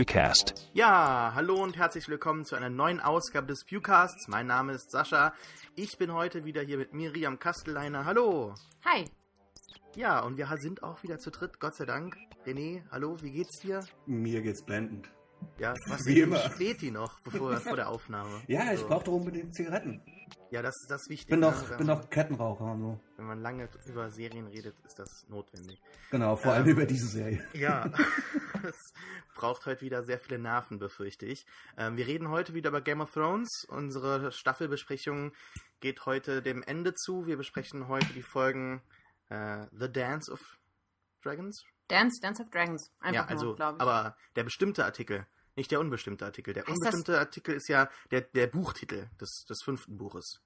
Pewcast. Ja, hallo und herzlich willkommen zu einer neuen Ausgabe des Pewcasts. Mein Name ist Sascha. Ich bin heute wieder hier mit Miriam Kastelleiner. Hallo. Hi. Ja, und wir sind auch wieder zu dritt, Gott sei Dank. René, hallo, wie geht's dir? Mir geht's blendend. Ja, was Wie immer. steht die noch bevor, vor der Aufnahme? Ja, ich So. brauche doch unbedingt Zigaretten. Ja, das, das ist wichtig. Bin ne? doch, wenn, bin doch Kettenraucher und so. wenn man lange über Serien redet, ist das notwendig. Genau, vor allem Ähm. über diese Serie. Ja, es braucht heute wieder sehr viele Nerven, befürchte ich. Ähm, wir reden heute wieder über Game of Thrones. Unsere Staffelbesprechung geht heute dem Ende zu. Wir besprechen heute die Folgen äh, The Dance of Dragons. Dance, Dance of Dragons. Einfach ja, also, nur, glaube ich. aber der bestimmte Artikel, nicht der unbestimmte Artikel. Der Heißt unbestimmte Artikel ist ja der, der Buchtitel des, des fünften Buches.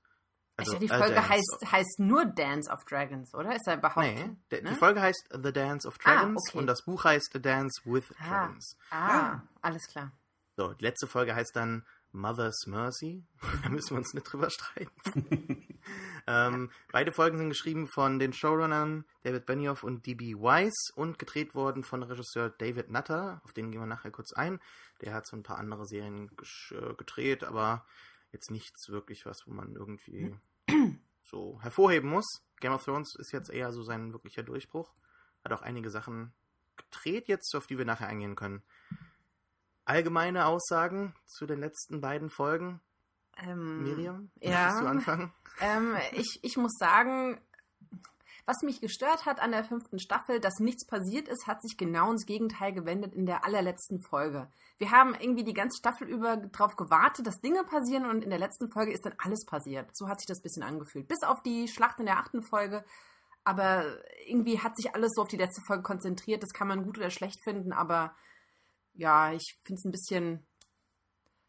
Also, Also, die Folge Dance heißt, heißt nur Dance of Dragons, oder? Ist er überhaupt? Nee, der, ne? die Folge heißt The Dance of Dragons Ah, okay. und das Buch heißt The Dance with Ah, Dragons. ah, alles klar. So, die letzte Folge heißt dann Mother's Mercy. da müssen wir uns nicht drüber streiten. ähm, beide Folgen sind geschrieben von den Showrunnern David Benioff und D.B. Weiss und gedreht worden von Regisseur David Nutter. Auf den gehen wir nachher kurz ein. Der hat so ein paar andere Serien äh, gedreht, aber jetzt nichts wirklich was, wo man irgendwie so hervorheben muss. Game of Thrones ist jetzt eher so sein wirklicher Durchbruch. Hat auch einige Sachen gedreht jetzt, auf die wir nachher eingehen können allgemeine Aussagen zu den letzten beiden Folgen? Ähm, Miriam, ja. möchtest du anfangen? Ähm, ich, ich muss sagen, was mich gestört hat an der fünften Staffel, dass nichts passiert ist, hat sich genau ins Gegenteil gewendet in der allerletzten Folge. Wir haben irgendwie die ganze Staffel über darauf gewartet, dass Dinge passieren und in der letzten Folge ist dann alles passiert. So hat sich das ein bisschen angefühlt. Bis auf die Schlacht in der achten Folge. Aber irgendwie hat sich alles so auf die letzte Folge konzentriert. Das kann man gut oder schlecht finden, aber ja, ich finde es ein bisschen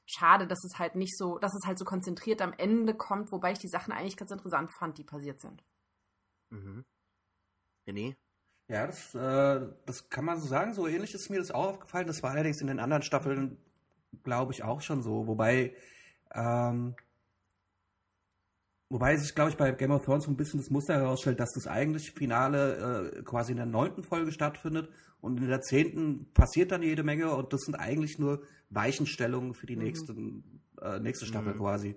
schade, dass es halt nicht so, dass es halt so konzentriert am Ende kommt, wobei ich die Sachen eigentlich ganz interessant fand, die passiert sind. Mhm. René? Ja, das, äh, das kann man so sagen. So ähnlich ist mir das auch aufgefallen. Das war allerdings in den anderen Staffeln, glaube ich, auch schon so. Wobei, ähm, wobei sich, glaube ich, bei Game of Thrones so ein bisschen das Muster herausstellt, dass das eigentliche Finale äh, quasi in der neunten Folge stattfindet und in der zehnten passiert dann jede Menge und das sind eigentlich nur Weichenstellungen für die Mhm. nächsten, äh, nächste Staffel Mhm. quasi.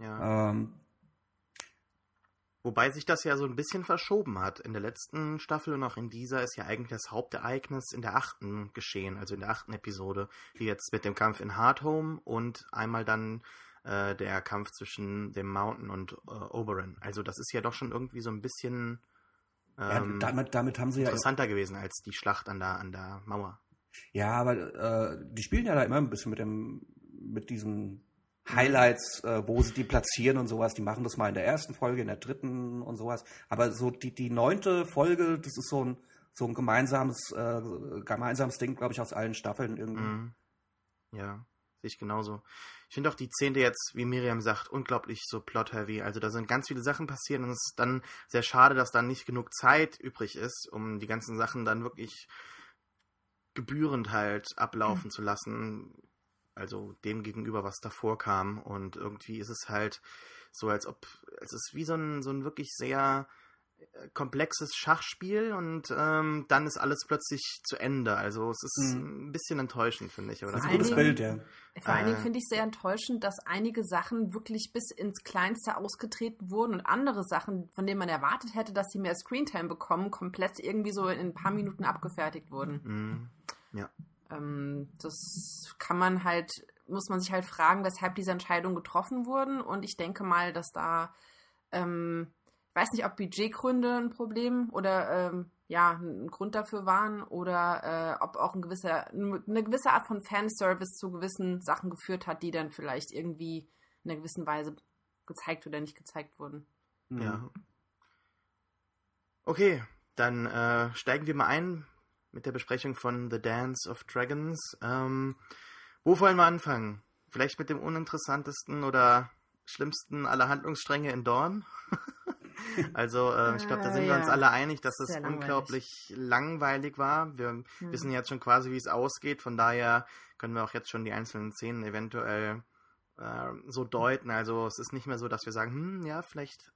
Ja. Ähm, Wobei sich das ja so ein bisschen verschoben hat. In der letzten Staffel und auch in dieser ist ja eigentlich das Hauptereignis in der achten geschehen, also in der achten Episode, wie jetzt mit dem Kampf in Hardhome und einmal dann äh, der Kampf zwischen dem Mountain und äh, Oberyn. Also das ist ja doch schon irgendwie so ein bisschen ja, ähm, damit, damit haben sie ja interessanter gewesen als die Schlacht an der, an der Mauer. Ja, aber äh, die spielen ja da immer ein bisschen mit dem, mit diesen Highlights, äh, wo sie die platzieren und sowas. Die machen das mal in der ersten Folge, in der dritten und sowas. Aber so die, die neunte Folge, das ist so ein, so ein gemeinsames, äh, gemeinsames Ding, glaube ich, aus allen Staffeln irgendwie. Mhm. Ja, sehe ich genauso. Ich finde auch die zehnte jetzt, wie Miriam sagt, unglaublich so plot-heavy. Also da sind ganz viele Sachen passiert und es ist dann sehr schade, dass dann nicht genug Zeit übrig ist, um die ganzen Sachen dann wirklich gebührend halt ablaufen zu lassen. Also dem gegenüber, was davor kam. Und irgendwie ist es halt so, als ob es ist wie so ein, so ein wirklich sehr komplexes Schachspiel und ähm, dann ist alles plötzlich zu Ende. Also es ist Mhm. ein bisschen enttäuschend, finde ich. Aber Das ist ein gutes Bild, ja. Vor allen Dingen Äh. finde ich sehr enttäuschend, dass einige Sachen wirklich bis ins Kleinste ausgetreten wurden und andere Sachen, von denen man erwartet hätte, dass sie mehr Screentime bekommen, komplett irgendwie so in ein paar Minuten abgefertigt wurden. Mhm. Ähm, das kann man halt, muss man sich halt fragen, weshalb diese Entscheidungen getroffen wurden. Und ich denke mal, dass da, ähm, weiß nicht, ob Budgetgründe ein Problem oder ähm, ja, ein Grund dafür waren oder äh, ob auch ein gewisser, eine gewisse Art von Fanservice zu gewissen Sachen geführt hat, die dann vielleicht irgendwie in einer gewissen Weise gezeigt oder nicht gezeigt wurden. Ja. Okay, dann äh, steigen wir mal ein mit der Besprechung von The Dance of Dragons. Ähm, wo wollen wir anfangen? Vielleicht mit dem uninteressantesten oder schlimmsten aller Handlungsstränge in Dorn? also, äh, ich glaube, da sind wir Äh, uns ja. alle einig, dass es langweilig. unglaublich langweilig war. Wir Hm. wissen jetzt schon quasi, wie es ausgeht. Von daher können wir auch jetzt schon die einzelnen Szenen eventuell äh, so deuten. Also es ist nicht mehr so, dass wir sagen, hm, ja, vielleicht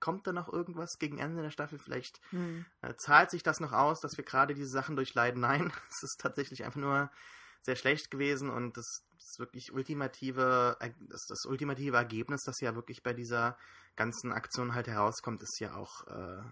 kommt da noch irgendwas gegen Ende der Staffel, vielleicht Hm. äh, zahlt sich das noch aus, dass wir gerade diese Sachen durchleiden. Nein, es ist tatsächlich einfach nur sehr schlecht gewesen und das, das wirklich ultimative, das, das ultimative Ergebnis, das ja wirklich bei dieser ganzen Aktion halt herauskommt, ist ja auch äh,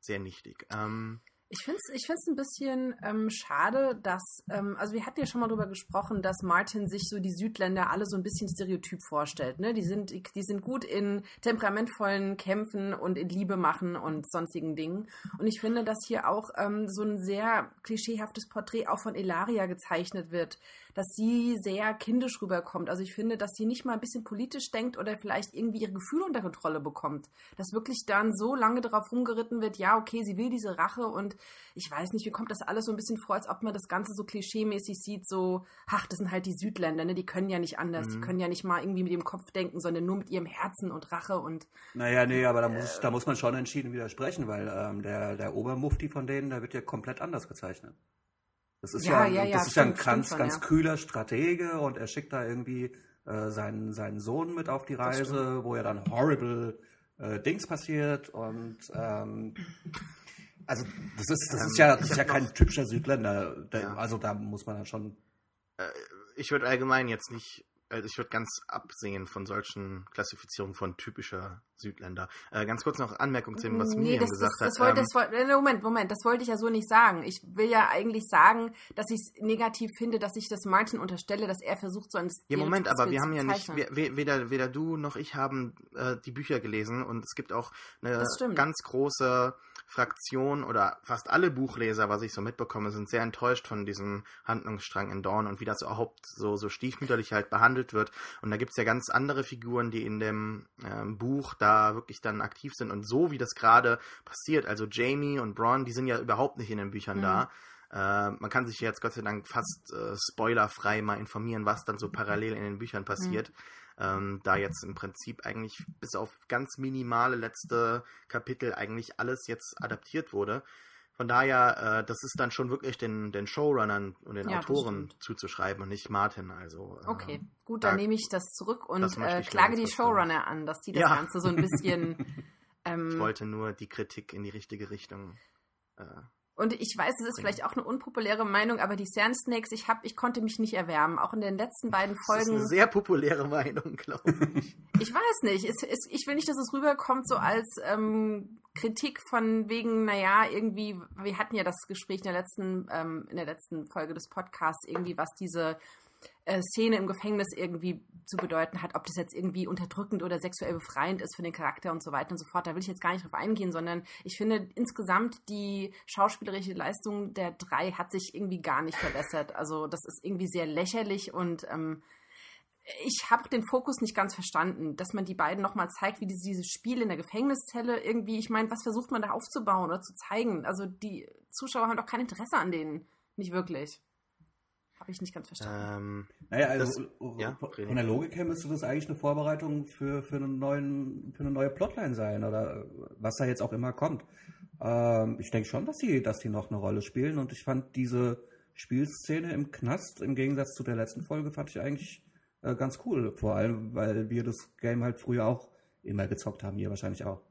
sehr nichtig. Ähm, ich finde es ich find's ein bisschen ähm, schade, dass, ähm, also wir hatten ja schon mal darüber gesprochen, dass Martin sich so die Südländer alle so ein bisschen stereotyp vorstellt. Ne? Die, sind, die sind gut in temperamentvollen Kämpfen und in Liebe machen und sonstigen Dingen. Und ich finde, dass hier auch ähm, so ein sehr klischeehaftes Porträt auch von Elaria gezeichnet wird dass sie sehr kindisch rüberkommt. Also ich finde, dass sie nicht mal ein bisschen politisch denkt oder vielleicht irgendwie ihre Gefühle unter Kontrolle bekommt. Dass wirklich dann so lange darauf rumgeritten wird, ja, okay, sie will diese Rache und ich weiß nicht, wie kommt das alles so ein bisschen vor, als ob man das Ganze so klischeemäßig sieht, so, ach, das sind halt die Südländer, ne? die können ja nicht anders, mhm. die können ja nicht mal irgendwie mit dem Kopf denken, sondern nur mit ihrem Herzen und Rache und. Naja, nee, aber da muss, äh, da muss man schon entschieden widersprechen, weil ähm, der, der Obermufti von denen, der wird ja komplett anders gezeichnet. Das ist ja, ja, ja, das ist ja ein ganz, ganz kühler Stratege und er schickt da irgendwie äh, seinen, seinen Sohn mit auf die Reise, wo ja dann horrible äh, Dings passiert und ähm, also das ist, das ist ja, das ist ja kein typischer Südländer. Der, also da muss man dann schon. Äh, ich würde allgemein jetzt nicht ich würde ganz absehen von solchen Klassifizierungen von typischer Südländer. Äh, ganz kurz noch Anmerkung zu dem, was nee, Miriam das, gesagt das, das hat. Wollte, ähm, das wollte, Moment, Moment, das wollte ich ja so nicht sagen. Ich will ja eigentlich sagen, dass ich es negativ finde, dass ich das Martin unterstelle, dass er versucht, so ein Ja, Moment, aber wir haben ja nicht, wir, weder, weder du noch ich haben äh, die Bücher gelesen und es gibt auch eine ganz große Fraktion oder fast alle Buchleser, was ich so mitbekomme, sind sehr enttäuscht von diesem Handlungsstrang in Dawn und wie das überhaupt so, so stiefmütterlich halt behandelt wird. Und da gibt es ja ganz andere Figuren, die in dem ähm, Buch da wirklich dann aktiv sind. Und so wie das gerade passiert, also Jamie und Braun, die sind ja überhaupt nicht in den Büchern mhm. da. Äh, man kann sich jetzt Gott sei Dank fast äh, spoilerfrei mal informieren, was dann so parallel in den Büchern passiert. Mhm ähm, da jetzt im Prinzip eigentlich bis auf ganz minimale letzte Kapitel eigentlich alles jetzt adaptiert wurde. Von daher, äh, das ist dann schon wirklich den, den Showrunnern und den ja, Autoren zuzuschreiben und nicht Martin. Also, äh, okay, gut, dann da, nehme ich das zurück und das äh, klage die Showrunner an, dass die das ja. Ganze so ein bisschen. Ähm, ich wollte nur die Kritik in die richtige Richtung äh, und ich weiß, es ist vielleicht auch eine unpopuläre Meinung, aber die Sand Snakes, ich, hab, ich konnte mich nicht erwärmen. Auch in den letzten beiden Folgen. Das ist eine sehr populäre Meinung, glaube ich. ich weiß nicht. Es, es, ich will nicht, dass es rüberkommt so als ähm, Kritik von wegen, naja, irgendwie, wir hatten ja das Gespräch in der letzten, ähm, in der letzten Folge des Podcasts, irgendwie, was diese äh, Szene im Gefängnis irgendwie zu bedeuten hat, ob das jetzt irgendwie unterdrückend oder sexuell befreiend ist für den Charakter und so weiter und so fort. Da will ich jetzt gar nicht drauf eingehen, sondern ich finde insgesamt die schauspielerische Leistung der drei hat sich irgendwie gar nicht verbessert. Also das ist irgendwie sehr lächerlich und ähm, ich habe den Fokus nicht ganz verstanden, dass man die beiden nochmal zeigt, wie diese, dieses Spiel in der Gefängniszelle irgendwie, ich meine, was versucht man da aufzubauen oder zu zeigen? Also die Zuschauer haben doch kein Interesse an denen. Nicht wirklich. Habe ich nicht ganz verstanden. Ähm, naja, also das, ja, von der Logik her müsste das eigentlich eine Vorbereitung für, für, einen neuen, für eine neue Plotline sein oder was da jetzt auch immer kommt. Ähm, ich denke schon, dass die, dass die noch eine Rolle spielen und ich fand diese Spielszene im Knast im Gegensatz zu der letzten Folge fand ich eigentlich äh, ganz cool. Vor allem, weil wir das Game halt früher auch immer gezockt haben, ihr wahrscheinlich auch.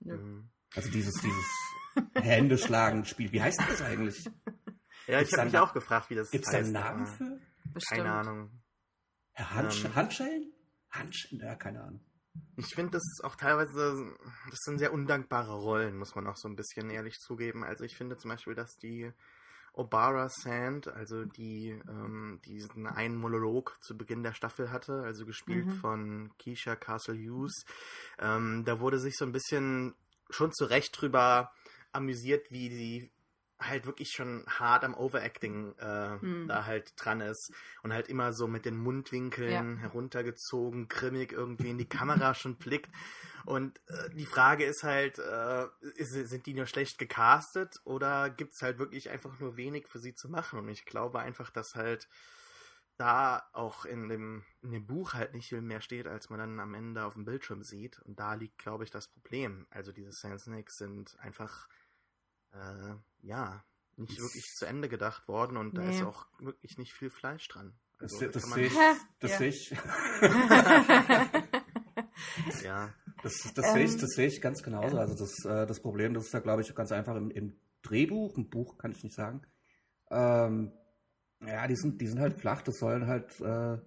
Ja. Also dieses, dieses Händeschlagen-Spiel. Wie heißt das eigentlich? Ja, ich habe mich auch gefragt, wie das Gibt es da einen Namen für? Bestimmt. Keine Ahnung. Handsch ähm, Handschellen? Handschellen? Ja, keine Ahnung. Ich finde, das ist auch teilweise, das sind sehr undankbare Rollen, muss man auch so ein bisschen ehrlich zugeben. Also ich finde zum Beispiel, dass die Obara Sand, also die ähm, diesen einen Monolog zu Beginn der Staffel hatte, also gespielt mhm. von Keisha Castle Hughes, ähm, da wurde sich so ein bisschen schon zu Recht drüber amüsiert, wie sie halt wirklich schon hart am Overacting äh, hm. da halt dran ist und halt immer so mit den Mundwinkeln ja. heruntergezogen, grimmig irgendwie in die Kamera schon blickt. Und äh, die Frage ist halt, äh, ist, sind die nur schlecht gecastet oder gibt es halt wirklich einfach nur wenig für sie zu machen? Und ich glaube einfach, dass halt da auch in dem, in dem Buch halt nicht viel mehr steht, als man dann am Ende auf dem Bildschirm sieht. Und da liegt, glaube ich, das Problem. Also diese Sand Snakes sind einfach äh, ja, nicht wirklich zu Ende gedacht worden und nee. da ist auch wirklich nicht viel Fleisch dran. Also, das, das sehe ich. Das sehe ich. ja. Das, das ähm, sehe ich, das sehe ich ganz genauso. Also das, äh, das Problem, das ist da, glaube ich, ganz einfach im, im, Drehbuch, im Buch kann ich nicht sagen. Ähm, Ja, die sind, die sind halt flach. Das sollen halt, äh,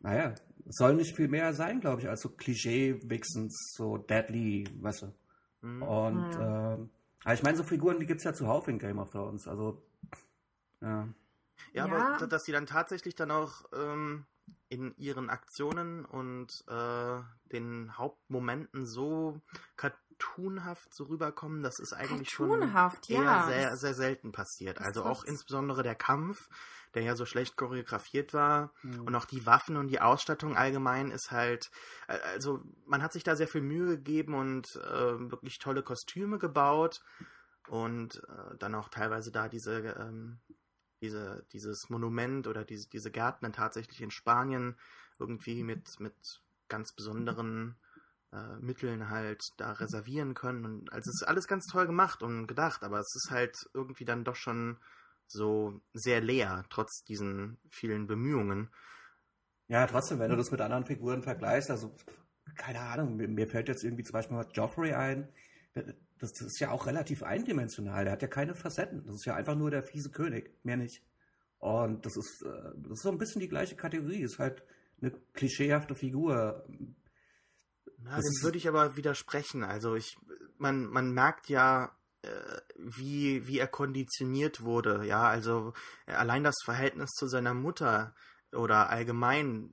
naja, es soll nicht viel mehr sein, glaube ich, als so Klischee-Wixens, so Deadly, weißt du. Mhm. Und, Ja. ähm, aber ich meine, so Figuren, die gibt es ja zuhauf in Game of Thrones. Also, ja. Ja, Ja. aber dass sie dann tatsächlich dann auch ähm, in ihren Aktionen und äh, den Hauptmomenten so cartoonhaft so rüberkommen, das ist eigentlich schon eher ja. sehr, sehr selten passiert. Das Also auch insbesondere der Kampf, der ja so schlecht choreografiert war Mhm. und auch die Waffen und die Ausstattung allgemein ist halt, äh, also man hat sich da sehr viel Mühe gegeben und äh, wirklich tolle Kostüme gebaut und äh, dann auch teilweise da diese, ähm, diese, dieses Monument oder diese, diese Gärten dann tatsächlich in Spanien irgendwie mit, mit ganz besonderen äh, Mitteln halt da reservieren können. Und also es ist alles ganz toll gemacht und gedacht, aber es ist halt irgendwie dann doch schon so sehr leer, trotz diesen vielen Bemühungen. Ja, trotzdem, wenn du das mit anderen Figuren vergleichst, also, keine Ahnung, mir, fällt jetzt irgendwie zum Beispiel mal Joffrey ein. Das, das ist ja auch relativ eindimensional. Der hat ja keine Facetten. Das ist ja einfach nur der fiese König, mehr nicht. Und das ist, äh, das ist so ein bisschen die gleiche Kategorie. Ist halt eine klischeehafte Figur. Na, Das dem würde ich aber widersprechen. Also ich, man, man merkt ja, wie, wie er konditioniert wurde. Ja, also äh, allein das Verhältnis zu seiner Mutter oder allgemein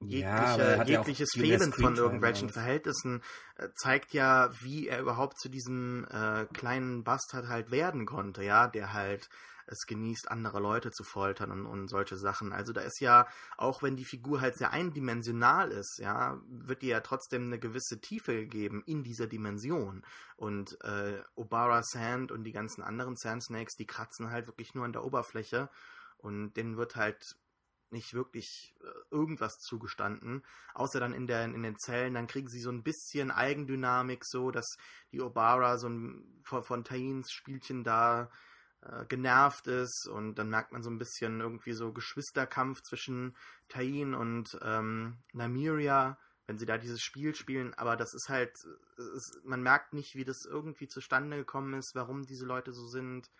jegliche, ja jegliches mehr Fehlen von irgendwelchen alles. Verhältnissen äh, zeigt ja, wie er überhaupt zu diesem äh, kleinen Bastard halt werden konnte, ja, der halt es genießt, andere Leute zu foltern und, und solche Sachen. Also da ist ja, auch wenn die Figur halt sehr eindimensional ist, ja, wird ihr ja trotzdem eine gewisse Tiefe gegeben in dieser Dimension. Und äh, Obara Sand und die ganzen anderen Sand Snakes, die kratzen halt wirklich nur an der Oberfläche und denen wird halt nicht wirklich äh, irgendwas zugestanden, außer dann in, der, in den Zellen, dann kriegen sie so ein bisschen Eigendynamik, so dass die Obara so ein von, Tains Spielchen da äh, genervt ist und dann merkt man so ein bisschen irgendwie so Geschwisterkampf zwischen Tain und ähm, Namiria, wenn sie da dieses Spiel spielen, aber das ist halt, es, man merkt nicht, wie das irgendwie zustande gekommen ist, warum diese Leute so sind,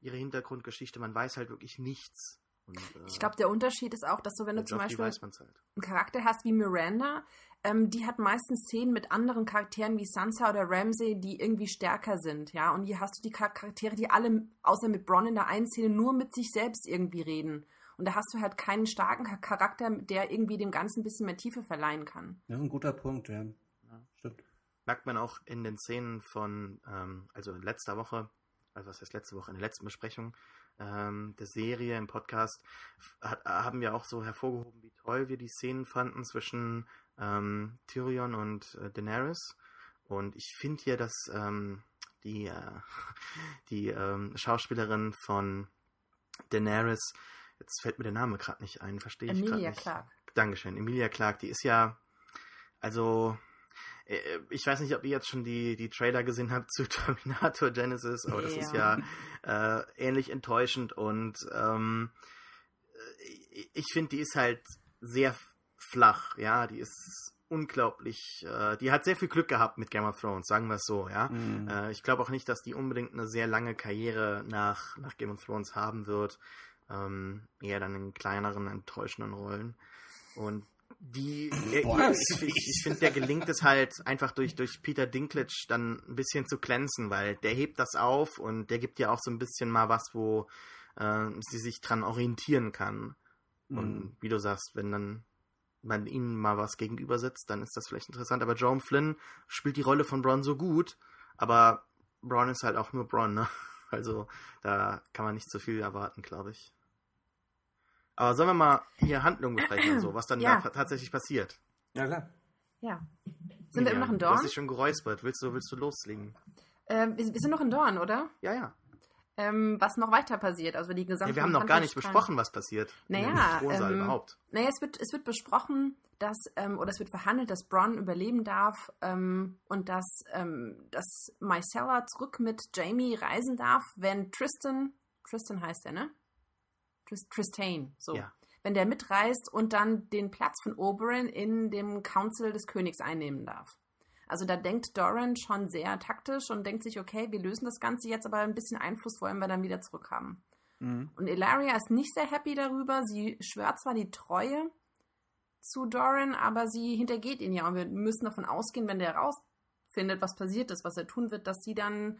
ihre Hintergrundgeschichte, man weiß halt wirklich nichts. Und, äh, Ich glaube, der Unterschied ist auch, dass du, wenn du zum Beispiel halt. einen Charakter hast wie Miranda, ähm, die hat meistens Szenen mit anderen Charakteren wie Sansa oder Ramsay, die irgendwie stärker sind, ja. Und hier hast du die Char- Charaktere, die alle, außer mit Bronn in der einen Szene, nur mit sich selbst irgendwie reden. Und da hast du halt keinen starken Cha- Charakter, der irgendwie dem Ganzen ein bisschen mehr Tiefe verleihen kann. Ja, ein guter Punkt, ja. Stimmt. merkt man auch in den Szenen von, ähm, also in letzter Woche, also was heißt letzte Woche, in der letzten Besprechung ähm, der Serie im Podcast, hat, haben wir auch so hervorgehoben, wie toll wir die Szenen fanden zwischen ähm, Tyrion und äh, Daenerys. Und ich finde hier, dass ähm, die, äh, die ähm, Schauspielerin von Daenerys, jetzt fällt mir der Name gerade nicht ein, verstehe ich gerade Emilia nicht. Clarke. Dankeschön. Emilia Clark, die ist ja, also, ich weiß nicht, ob ihr jetzt schon die, die Trailer gesehen habt zu Terminator Genesis, aber das ist ja äh, ähnlich enttäuschend und ähm, ich, ich finde, die ist halt sehr flach, ja, die ist unglaublich, äh, die hat sehr viel Glück gehabt mit Game of Thrones, sagen wir es so, ja. Mhm. Äh, ich glaube auch nicht, dass die unbedingt eine sehr lange Karriere nach, nach Game of Thrones haben wird. Ähm, eher dann in kleineren, enttäuschenden Rollen. Und die, Boah, ich, ich, finde, der gelingt es halt einfach durch, durch Peter Dinklage dann ein bisschen zu glänzen, weil der hebt das auf und der gibt ja auch so ein bisschen mal was, wo äh, sie sich dran orientieren kann. Und Mhm. wie du sagst, wenn dann man ihnen mal was gegenüber sitzt, dann ist das vielleicht interessant. Aber Jerome Flynn spielt die Rolle von Bron so gut, aber Bron ist halt auch nur Bron, ne? Also da kann man nicht zu viel erwarten, glaube ich. Aber sollen wir mal hier Handlung besprechen und so, was dann Ja. da tatsächlich passiert? Ja, klar. Ja. Sind wir immer noch in Du hast Dorn? dich schon geräuspert. Willst du, willst du loslegen? Ähm, wir, wir sind noch in Dorn, oder? Ja, ja. Ähm, was noch weiter passiert, also die gesamte Hey, wir haben noch gar nicht besprochen, was passiert. Naja, ähm, überhaupt. Naja, es wird, es wird besprochen, dass, ähm, oder es wird verhandelt, dass Bronn überleben darf ähm, und dass, ähm, dass Mycella zurück mit Jamie reisen darf, wenn Tristan, Tristan heißt er, ne? Tris, Tristane, so. Ja. Wenn der mitreist und dann den Platz von Oberyn in dem Council des Königs einnehmen darf. Also da denkt Doran schon sehr taktisch und denkt sich, okay, wir lösen das Ganze jetzt, aber ein bisschen Einfluss wollen wir dann wieder zurückhaben. Mhm. Und Ilaria ist nicht sehr happy darüber. Sie schwört zwar die Treue zu Doran, aber sie hintergeht ihn ja. Und wir müssen davon ausgehen, wenn der herausfindet, was passiert ist, was er tun wird, dass sie dann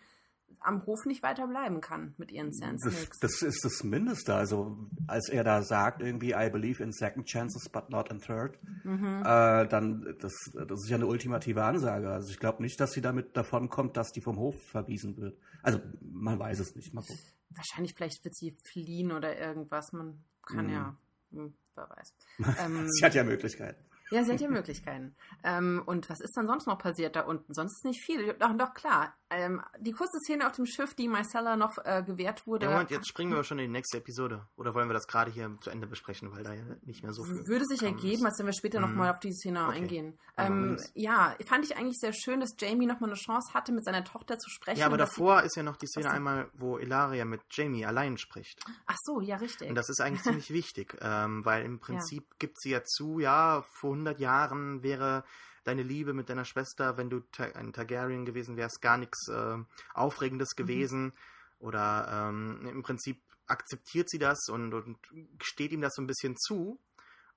am Hof nicht weiter bleiben kann mit ihren Sand Das, das ist das Mindeste. Also, als er da sagt, irgendwie, I believe in second chances, but not in third, Mhm. äh, dann, das, das ist ja eine ultimative Ansage. Also, ich glaube nicht, dass sie damit davon kommt, dass die vom Hof verwiesen wird. Also, man weiß es nicht. Mal. Wahrscheinlich, vielleicht wird sie fliehen oder irgendwas. Man kann Mhm. ja, hm, wer weiß. Ähm, sie hat ja Möglichkeiten. Ja, sie hat ja Möglichkeiten. Ähm, und was ist dann sonst noch passiert da unten? Sonst ist nicht viel. Doch, doch klar. Ähm, die kurze Szene auf dem Schiff, die Marcella noch äh, gewährt wurde, Ja, Moment, jetzt springen wir schon in die nächste Episode. Oder wollen wir das gerade hier zu Ende besprechen, weil da ja nicht mehr so viel. würde sich ergeben, als wenn wir später Mhm. nochmal auf die Szene Okay. eingehen. Ja, Ähm, ja, fand ich eigentlich sehr schön, dass Jamie nochmal eine Chance hatte, mit seiner Tochter zu sprechen. Ja, aber davor ist ja noch die Szene einmal, wo Ilaria mit Jamie allein spricht. Ach so, ja, richtig. Und das ist eigentlich ziemlich wichtig, ähm, weil im Prinzip gibt sie ja zu, ja, vor 100 Jahren wäre deine Liebe mit deiner Schwester, wenn du ein Targaryen gewesen wärst, gar nichts äh, Aufregendes gewesen. Oder ähm, im Prinzip akzeptiert sie das und, und steht ihm das so ein bisschen zu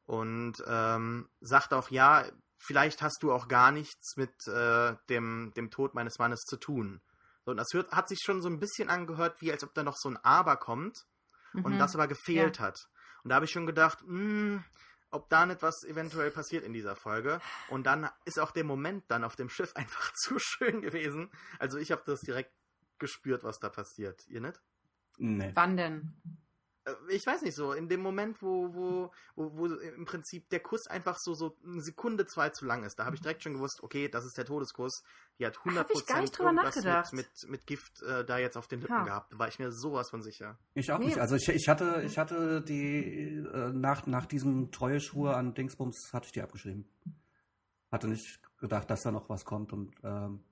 und ähm, sagt auch, ja, vielleicht hast du auch gar nichts mit äh, dem, dem Tod meines Mannes zu tun. So, und das hört, hat sich schon so ein bisschen angehört, wie als ob da noch so ein Aber kommt und Mhm. das aber gefehlt hat. Und da habe ich schon gedacht, mh, ob da nicht was eventuell passiert in dieser Folge. Und dann ist auch der Moment dann auf dem Schiff einfach zu schön gewesen. Also ich habe das direkt gespürt, was da passiert. Ihr nicht? Nee. Wann denn? Äh, Ich weiß nicht so, in dem Moment, wo, wo, wo, wo im Prinzip der Kuss einfach so, so eine Sekunde, zwei zu lang ist, da habe ich direkt schon gewusst, okay, das ist der Todeskuss. Die hat 100% Hab ich gar nicht drüber nachgedacht. mit, mit, mit Gift äh, da jetzt auf den Lippen Ha. gehabt. Da war ich mir sowas von sicher. Ich auch Nee. nicht. Also ich, ich hatte, ich hatte die äh, nach, nach diesem Treueschwur an Dingsbums hatte ich die abgeschrieben. Hatte nicht gedacht, dass da noch was kommt und ähm,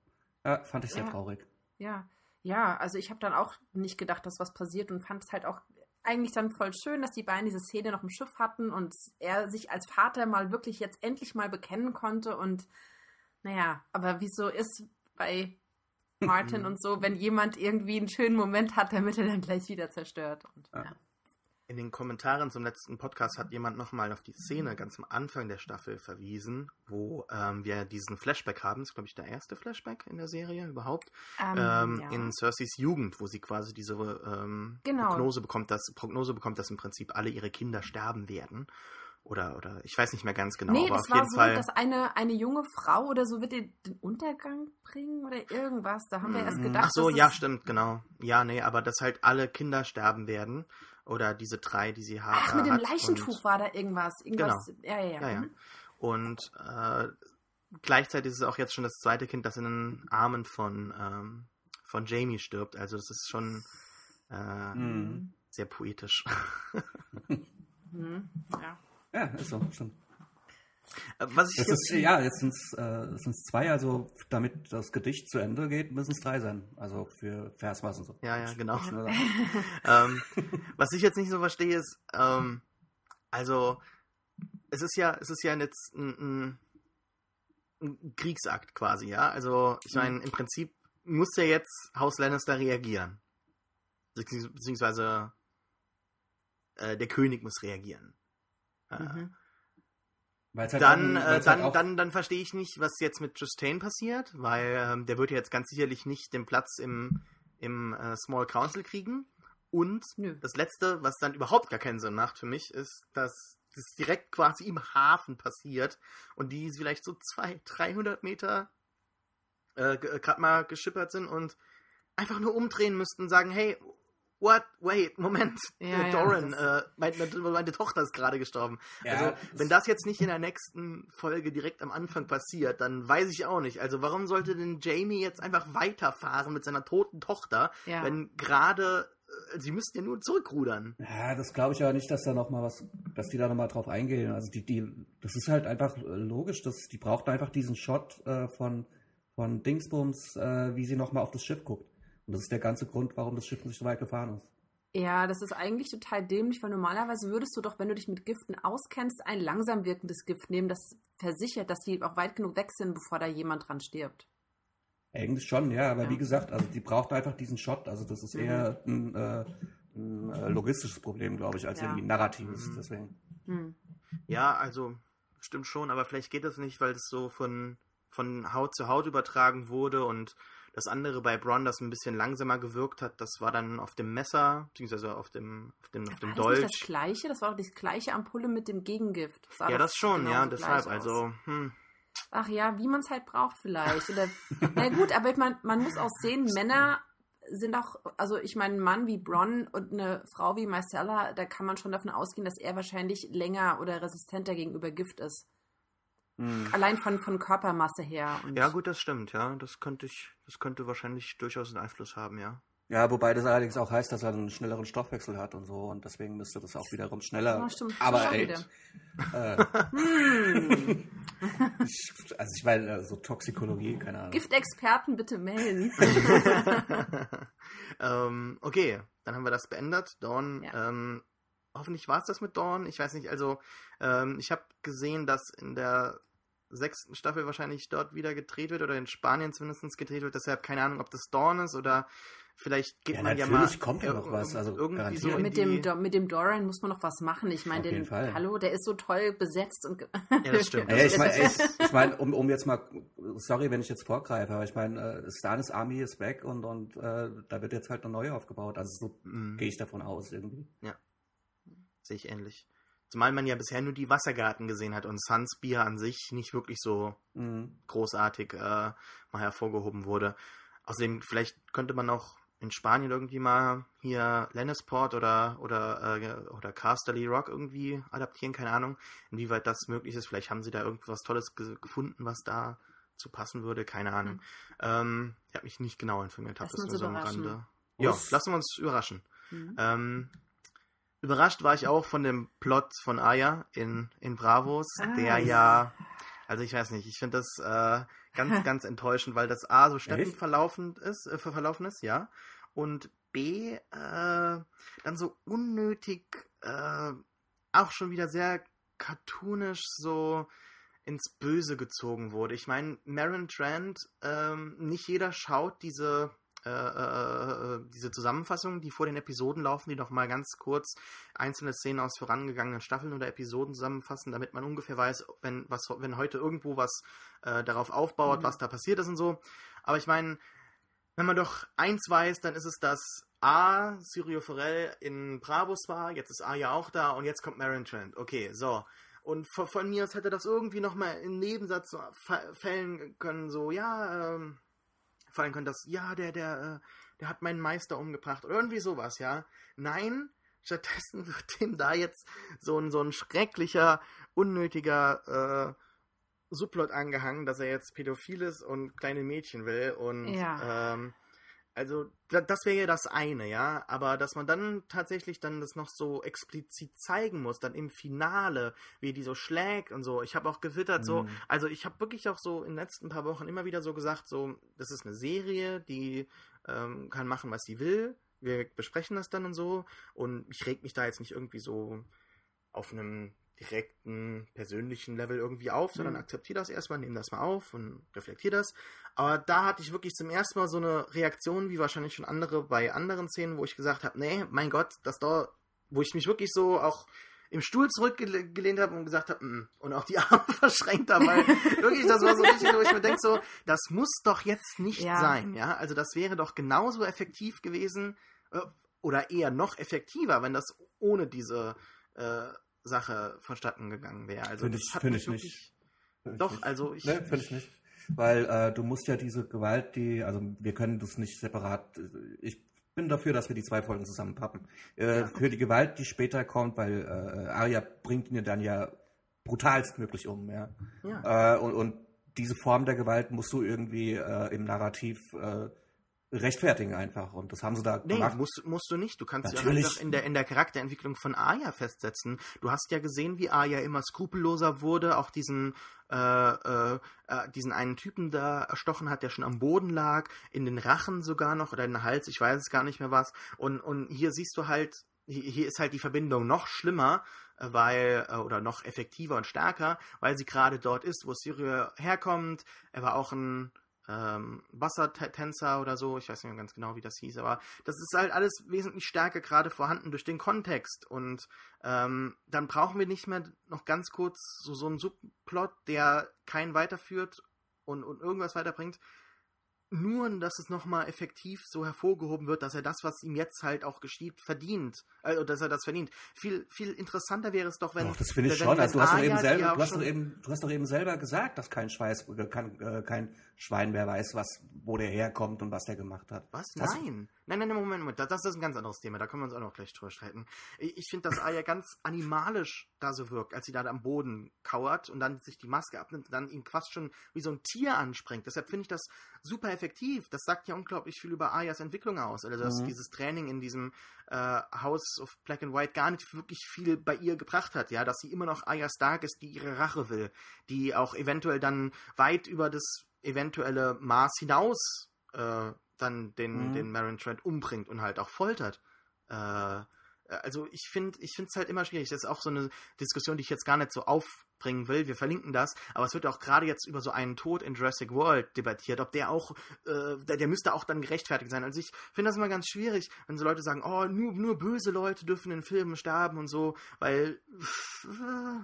ja, fand ich sehr Ja. traurig. Ja, ja, also ich habe dann auch nicht gedacht, dass was passiert und fand es halt auch eigentlich dann voll schön, dass die beiden diese Szene noch im Schiff hatten und er sich als Vater mal wirklich jetzt endlich mal bekennen konnte und naja, aber wie so ist bei Martin und so, wenn jemand irgendwie einen schönen Moment hat, damit er dann gleich wieder zerstört. Und, Ja. ja. In den Kommentaren zum letzten Podcast hat jemand nochmal auf die Szene ganz am Anfang der Staffel verwiesen, wo ähm, wir diesen Flashback haben. Das ist, glaube ich, der erste Flashback in der Serie überhaupt. Ähm, ähm, ja. In Cerseys Jugend, wo sie quasi diese ähm, Genau. Prognose, bekommt, dass, Prognose bekommt, dass im Prinzip alle ihre Kinder sterben werden. Oder, oder ich weiß nicht mehr ganz genau, nee, aber das auf war jeden so, Fall. dass eine, eine junge Frau oder so wird ihr den Untergang bringen oder irgendwas. Da haben wir erst Mhm. gedacht, Ach so, ja, stimmt, genau. Ja, nee, aber dass halt alle Kinder sterben werden. Oder diese drei, die sie ha Ach, mit äh, dem hat. Leichentuch Und- war da irgendwas. irgendwas Ja, ja, ja. Ja, ja. Mhm. Und äh, gleichzeitig ist es auch jetzt schon das zweite Kind, das in den Armen von, ähm, von Jamie stirbt. Also das ist schon äh, Mhm. sehr poetisch. Mhm. Ja. Ja, ist so, stimmt. Äh, Was ich Das jetzt, ist, ja, jetzt sind es äh, sind's zwei, also damit das Gedicht zu Ende geht, müssen es drei sein. Also für Versmaß und so. Ja, ja, genau. Ähm, was ich jetzt nicht so verstehe ist, ähm, also es ist ja, es ist ja jetzt ein, ein, Kriegsakt quasi, ja. Also ich meine, im Prinzip muss ja jetzt Haus Lannister reagieren. Beziehungs- Beziehungsweise äh, der König muss reagieren. Äh, Mhm. Halt dann, äh, weil's dann, halt dann, dann verstehe ich nicht, was jetzt mit Justine passiert, weil ähm, der wird ja jetzt ganz sicherlich nicht den Platz im, im äh, Small Council kriegen. Und Nö. das Letzte, was dann überhaupt gar keinen Sinn macht für mich, ist, dass das direkt quasi im Hafen passiert und die vielleicht so 200, 300 Meter äh, gerade mal geschippert sind und einfach nur umdrehen müssten und sagen, hey, what, wait, Moment, Ja, äh, ja, Doran, das- äh, meine, meine Tochter ist gerade gestorben. Ja, also, wenn das jetzt nicht in der nächsten Folge direkt am Anfang passiert, dann weiß ich auch nicht. Also, warum sollte denn Jamie jetzt einfach weiterfahren mit seiner toten Tochter, Ja. wenn gerade, äh, sie müssten ja nur zurückrudern. Ja, das glaube ich aber nicht, dass da noch mal was, dass die da noch mal drauf eingehen. Also die, die, das ist halt einfach äh, logisch, dass die braucht einfach diesen Shot äh, von von Dingsbums, äh, wie sie noch mal auf das Schiff guckt. Und das ist der ganze Grund, warum das Schiff nicht so weit gefahren ist. Ja, das ist eigentlich total dämlich, weil normalerweise würdest du doch, wenn du dich mit Giften auskennst, ein langsam wirkendes Gift nehmen, das versichert, dass die auch weit genug weg sind, bevor da jemand dran stirbt. Eigentlich schon, ja, aber Ja. wie gesagt, also die braucht einfach diesen Shot. Also das ist Mhm. eher ein, äh, ein äh, logistisches Problem, glaube ich, als Ja. irgendwie ein narratives. Mhm. Deswegen. Hm. Ja, also stimmt schon, aber vielleicht geht das nicht, weil es so von, von Haut zu Haut übertragen wurde und das andere bei Bronn, das ein bisschen langsamer gewirkt hat, das war dann auf dem Messer, beziehungsweise auf dem, auf dem, auf dem War das nicht das Dolch. gleiche? Das war doch die gleiche Ampulle mit dem Gegengift. sah Ja, das schon, ja, genauso deshalb, also, hm, Ach ja, wie man es halt braucht vielleicht. Oder, na gut, aber ich mein, man muss auch sehen, Männer sind auch, also ich meine, ein Mann wie Bronn und eine Frau wie Marcella, da kann man schon davon ausgehen, dass er wahrscheinlich länger oder resistenter gegenüber Gift ist. Mhm. Allein von, von Körpermasse her. Und ja gut, das stimmt, ja, das könnte ich, das könnte wahrscheinlich durchaus einen Einfluss haben, ja. Ja, wobei das allerdings auch heißt, dass er einen schnelleren Stoffwechsel hat und so und deswegen müsste das auch wiederum schneller. Ja, stimmt. Aber ey, äh, ich, also ich meine, äh, so Toxikologie, keine Ahnung. Giftexperten bitte melden. ähm, okay, dann haben wir das beendet. Dawn, Ja. ähm, hoffentlich war es das mit Dawn. Ich weiß nicht, also ähm, ich habe gesehen, dass in der sechsten Staffel wahrscheinlich dort wieder gedreht wird oder in Spanien zumindest gedreht wird. Deshalb keine Ahnung, ob das Dawn ist oder vielleicht geht Ja, man ja mal natürlich kommt ja noch was, also irgendwie so Ja, mit, dem, Do- mit dem Dorian muss man noch was machen. Ich meine, den, Fall. hallo, der ist so toll besetzt und. Ja, das stimmt. Ja, ich meine, ich, ich mein, um, um jetzt mal, sorry, wenn ich jetzt vorgreife, aber ich meine, äh, Stanis Army ist weg und, und äh, da wird jetzt halt eine neue aufgebaut. Also so Mhm. gehe ich davon aus irgendwie. Sehe ich ähnlich. Zumal man ja bisher nur die Wassergarten gesehen hat und Suns Bier an sich nicht wirklich so Mhm. großartig äh, mal hervorgehoben wurde. Außerdem, vielleicht könnte man auch in Spanien irgendwie mal hier Lennisport oder oder äh, oder Casterly Rock irgendwie adaptieren, keine Ahnung, inwieweit das möglich ist. Vielleicht haben sie da irgendwas Tolles ge gefunden, was da zu passen würde, keine Ahnung. Ähm, ich habe mich nicht genau informiert, habe das nur so am. Rande. Ja, lassen wir uns überraschen. Mhm. Ähm, überrascht war ich auch von dem Plot von Aya in, in Bravos, Ah. der ja, also ich weiß nicht, ich finde das äh, ganz, ganz enttäuschend, weil das A so steppenverlaufend ist, äh, ver- verlaufen ist, ja, und B äh, dann so unnötig, äh, auch schon wieder sehr cartoonisch so ins Böse gezogen wurde. Ich meine, Marin Trent, ähm, nicht jeder schaut diese äh, äh, äh, diese Zusammenfassungen, die vor den Episoden laufen, die noch mal ganz kurz einzelne Szenen aus vorangegangenen Staffeln oder Episoden zusammenfassen, damit man ungefähr weiß, wenn was wenn heute irgendwo was äh, darauf aufbaut, Mhm. was da passiert ist und so. Aber ich meine, wenn man doch eins weiß, dann ist es, dass A, Sirio Forel in Bravos war, jetzt ist A ja auch da und jetzt kommt Marin Trent. Okay, so. Und von, von mir aus hätte das irgendwie nochmal im Nebensatz so fa- fällen können, so, ja, ähm, fallen können, dass, ja, der, der, äh, der hat meinen Meister umgebracht oder irgendwie sowas, ja. Nein, stattdessen wird dem da jetzt so ein, so ein schrecklicher, unnötiger, äh, Subplot angehangen, dass er jetzt pädophil ist und kleine Mädchen will und Ja. ähm, also da, das wäre ja das eine, ja, aber dass man dann tatsächlich dann das noch so explizit zeigen muss, dann im Finale, wie die so schlägt und so. Ich habe auch gewittert so, Mhm. also ich habe wirklich auch so in den letzten paar Wochen immer wieder so gesagt, so das ist eine Serie, die ähm, kann machen, was sie will. Wir besprechen das dann und so und ich reg mich da jetzt nicht irgendwie so auf einem direkten persönlichen Level irgendwie auf, sondern Mhm. akzeptiere das erstmal, nehme das mal auf und reflektiere das. Aber da hatte ich wirklich zum ersten Mal so eine Reaktion, wie wahrscheinlich schon andere bei anderen Szenen, wo ich gesagt habe, nee, mein Gott, das da, wo ich mich wirklich so auch im Stuhl zurückgelehnt habe und gesagt habe, mm, und auch die Arme verschränkt habe, weil wirklich, das war so richtig, wo ich mir denke, so, das muss doch jetzt nicht Ja. sein, ja. Also das wäre doch genauso effektiv gewesen, äh, oder eher noch effektiver, wenn das ohne diese äh, Sache vonstatten gegangen wäre. Also Finde ich- mich ich nicht. wirklich- ich Doch, nicht. also ich. Ne, finde ich nicht. Weil äh, du musst ja diese Gewalt, die, also wir können das nicht separat, äh, ich bin dafür, dass wir die zwei Folgen zusammenpappen. Äh, Ja, Für die Gewalt, die später kommt, weil äh, Arya bringt ihn ja dann ja brutalstmöglich um, ja. Ja. Äh, und, und diese Form der Gewalt musst du irgendwie äh, im Narrativ äh, rechtfertigen einfach. Und das haben sie da Nee, gemacht. musst, musst du nicht. Du kannst ja Natürlich. einfach in der, in der Charakterentwicklung von Aya festsetzen. Du hast ja gesehen, wie Aya immer skrupelloser wurde, auch diesen, äh, äh, äh, diesen einen Typen da erstochen hat, der schon am Boden lag, in den Rachen sogar noch oder in den Hals, ich weiß es gar nicht mehr was. Und, und hier siehst du halt, hier, ist halt die Verbindung noch schlimmer, äh, weil, äh, oder noch effektiver und stärker, weil sie gerade dort ist, wo Syria herkommt. Er war auch ein ähm, Wassertänzer oder so, ich weiß nicht mehr ganz genau, wie das hieß, aber das ist halt alles wesentlich stärker gerade vorhanden durch den Kontext und ähm, dann brauchen wir nicht mehr noch ganz kurz so, so einen Subplot, der keinen weiterführt und, und irgendwas weiterbringt, nur, dass es nochmal effektiv so hervorgehoben wird, dass er das, was ihm jetzt halt auch geschieht, verdient. Also, dass er das verdient. Viel, viel interessanter wäre es doch, wenn. Doch, das finde ich wenn, schon. wenn Also, du, hast selber, schon- eben, du hast doch eben selber gesagt, dass kein, Schweiß, äh, kein, äh, kein Schwein mehr weiß, was, wo der herkommt und was der gemacht hat. Was? Das- Nein. Nein, nein, nein, Moment, Moment. Das, das ist ein ganz anderes Thema. Da können wir uns auch noch gleich drüber streiten. Ich, finde, dass Arya ganz animalisch da so wirkt, als sie da am Boden kauert und dann sich die Maske abnimmt und dann ihn fast schon wie so ein Tier anspringt. Deshalb finde ich das super effektiv. Das sagt ja unglaublich viel über Aryas Entwicklung aus. Also, dass Mhm. dieses Training in diesem äh, House of Black and White gar nicht wirklich viel bei ihr gebracht hat. Ja, dass sie immer noch Arya Stark ist, die ihre Rache will. Die auch eventuell dann weit über das eventuelle Maß hinaus äh, dann den, Mhm. den Marin Trent umbringt und halt auch foltert. Äh, also ich finde ich finde es halt immer schwierig. Das ist auch so eine Diskussion, die ich jetzt gar nicht so aufbringen will. Wir verlinken das, aber es wird auch gerade jetzt über so einen Tod in Jurassic World debattiert, ob der auch, äh, der, der müsste auch dann gerechtfertigt sein. Also ich finde das immer ganz schwierig, wenn so Leute sagen, oh, nur, nur böse Leute dürfen in Filmen sterben und so, weil äh,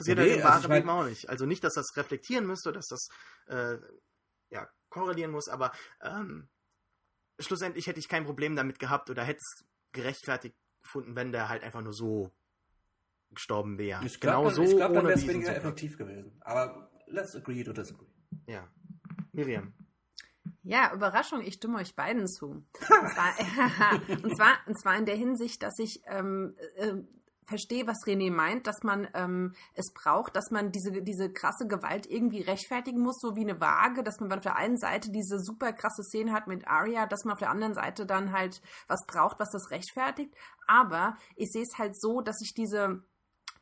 passiert Ja, halt nee, im also wahren mein- Leben auch nicht. Also nicht, dass das reflektieren müsste, dass das äh, ja, korrelieren muss, aber ähm, schlussendlich hätte ich kein Problem damit gehabt oder hätte es gerechtfertigt gefunden, wenn der halt einfach nur so gestorben wäre. Ich genau glaube, so, ich glaub, dann ohne wäre es weniger effektiv gewesen. Aber let's agree to disagree. Ja. Miriam. Ja, Überraschung, ich stimme euch beiden zu. Und zwar, und zwar, und zwar in der Hinsicht, dass ich ähm, äh, verstehe, was René meint, dass man ähm, es braucht, dass man diese, diese krasse Gewalt irgendwie rechtfertigen muss, so wie eine Waage, dass man auf der einen Seite diese super krasse Szene hat mit Arya, dass man auf der anderen Seite dann halt was braucht, was das rechtfertigt. Aber ich sehe es halt so, dass ich diese,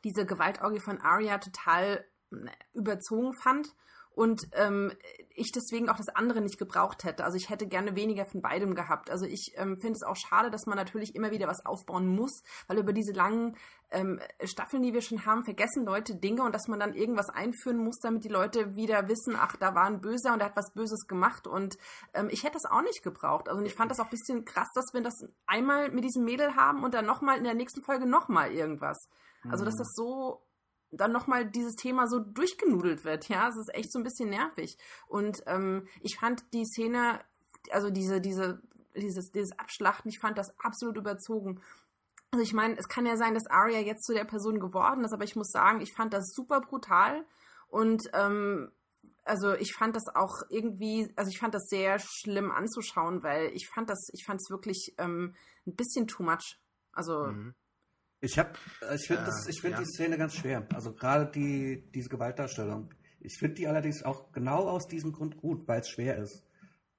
diese Gewaltorgie von Arya total äh, überzogen fand und ähm, ich deswegen auch das andere nicht gebraucht hätte. Also ich hätte gerne weniger von beidem gehabt. Also ich ähm, finde es auch schade, dass man natürlich immer wieder was aufbauen muss, weil über diese langen ähm, Staffeln, die wir schon haben, vergessen Leute Dinge und dass man dann irgendwas einführen muss, damit die Leute wieder wissen, ach, da war ein Böser und der hat was Böses gemacht. Und ähm, ich hätte das auch nicht gebraucht. Also ich fand das auch ein bisschen krass, dass wir das einmal mit diesem Mädel haben und dann nochmal in der nächsten Folge nochmal irgendwas. Also dass das so dann nochmal dieses Thema so durchgenudelt wird, ja, es ist echt so ein bisschen nervig. Und ähm, ich fand die Szene, also diese, diese, dieses, dieses Abschlachten, ich fand das absolut überzogen. Also ich meine, es kann ja sein, dass Arya jetzt zu der Person geworden ist, aber ich muss sagen, ich fand das super brutal und ähm, also ich fand das auch irgendwie, also ich fand das sehr schlimm anzuschauen, weil ich fand das, ich fand es wirklich ähm, ein bisschen too much. Also Mhm. Ich habe, ich finde Äh, das, ich finde ja. die Szene ganz schwer. Also gerade die diese Gewaltdarstellung. Ich finde die allerdings auch genau aus diesem Grund gut, weil es schwer ist.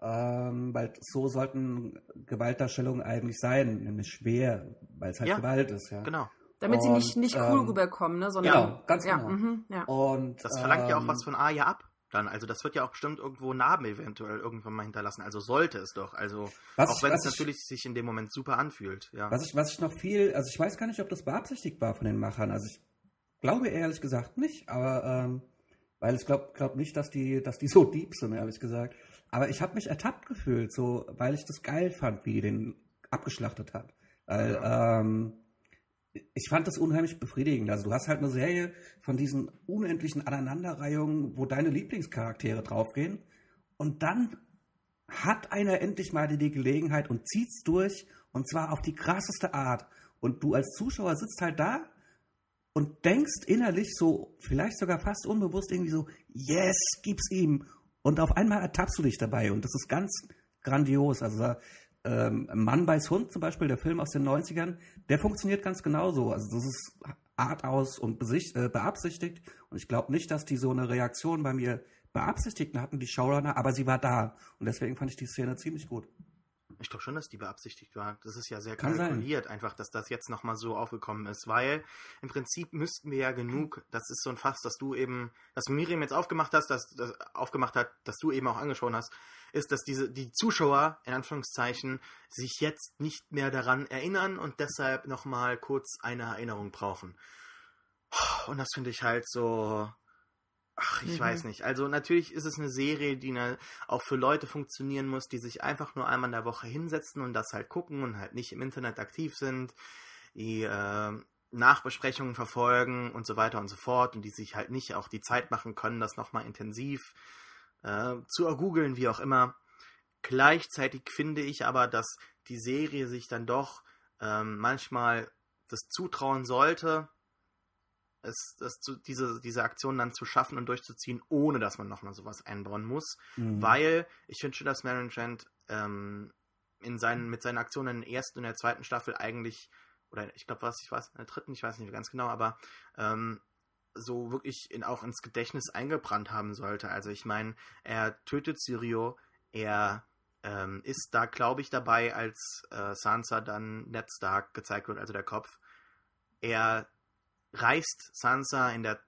Ähm, weil so sollten Gewaltdarstellungen eigentlich sein, nämlich schwer, weil es halt Ja, Gewalt ist, ja. Genau. damit sie Und, nicht, nicht cool ähm, rüberkommen, ne, sondern Genau, ganz ja, genau. mhm, ja. Und Das verlangt ja auch ähm, was von Arya ab. Dann, also das wird ja auch bestimmt irgendwo Narben eventuell irgendwann mal hinterlassen. Also sollte es doch. Also Was auch ich- wenn es ich- natürlich sich in dem Moment super anfühlt. Ja. Was ich, was ich noch viel, also ich weiß gar nicht, ob das beabsichtigt war von den Machern. Also ich glaube ehrlich gesagt nicht, aber ähm, weil ich glaube glaub nicht, dass die, dass die so deep sind, ehrlich gesagt. Aber ich habe mich ertappt gefühlt, so, weil ich das geil fand, wie die den abgeschlachtet hat. Weil ähm, ich fand das unheimlich befriedigend. Also du hast halt eine Serie von diesen unendlichen Aneinanderreihungen, wo deine Lieblingscharaktere draufgehen. Und dann hat einer endlich mal die Gelegenheit und zieht's durch. Und zwar auf die krasseste Art. Und du als Zuschauer sitzt halt da und denkst innerlich so, vielleicht sogar fast unbewusst irgendwie so, yes, gib's ihm. Und auf einmal ertappst du dich dabei. Und das ist ganz grandios. Also ähm, Mann beiß Hund zum Beispiel, der Film aus den 90ern, der funktioniert ganz genauso. Also das ist Art aus und besicht, äh, beabsichtigt. Und ich glaube nicht, dass die so eine Reaktion bei mir beabsichtigt hatten, die Showrunner, aber sie war da. Und deswegen fand ich die Szene ziemlich gut. Ich glaube schon, dass die beabsichtigt war. Das ist ja sehr Kann sein. kalkuliert, einfach, dass das jetzt nochmal so aufgekommen ist, weil im Prinzip müssten wir ja genug, das ist so ein Fass, dass du eben, dass Miriam jetzt aufgemacht hast, dass das aufgemacht hat, dass du eben auch angeschaut hast, ist, dass diese, die Zuschauer, in Anführungszeichen, sich jetzt nicht mehr daran erinnern und deshalb nochmal kurz eine Erinnerung brauchen. Und das finde ich halt so, ach, ich Mhm. weiß nicht. Also natürlich ist es eine Serie, die ne, auch für Leute funktionieren muss, die sich einfach nur einmal in der Woche hinsetzen und das halt gucken und halt nicht im Internet aktiv sind, die äh, Nachbesprechungen verfolgen und so weiter und so fort und die sich halt nicht auch die Zeit machen können, das nochmal intensiv äh, zu ergoogeln, wie auch immer. Gleichzeitig finde ich aber, dass die Serie sich dann doch ähm, manchmal das zutrauen sollte, es, das zu, diese, diese Aktion dann zu schaffen und durchzuziehen, ohne dass man nochmal sowas einbauen muss. Mhm. Weil ich finde schon, dass Trent ähm, in seinen, mit seinen Aktionen in der ersten und der zweiten Staffel eigentlich, oder ich glaube, was, ich weiß, in der dritten, ich weiß nicht mehr ganz genau, aber ähm, so wirklich in, auch ins Gedächtnis eingebrannt haben sollte. Also ich meine, er tötet Sirio, er ähm, ist da, glaube ich, dabei, als äh, Sansa dann Ned Stark gezeigt wird, also der Kopf. Er reißt Sansa in der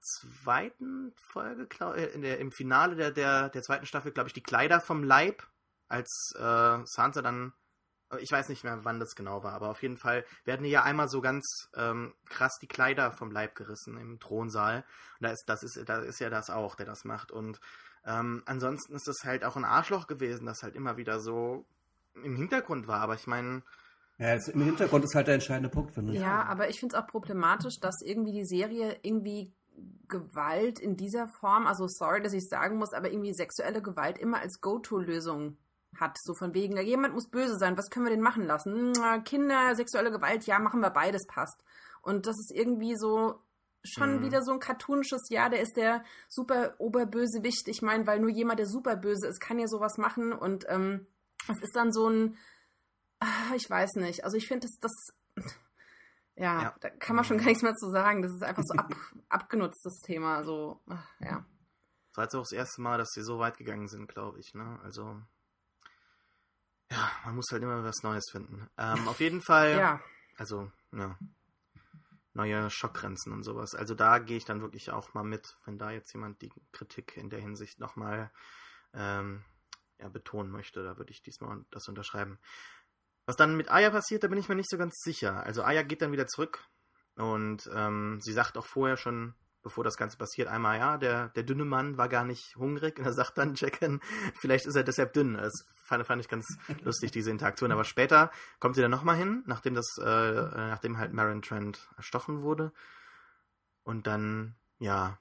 zweiten Folge, glaub, äh, in der, im Finale der, der, der zweiten Staffel, glaube ich, die Kleider vom Leib, als äh, Sansa dann, ich weiß nicht mehr, wann das genau war, aber auf jeden Fall werden ja einmal so ganz ähm, krass die Kleider vom Leib gerissen im Thronsaal. Und da ist, das ist, da ist ja das auch, der das macht. Und ähm, ansonsten ist das halt auch ein Arschloch gewesen, das halt immer wieder so im Hintergrund war. Aber ich meine, Ja, jetzt Im Hintergrund ist halt der entscheidende Punkt, finde ich. Ja, aber ich finde es auch problematisch, dass irgendwie die Serie irgendwie Gewalt in dieser Form, also sorry, dass ich sagen muss, aber irgendwie sexuelle Gewalt immer als Go-To-Lösung hat. So von wegen, jemand muss böse sein, was können wir denn machen lassen? Kinder, sexuelle Gewalt, ja, machen wir beides, passt. Und das ist irgendwie so schon Mhm. wieder so ein cartoonisches, ja, der ist der super Oberbösewicht. Ich meine, weil nur jemand, der super böse ist, kann ja sowas machen. Und ähm, das ist dann so ein, ah, ich weiß nicht. Also ich finde, das, das, ja, Ja. da kann man schon gar nichts mehr zu sagen. Das ist einfach so ab, abgenutztes Thema. So, ach, ja. Das war jetzt auch das erste Mal, dass sie so weit gegangen sind, glaube ich. Ne? Also, ja, man muss halt immer was Neues finden. Ähm, auf jeden Fall, Ja, also, ja, neue Schockgrenzen und sowas. Also da gehe ich dann wirklich auch mal mit, wenn da jetzt jemand die Kritik in der Hinsicht nochmal ähm, ja, betonen möchte. Da würde ich diesmal das unterschreiben. Was dann mit Aya passiert, da bin ich mir nicht so ganz sicher. Also Aya geht dann wieder zurück und ähm, sie sagt auch vorher schon, bevor das Ganze passiert, einmal, ja, der, der dünne Mann war gar nicht hungrig. Und er sagt dann Jacken, vielleicht ist er deshalb dünn. Das fand, fand ich ganz lustig, diese Interaktion. Aber später kommt sie dann nochmal hin, nachdem das, äh, nachdem halt Marin Trent erstochen wurde. Und dann, ja,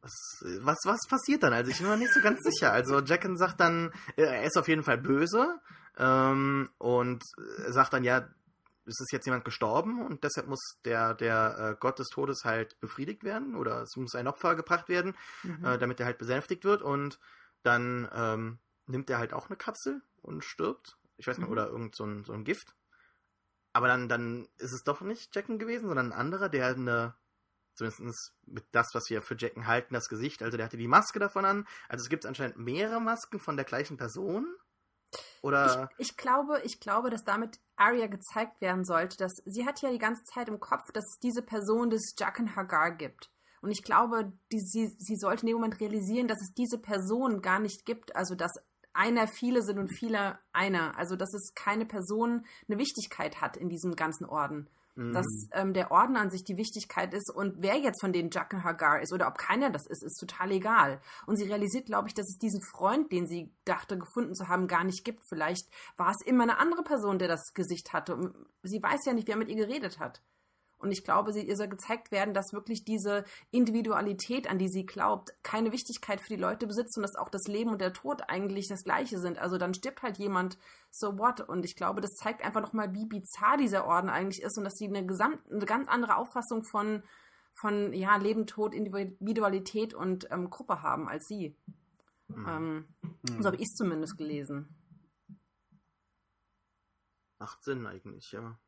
was, was, was passiert dann? Also ich bin mir nicht so ganz sicher. Also Jacken sagt dann, äh, er ist auf jeden Fall böse ähm, und sagt dann, ja, es ist jetzt jemand gestorben und deshalb muss der, der äh, Gott des Todes halt befriedigt werden oder es muss ein Opfer gebracht werden, mhm. äh, damit er halt besänftigt wird und dann ähm, nimmt er halt auch eine Kapsel und stirbt. Ich weiß nicht, Mhm. oder irgend so ein, so ein Gift. Aber dann, dann ist es doch nicht Jacken gewesen, sondern ein anderer, der eine, zumindest mit das, was wir für Jacken halten, das Gesicht, also der hatte die Maske davon an. Also es gibt anscheinend mehrere Masken von der gleichen Person. Oder. Ich, ich, glaube, ich glaube, dass damit Arya gezeigt werden sollte, dass sie hat ja die ganze Zeit im Kopf, dass es diese Person des Jaqen Hagar gibt. Und ich glaube, die, sie, sie sollte in dem Moment realisieren, dass es diese Person gar nicht gibt. Also, dass einer viele sind und viele einer. Also, dass es keine Person eine Wichtigkeit hat in diesem ganzen Orden. Mhm. Dass ähm, der Orden an sich die Wichtigkeit ist und wer jetzt von den Jaqen Hagar ist oder ob keiner das ist, ist total egal. Und sie realisiert, glaube ich, dass es diesen Freund, den sie dachte gefunden zu haben, gar nicht gibt. Vielleicht war es immer eine andere Person, der das Gesicht hatte. Und sie weiß ja nicht, wer mit ihr geredet hat. Und ich glaube, sie, ihr soll gezeigt werden, dass wirklich diese Individualität, an die sie glaubt, keine Wichtigkeit für die Leute besitzt und dass auch das Leben und der Tod eigentlich das Gleiche sind. Also dann stirbt halt jemand, so what? Und ich glaube, das zeigt einfach nochmal, wie bizarr dieser Orden eigentlich ist und dass sie eine, gesamt, eine ganz andere Auffassung von, von ja, Leben, Tod, Individualität und ähm, Gruppe haben als sie. Mhm. Ähm, Mhm. So habe ich es zumindest gelesen. Macht Sinn eigentlich, ja.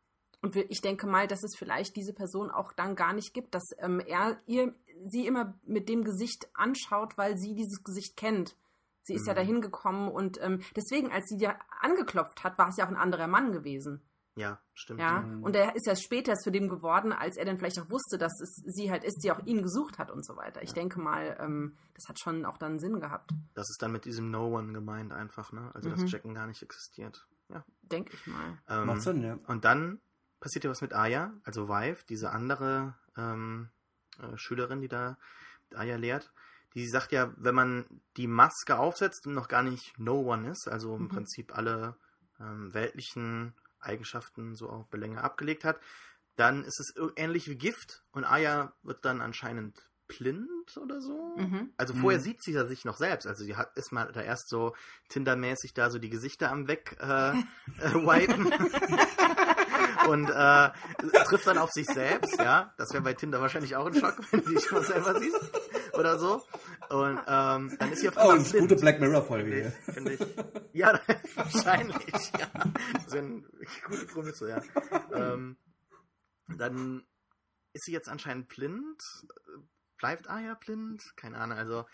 Und ich denke mal, dass es vielleicht diese Person auch dann gar nicht gibt, dass ähm, er ihr sie immer mit dem Gesicht anschaut, weil sie dieses Gesicht kennt. Sie ist ja Mhm. dahin gekommen und ähm, deswegen, als sie dir angeklopft hat, war es ja auch ein anderer Mann gewesen. Ja, stimmt. Ja, Mhm. und er ist ja später zu dem geworden, als er dann vielleicht auch wusste, dass es sie halt ist, die auch ihn gesucht hat und so weiter. Ich Ja. denke mal, ähm, das hat schon auch dann Sinn gehabt, Das ist dann mit diesem No One gemeint einfach, ne? Also Mhm. dass Jacken gar nicht existiert. Ja. denke ich mal. Ähm, Macht Sinn, ja. Und dann passiert ja was mit Aya, also Vive, diese andere ähm, äh, Schülerin, die da Aya lehrt. Die sagt ja, wenn man die Maske aufsetzt und noch gar nicht No One ist, also im Mhm. Prinzip alle ähm, weltlichen Eigenschaften so auf Belänge abgelegt hat, dann ist es ähnlich wie Gift und Aya wird dann anscheinend blind oder so. Mhm. Also vorher Mhm. sieht sie ja sich noch selbst. Also sie hat ist mal da erst so Tindermäßig da so die Gesichter am weg äh, äh, wipen und äh, trifft dann auf sich selbst. Ja, das wäre bei Tinder wahrscheinlich auch ein Schock, wenn du dich mal selber siehst oder so. Und ähm, dann ist sie auf Oh, einmal das ist blind. gute Black Mirror-Folge hier. Finde ich. Ja, wahrscheinlich. Ja. Das eine gute Prämisse, ja. Ähm, dann ist sie jetzt anscheinend blind. Bleibt Aya blind? Keine Ahnung. Also,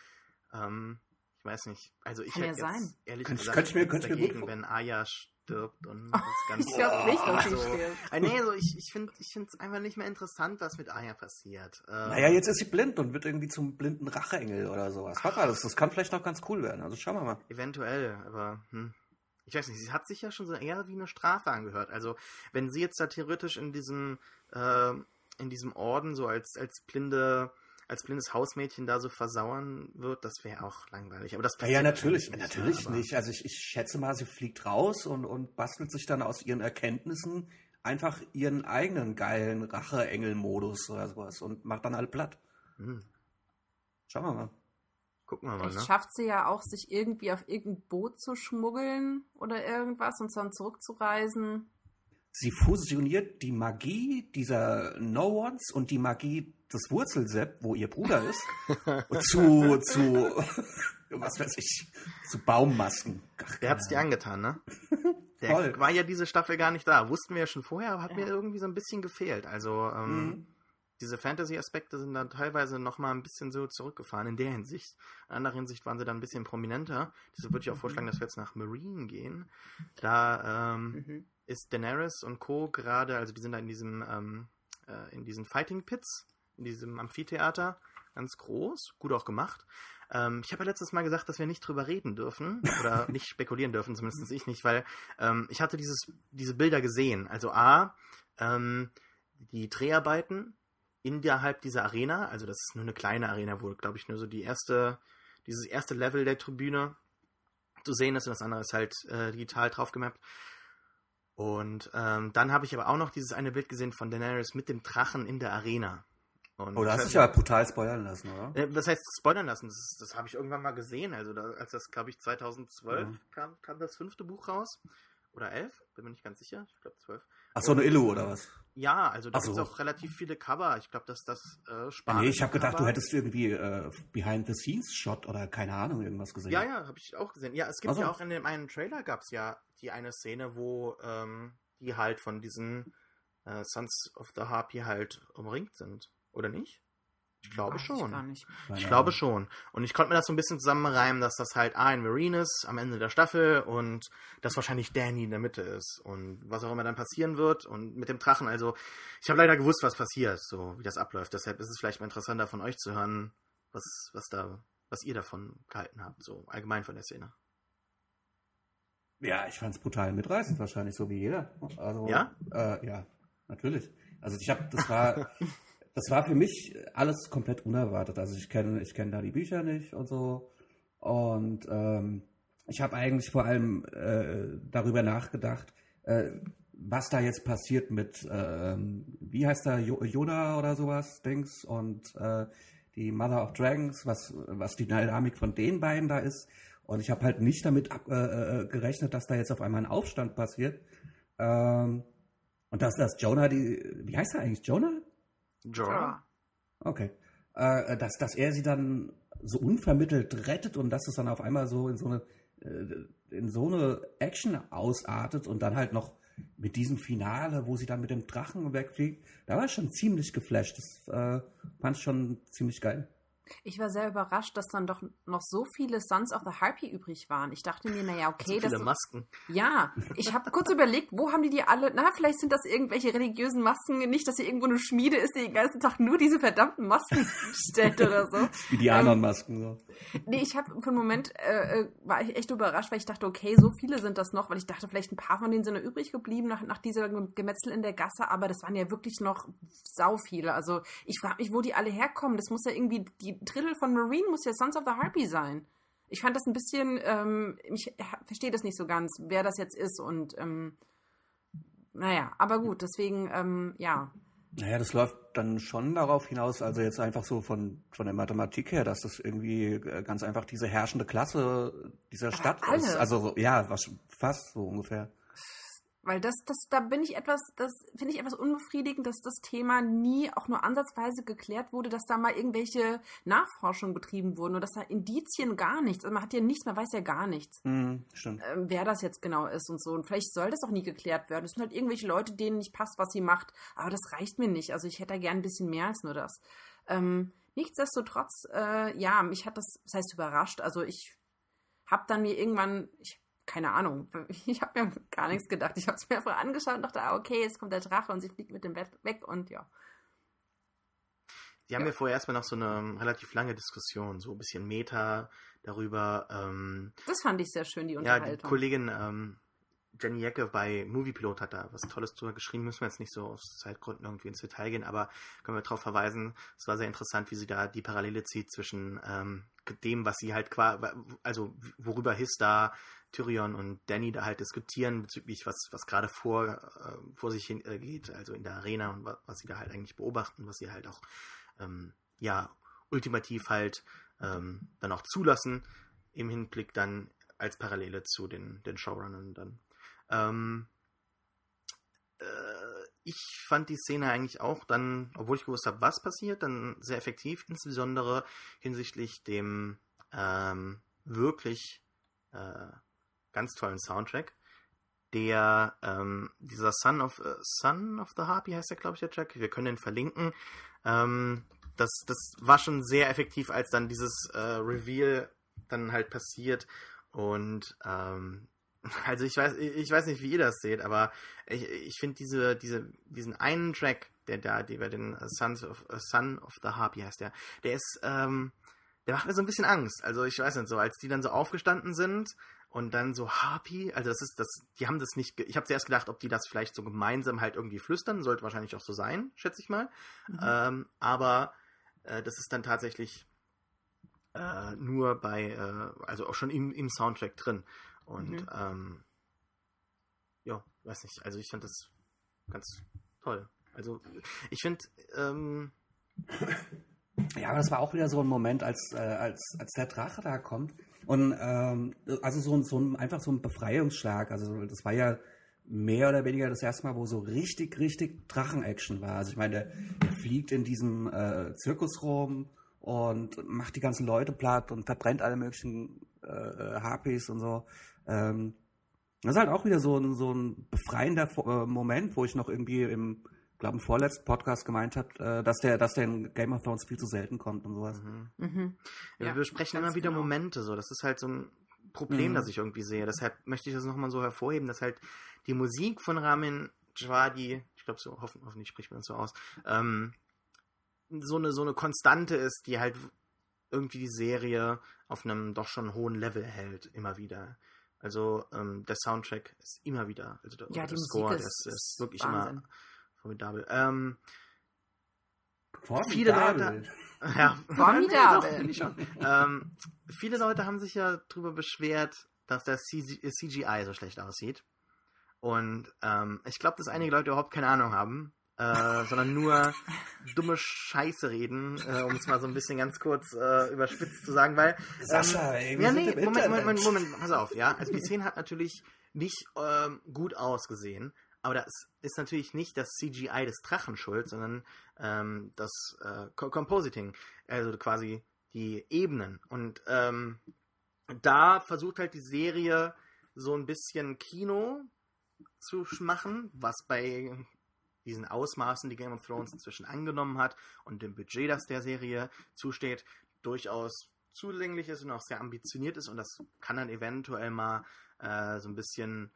ähm, ich weiß nicht. Also ich Kann ja hätte jetzt sein. ehrlich Könnte- gesagt könnte ich mir- könnte mir gut dagegen, vor- wenn Aya stirbt und das Ganze. Ich glaube nicht, dass sie so. stirbt. Ah, nee, so ich, ich finde es ich einfach nicht mehr interessant, was mit Aya passiert. Ähm, Naja, jetzt ist sie blind und wird irgendwie zum blinden Racheengel oder sowas. Warte mal, das, das kann vielleicht auch ganz cool werden. Also schauen wir mal. Eventuell, aber hm. ich weiß nicht, sie hat sich ja schon so eher wie eine Strafe angehört. Also wenn sie jetzt da theoretisch in diesem äh, in diesem Orden so als als blinde als blindes Hausmädchen da so versauern wird, das wäre auch langweilig. Aber das Ja, natürlich, wahrscheinlich natürlich ja, aber- nicht. Also ich, ich schätze mal, sie fliegt raus und, und bastelt sich dann aus ihren Erkenntnissen einfach ihren eigenen geilen Rache-Engel-Modus oder sowas und macht dann alle platt. Hm. Schauen wir mal. Gucken wir mal, Vielleicht ne? schafft sie ja auch, sich irgendwie auf irgendein Boot zu schmuggeln oder irgendwas und dann zurückzureisen. Sie fusioniert die Magie dieser No-Ones und die Magie des Wurzelsepp, wo ihr Bruder ist, zu, zu, was weiß ich, zu Baummasken. Ach, Der hat's dir angetan, ne? Der Voll. war ja diese Staffel gar nicht da. Wussten wir ja schon vorher, aber hat mir irgendwie so ein bisschen gefehlt. Also, ähm, Mhm. Diese Fantasy-Aspekte sind dann teilweise nochmal ein bisschen so zurückgefahren in der Hinsicht. In anderer Hinsicht waren sie dann ein bisschen prominenter. Deshalb würde ich auch vorschlagen, dass wir jetzt nach Marine gehen. Da ähm, Mhm. ist Daenerys und Co. gerade, also die sind da in diesem, ähm, äh, in diesen Fighting Pits, in diesem Amphitheater, ganz groß, gut auch gemacht. Ähm, ich habe ja letztes Mal gesagt, dass wir nicht drüber reden dürfen oder nicht spekulieren dürfen, zumindest ich nicht, weil ähm, ich hatte dieses, diese Bilder gesehen. Also A, ähm, die Dreharbeiten innerhalb dieser Arena, also das ist nur eine kleine Arena, wo, glaube ich, nur so die erste, dieses erste Level der Tribüne zu sehen ist und das andere ist halt äh, digital draufgemappt. Und ähm, dann habe ich aber auch noch dieses eine Bild gesehen von Daenerys mit dem Drachen in der Arena. Und Oh, da hast du dich ja brutal spoilern lassen, oder? äh, Was heißt spoilern lassen? Das, ist- das habe ich irgendwann mal gesehen. Also, da, als das, glaube ich, 2012 Mhm. kam, kam das fünfte Buch raus. Oder elf? Bin mir nicht ganz sicher. Ich glaube, zwölf. Ach so, eine Illu oder was? Ja, also da so. gibt es auch relativ viele Cover. Ich glaube, dass das äh, spanische nee, ich habe gedacht, du hättest irgendwie äh, Behind-the-Scenes-Shot oder keine Ahnung, irgendwas gesehen. Ja, ja, habe ich auch gesehen. Ja, es gibt so. ja auch in dem einen Trailer gab es ja die eine Szene, wo ähm, die halt von diesen äh, Sons of the Harpy halt umringt sind. Oder nicht? Ich glaube ich schon. gar nicht. Keine Ich glaube schon. Und ich konnte mir das so ein bisschen zusammenreimen, dass das halt A in Marine ist am Ende der Staffel und dass wahrscheinlich Danny in der Mitte ist und was auch immer dann passieren wird und mit dem Drachen. Also ich habe leider gewusst, was passiert, so wie das abläuft. Deshalb ist es vielleicht mal interessanter von euch zu hören, was, was da, was ihr davon gehalten habt, so allgemein von der Szene. Ja, ich fand's brutal mitreißend, wahrscheinlich so wie jeder. Also, Ja? Äh, ja, natürlich. Also ich habe, das war, das war für mich alles komplett unerwartet. Also ich kenne, ich kenne da die Bücher nicht und so. Und ähm, ich habe eigentlich vor allem äh, darüber nachgedacht, äh, was da jetzt passiert mit, ähm, wie heißt da, Yoda oder sowas, Dings und äh, die Mother of Dragons, was, was die Dynamik von den beiden da ist. Und ich habe halt nicht damit ab, äh, äh, gerechnet, dass da jetzt auf einmal ein Aufstand passiert. Ähm, und dass das Jonah, die, wie heißt er eigentlich, Jonah? Jorah? Okay. Äh, dass, dass er sie dann so unvermittelt rettet und dass es dann auf einmal so in so eine äh, in so eine Action ausartet und dann halt noch mit diesem Finale, wo sie dann mit dem Drachen wegfliegt, da war ich schon ziemlich geflasht. Das äh, fand ich schon ziemlich geil. Ich war sehr überrascht, dass dann doch noch so viele Sons of the Harpy übrig waren. Ich dachte mir, naja, okay, so viele das Masken. Ja, ich habe kurz überlegt, wo haben die die alle? Na, vielleicht sind das irgendwelche religiösen Masken. Nicht, dass hier irgendwo eine Schmiede ist, die den ganzen Tag nur diese verdammten Masken stellt oder so. Wie die Ähm, anderen Masken. So. Nee, ich habe für einen Moment, äh, äh, war ich echt überrascht, weil ich dachte, okay, so viele sind das noch, weil ich dachte, vielleicht ein paar von denen sind noch übrig geblieben nach, nach dieser Gemetzel in der Gasse, aber das waren ja wirklich noch sau viele. Also ich frage mich, wo die alle herkommen. Das muss ja irgendwie, die, die Drittel von Marine muss ja Sons of the Harpy sein. Ich fand das ein bisschen, ähm, ich verstehe das nicht so ganz, wer das jetzt ist und ähm, naja, aber gut, deswegen, ähm, ja. Naja, das läuft dann schon darauf hinaus, also jetzt einfach so von, von der Mathematik her, dass das irgendwie äh, ganz einfach diese herrschende Klasse dieser Aber Stadt alle. ist. Also ja, was, fast so ungefähr. Weil das, das, da bin ich etwas, das finde ich etwas unbefriedigend, dass das Thema nie auch nur ansatzweise geklärt wurde, dass da mal irgendwelche Nachforschungen betrieben wurden oder dass da Indizien gar nichts. Also man hat ja nichts, man weiß ja gar nichts, Hm, stimmt. ähm, wer das jetzt genau ist und so. Und vielleicht soll das auch nie geklärt werden. Es sind halt irgendwelche Leute, denen nicht passt, was sie macht. Aber das reicht mir nicht. Also ich hätte da gern ein bisschen mehr als nur das. Ähm, nichtsdestotrotz, äh, ja, mich hat das, das heißt überrascht. Also ich habe dann mir irgendwann, ich, keine Ahnung, ich habe mir gar nichts gedacht. Ich habe es mir einfach angeschaut und dachte, ah, okay, jetzt kommt der Drache und sie fliegt mit dem Bett weg und ja. Die haben Ja. ja vorher erstmal noch so eine ähm, relativ lange Diskussion, so ein bisschen Meta darüber. Ähm, Das fand ich sehr schön, die ja, die Unterhaltung. Kollegin ähm, Jenny Jecke bei Moviepilot hat da was Tolles drüber geschrieben. Müssen wir jetzt nicht so aus Zeitgründen irgendwie ins Detail gehen, aber können wir darauf verweisen. Es war sehr interessant, wie sie da die Parallele zieht zwischen ähm, dem, was sie halt quasi, also worüber Hiss da, Tyrion und Danny da halt diskutieren bezüglich was, was gerade vor, äh, vor sich hin äh, geht, also in der Arena und was, was sie da halt eigentlich beobachten, was sie halt auch ähm, ja ultimativ halt ähm, dann auch zulassen im Hinblick dann als Parallele zu den, den Showrunnern dann. Ähm, äh, ich fand die Szene eigentlich auch dann, obwohl ich gewusst habe, was passiert, dann sehr effektiv, insbesondere hinsichtlich dem ähm, wirklich äh, ganz tollen Soundtrack. Der, ähm, dieser Son of, äh, Son of the Harpy heißt der, glaube ich, der Track. Wir können den verlinken. Ähm, das, das war schon sehr effektiv, als dann dieses äh, Reveal dann halt passiert. Und ähm, also ich weiß, ich weiß nicht, wie ihr das seht, aber ich, ich finde diese, diese, diesen einen Track, der da, der bei den Sons of, äh, Son of the Harpy heißt der, der ist, ähm, der macht mir so ein bisschen Angst. Also ich weiß nicht so, als die dann so aufgestanden sind und dann so Harpy, also das ist das, die haben das nicht, ich habe zuerst gedacht, ob die das vielleicht so gemeinsam halt irgendwie flüstern, sollte wahrscheinlich auch so sein, schätze ich mal. Mhm. Ähm, aber äh, das ist dann tatsächlich äh, nur bei, äh, also auch schon im, im Soundtrack drin. Und Mhm. ähm, ja, weiß nicht, also ich fand das ganz toll. Also ich finde, ähm, Ja, aber das war auch wieder so ein Moment, als, äh, als, als der Drache da kommt. Und ähm, also so so ein einfach so ein Befreiungsschlag. Also das war ja mehr oder weniger das erste Mal, wo so richtig, richtig Drachen-Action war. Also ich meine, der, der fliegt in diesem äh, Zirkus rum und macht die ganzen Leute platt und verbrennt alle möglichen äh, Harpies und so. Ähm, das ist halt auch wieder so ein, so ein befreiender äh, Moment, wo ich noch irgendwie im, glaube im vorletzten Podcast gemeint habe, äh, dass der, dass der in Game of Thrones viel zu selten kommt und sowas. mhm. Mhm. Ja, Ja, wir besprechen immer wieder genau. Momente so. Das ist halt so ein Problem, Mhm. das ich irgendwie sehe. Deshalb möchte ich das nochmal so hervorheben, dass halt die Musik von Ramin Djawadi, ich glaube so, hoffen, hoffentlich spricht man das so aus, ähm, so eine so eine Konstante ist, die halt irgendwie die Serie auf einem doch schon hohen Level hält, immer wieder. Also ähm, der Soundtrack ist immer wieder, also der, Ja, der Score, ist- ist ist wirklich Wahnsinn. immer formidabel. Ähm, Formidabel. Viele Leute- ja, Formidabel. Ähm, viele Leute haben sich ja darüber beschwert, dass das CG CGI so schlecht aussieht. Und ähm, ich glaube, dass einige Leute überhaupt keine Ahnung haben, äh, sondern nur dumme Scheiße reden, äh, um es mal so ein bisschen ganz kurz äh, überspitzt zu sagen, weil Sascha, ey, wir ja, sind nee, im Moment. Moment, Moment, Moment, pass auf, ja. Also die Szene hat natürlich nicht ähm, gut ausgesehen, aber das ist natürlich nicht das CGI des Drachen schuld, sondern ähm, das äh, Co- Compositing, also quasi die Ebenen. Und ähm, da versucht halt die Serie so ein bisschen Kino zu machen, was bei diesen Ausmaßen, die Game of Thrones inzwischen angenommen hat und dem Budget, das der Serie zusteht, durchaus zulänglich ist und auch sehr ambitioniert ist und das kann dann eventuell mal äh, so ein bisschen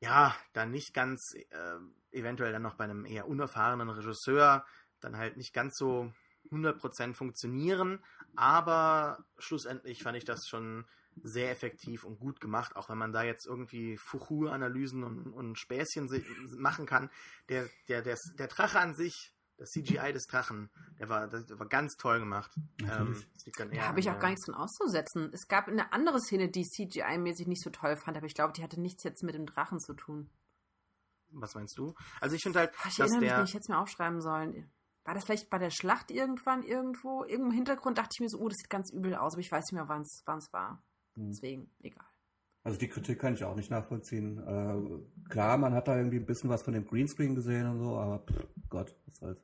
ja, dann nicht ganz äh, eventuell dann noch bei einem eher unerfahrenen Regisseur dann halt nicht ganz so 100% funktionieren, aber schlussendlich fand ich das schon sehr effektiv und gut gemacht, auch wenn man da jetzt irgendwie Fuchu-Analysen und, und Späßchen machen kann. Der, der, der, der Drache an sich, das CGI des Drachen, der war, das war ganz toll gemacht. Ähm, Da habe ich auch der- gar nichts dran auszusetzen. Es gab eine andere Szene, die CGI-mäßig nicht so toll fand, aber ich glaube, die hatte nichts jetzt mit dem Drachen zu tun. Was meinst du? Also ich finde halt, Ach, ich dass erinnere mich der, nicht, ich hätte es mir aufschreiben sollen. War das vielleicht bei der Schlacht irgendwann irgendwo? Irgendwo im Hintergrund dachte ich mir so, oh, das sieht ganz übel aus, aber ich weiß nicht mehr, wann es war. Hm. Deswegen, egal. Also die Kritik kann ich auch nicht nachvollziehen. Äh, klar, man hat da irgendwie ein bisschen was von dem Greenscreen gesehen und so, aber pff, Gott, was soll's.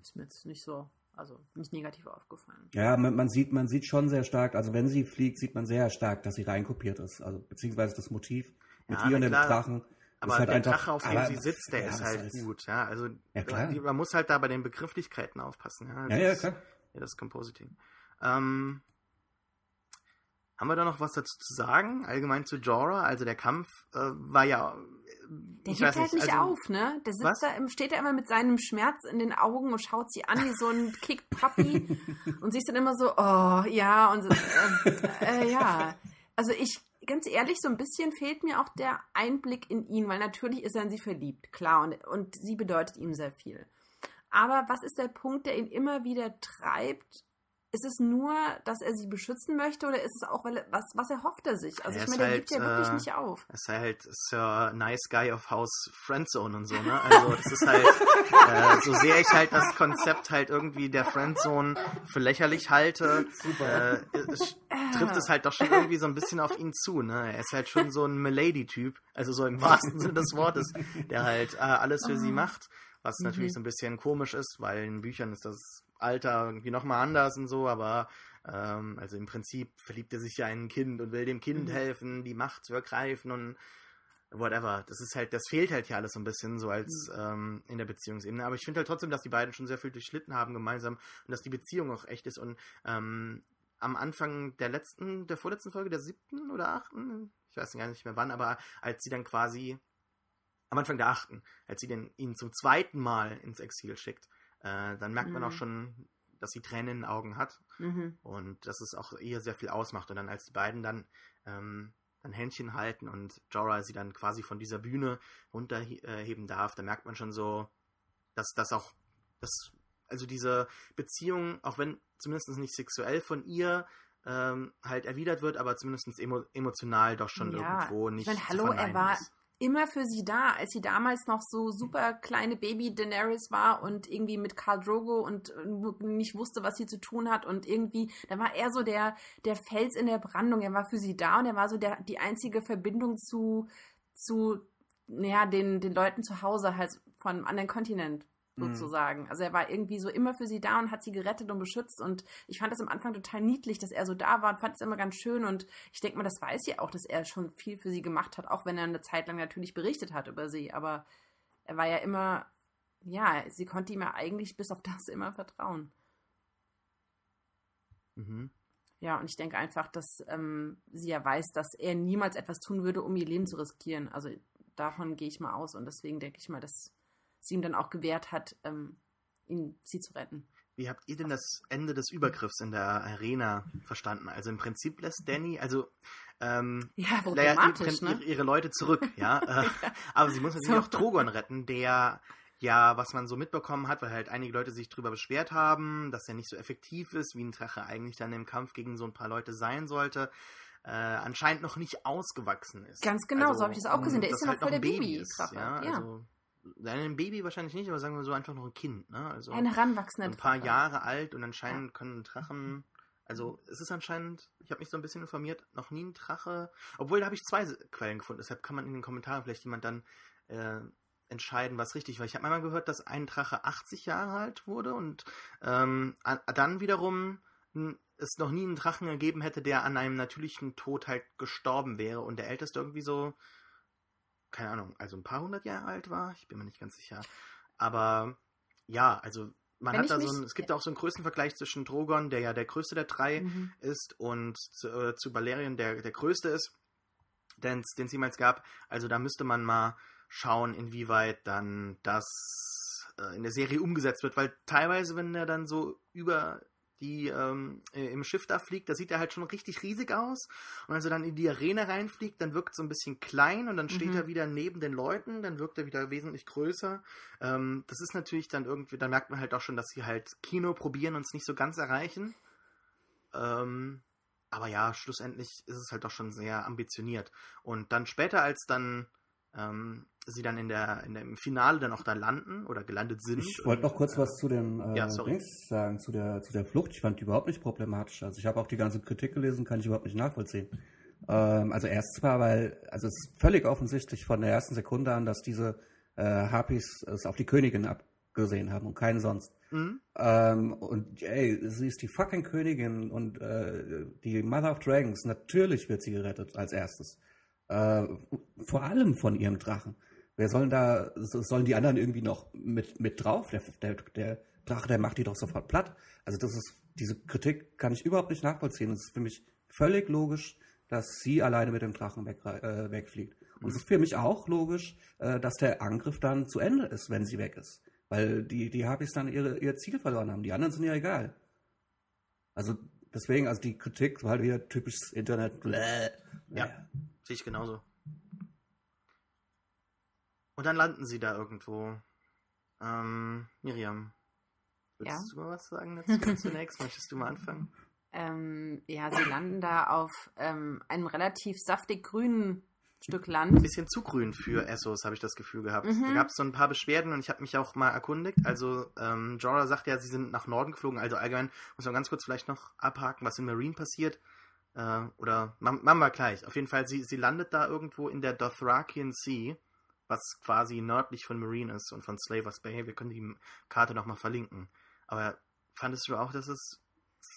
Ist mir jetzt nicht so, also nicht negativ aufgefallen. Ja, man, man sieht, man sieht schon sehr stark, also wenn sie fliegt, sieht man sehr stark, dass sie reinkopiert ist. Also beziehungsweise das Motiv mit Ja, ihr und dem. Drachen. aber ist halt der einfach- Drache, auf dem sie sitzt, der ja, ist halt soll's. gut. Ja, also Ja, man muss halt da bei den Begrifflichkeiten aufpassen. Ja, Ja, ja, das- klar. Ja, das Compositing. Ähm, haben wir da noch was dazu zu sagen? Allgemein zu Jorah? Also der Kampf äh, war ja. Der hebt halt nicht also, auf, ne? Der sitzt Was? da, steht da immer mit seinem Schmerz in den Augen und schaut sie an wie so ein Kick-Puppy und sie ist dann immer so, oh, ja, und so, äh, äh, ja. Also ich, ganz ehrlich, so ein bisschen fehlt mir auch der Einblick in ihn, weil natürlich ist er in sie verliebt, klar, und, und sie bedeutet ihm sehr viel. Aber was ist der Punkt, der ihn immer wieder treibt? Ist es nur, dass er sie beschützen möchte oder ist es auch, weil er, was, was erhofft er sich? Also Er ich meine, der halt, gibt ja wirklich äh, nicht auf. Es ist halt Sir Nice Guy of House Friendzone und so, ne? Also das ist halt, äh, so sehr ich halt das Konzept halt irgendwie der Friendzone für lächerlich halte, äh, es trifft es halt doch schon irgendwie so ein bisschen auf ihn zu, ne? Er ist halt schon so ein Milady-Typ, also so im wahrsten Sinne des Wortes, der halt äh, alles für sie macht, was natürlich so ein bisschen komisch ist, weil in Büchern ist das Alter irgendwie nochmal anders und so, aber ähm, also im Prinzip verliebt er sich ja in ein Kind und will dem Kind Mhm. helfen, die Macht zu ergreifen und whatever. Das ist halt, das fehlt halt hier alles so ein bisschen so als ähm, in der Beziehungsebene. Aber ich finde halt trotzdem, dass die beiden schon sehr viel durchschlitten haben gemeinsam und dass die Beziehung auch echt ist. Und ähm, am Anfang der letzten, der vorletzten Folge, der siebten oder achten, ich weiß gar nicht mehr wann, aber als sie dann quasi am Anfang der achten, als sie den, ihn zum zweiten Mal ins Exil schickt, äh, dann merkt man Mhm. auch schon, dass sie Tränen in den Augen hat Mhm. und dass es auch ihr sehr viel ausmacht. Und dann, als die beiden dann ähm, ein Händchen halten und Jorah sie dann quasi von dieser Bühne runterheben darf, da merkt man schon so, dass das auch, dass, also diese Beziehung, auch wenn zumindest nicht sexuell von ihr ähm, halt erwidert wird, aber zumindest emo emotional doch schon Ja, irgendwo ich nicht mein, zu hallo, er war- ist. Immer für sie da, als sie damals noch so super kleine Baby Daenerys war und irgendwie mit Khal Drogo und nicht wusste, was sie zu tun hat und irgendwie, da war er so der, der Fels in der Brandung. Er war für sie da und er war so der, die einzige Verbindung zu, zu, naja, den, den Leuten zu Hause halt von einem anderen Kontinent Mhm. sozusagen. Also er war irgendwie so immer für sie da und hat sie gerettet und beschützt und ich fand das am Anfang total niedlich, dass er so da war und fand es immer ganz schön und ich denke mal, das weiß sie auch, dass er schon viel für sie gemacht hat, auch wenn er eine Zeit lang natürlich berichtet hat über sie, aber er war ja immer, ja, sie konnte ihm ja eigentlich bis auf das immer vertrauen. Mhm. Ja, und ich denke einfach, dass ähm, sie ja weiß, dass er niemals etwas tun würde, um ihr Leben zu riskieren. Also davon gehe ich mal aus und deswegen denke ich mal, dass sie ihm dann auch gewährt hat, ähm, ihn, sie zu retten. Wie habt ihr denn das Ende des Übergriffs in der Arena verstanden? Also im Prinzip lässt Danny, also ähm, Ja, problematisch, bringt ne? ihre, Leute zurück, ja. äh, aber sie muss natürlich auch Drogon retten, der ja, was man so mitbekommen hat, weil halt einige Leute sich drüber beschwert haben, dass er nicht so effektiv ist, wie ein Drache eigentlich dann im Kampf gegen so ein paar Leute sein sollte, äh, anscheinend noch nicht ausgewachsen ist. Ganz genau, so habe ich das auch gesehen. Der ist ja noch halt voll der ein Baby ja. Ja. Also, ein Baby wahrscheinlich nicht, aber sagen wir so einfach noch ein Kind, ne? Also Ein heranwachsender ein paar Drache. Jahre alt und anscheinend können Drachen, also es ist anscheinend, ich habe mich so ein bisschen informiert, noch nie ein Drache, obwohl da habe ich zwei Quellen gefunden, deshalb kann man in den Kommentaren vielleicht jemand dann äh, entscheiden, was richtig war. Ich habe einmal gehört, dass ein Drache 80 Jahre alt wurde und ähm, dann wiederum es noch nie einen Drachen gegeben hätte, der an einem natürlichen Tod halt gestorben wäre und der älteste irgendwie so, keine Ahnung, also ein paar hundert Jahre alt war, ich bin mir nicht ganz sicher. Aber ja, also man Wenn hat da so ein, es gibt da auch so einen Größenvergleich zwischen Drogon, der ja der größte der drei Mhm. ist, und zu, äh, zu Balerion, der der größte ist, den es jemals gab. Also da müsste man mal schauen, inwieweit dann das äh, in der Serie umgesetzt wird, weil teilweise, wenn er dann so über die ähm, äh, im Schiff da fliegt, da sieht er halt schon richtig riesig aus. Und als er dann in die Arena reinfliegt, dann wirkt es so ein bisschen klein und dann steht Mhm. er wieder neben den Leuten, dann wirkt er wieder wesentlich größer. Ähm, das ist natürlich dann irgendwie, da merkt man halt auch schon, dass sie halt Kino probieren und es nicht so ganz erreichen. Ähm, aber ja, schlussendlich ist es halt doch schon sehr ambitioniert. Und dann später, als dann ähm, sie dann in der, in der, im Finale dann auch da landen oder gelandet sind. Ich wollte noch kurz und, was zu dem äh, ja. Dings sagen, zu der, zu der Flucht. Ich fand die überhaupt nicht problematisch. Also ich habe auch die ganze Kritik gelesen, kann ich überhaupt nicht nachvollziehen. Ähm, also erst zwar, weil, also es ist völlig offensichtlich von der ersten Sekunde an, dass diese äh, Harpies es auf die Königin abgesehen haben und keinen sonst. Mhm. Ähm, und ey, sie ist die fucking Königin und äh, die Mother of Dragons. Natürlich wird sie gerettet als erstes. Äh, vor allem von ihrem Drachen. Wer sollen da, so- sollen die anderen irgendwie noch mit, mit drauf? Der, der, der Drache, der macht die doch sofort platt. Also das ist, diese Kritik kann ich überhaupt nicht nachvollziehen. Es ist für mich völlig logisch, dass sie alleine mit dem Drachen weg, äh, wegfliegt. Und es ist für mich auch logisch, äh, dass der Angriff dann zu Ende ist, wenn sie weg ist. Weil die, die Harpies dann ihre, ihr Ziel verloren haben. Die anderen sind ja egal. Also deswegen, also die Kritik war halt wieder typisches Internet. Bläh. Ja. Sehe ich genauso. Und dann landen sie da irgendwo. Ähm, Miriam, willst Ja? du mal was sagen dazu zunächst? Möchtest du mal anfangen? Ähm, ja, sie landen da auf ähm, einem relativ saftig grünen Stück Ein Land. bisschen zu grün für Essos, habe ich das Gefühl gehabt. Mhm. Da gab es so ein paar Beschwerden und ich habe mich auch mal erkundigt. Also, ähm, Jorah sagt ja, sie sind nach Norden geflogen. Also allgemein muss man ganz kurz vielleicht noch abhaken, was in Marine passiert. Äh, oder ma- machen wir gleich. Auf jeden Fall, sie, sie landet da irgendwo in der Dothrakian Sea, was quasi nördlich von Marine ist und von Slavers Bay. Wir können die Karte nochmal verlinken. Aber fandest du auch, dass es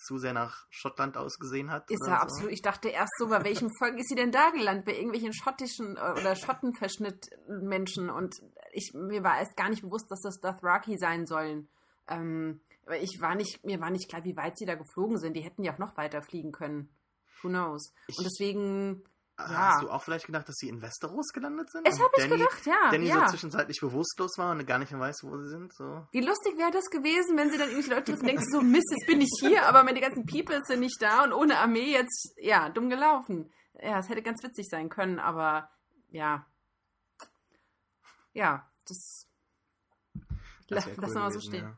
zu sehr nach Schottland ausgesehen hat? Ist ja so? absolut. Ich dachte erst so, bei welchem Volk ist sie denn da gelandet? Bei irgendwelchen schottischen äh, oder Schottenverschnittmenschen. Und ich, mir war erst gar nicht bewusst, dass das Dothraki sein sollen. Ähm, aber ich war nicht, mir war nicht klar, wie weit sie da geflogen sind. Die hätten ja auch noch weiter fliegen können. Who knows? Ich- Und deswegen, Hast ja. du auch vielleicht gedacht, dass sie in Westeros gelandet sind? Es Und hab ich gedacht, ja, Danny ja. so zwischenzeitlich bewusstlos war und gar nicht mehr weiß, wo sie sind. So. Wie lustig wäre das gewesen, wenn sie dann irgendwelche Leute treffen, denken sie so, Mist, jetzt bin ich hier, aber meine ganzen People sind nicht da und ohne Armee jetzt, ja, dumm gelaufen. Ja, es hätte ganz witzig sein können, aber ja. Ja, das, Das la- wär lassen wir mal so stehen. Ja.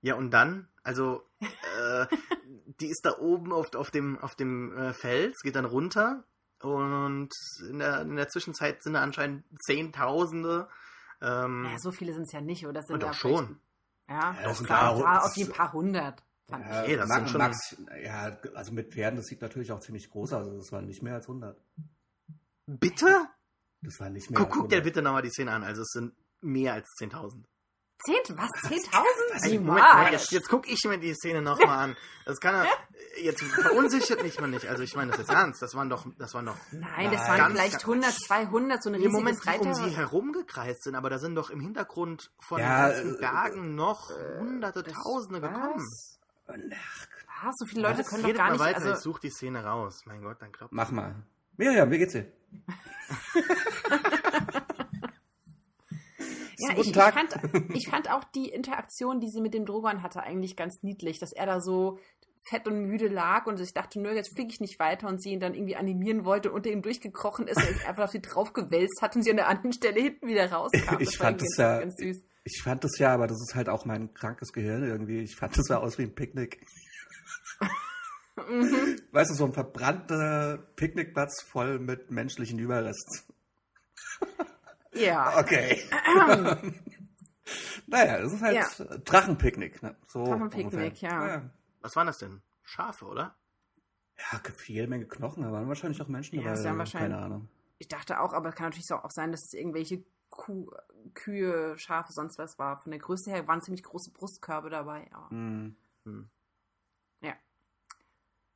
ja, und dann, also, äh, die ist da oben auf, auf dem, auf dem äh, Fels, geht dann runter und in der, in der Zwischenzeit sind da anscheinend Zehntausende. Ähm, Ja, so viele sind es ja nicht, oder? Sind doch ja schon. Ja, Ja, doch, das sind klar, ein es paar- war auf jeden paar hundert. Fand Ja, ich. Das Max, sind schon- Max, ja, also mit Pferden, das sieht natürlich auch ziemlich groß aus. Also das waren nicht mehr als 100. Bitte? Das waren nicht mehr Guck, als guck dir 100. bitte nochmal die Szene an. Also es sind mehr als 10.000. Zehn, was? Zehntausend? Niemals. Jetzt, jetzt gucke ich mir die Szene nochmal an. Das kann er, jetzt verunsichert mich mal nicht. Also ich meine das jetzt ernst. Das waren doch, das waren doch Nein, das waren Ganz- vielleicht ganz- 100, 200, so ein Im riesiges Moment, die um sie herumgekreist sind, aber da sind doch im Hintergrund von Ja, den ganzen äh, Bergen noch hunderte, Das- tausende gekommen. was? Ach, Was? So viele Leute Was? können doch gar mal nicht. weiter, Also, ich suche die Szene raus. Mein Gott, dann klappt Mach mal. Miriam, wie geht's dir? Ja, Guten ich, ich, Tag. fand, ich fand auch die Interaktion, die sie mit dem Drogon hatte, eigentlich ganz niedlich, dass er da so fett und müde lag und ich dachte, nö, jetzt fliege ich nicht weiter und sie ihn dann irgendwie animieren wollte und unter ihm durchgekrochen ist und einfach auf sie draufgewälzt hat und sie an der anderen Stelle hinten wieder rauskam. Ich war fand das ja- ganz süß. Ich fand das ja, aber das ist halt auch mein krankes Gehirn irgendwie. Ich fand das sah aus wie ein Picknick. Mhm. Weißt du, so ein verbrannter Picknickplatz voll mit menschlichen Überresten. Ja. Okay. naja, das ist halt Ja. Drachenpicknick. Ne? So Drachenpicknick, ja. ja. Was waren das denn? Schafe, oder? Ja, jede Menge Knochen, da waren wahrscheinlich auch Menschen Ja, dabei. es waren wahrscheinlich- Keine Ahnung. Ich dachte auch, aber es kann natürlich auch sein, dass es irgendwelche Kuh, Kühe, Schafe, sonst was war. Von der Größe her waren ziemlich große Brustkörbe dabei. Aber Hm.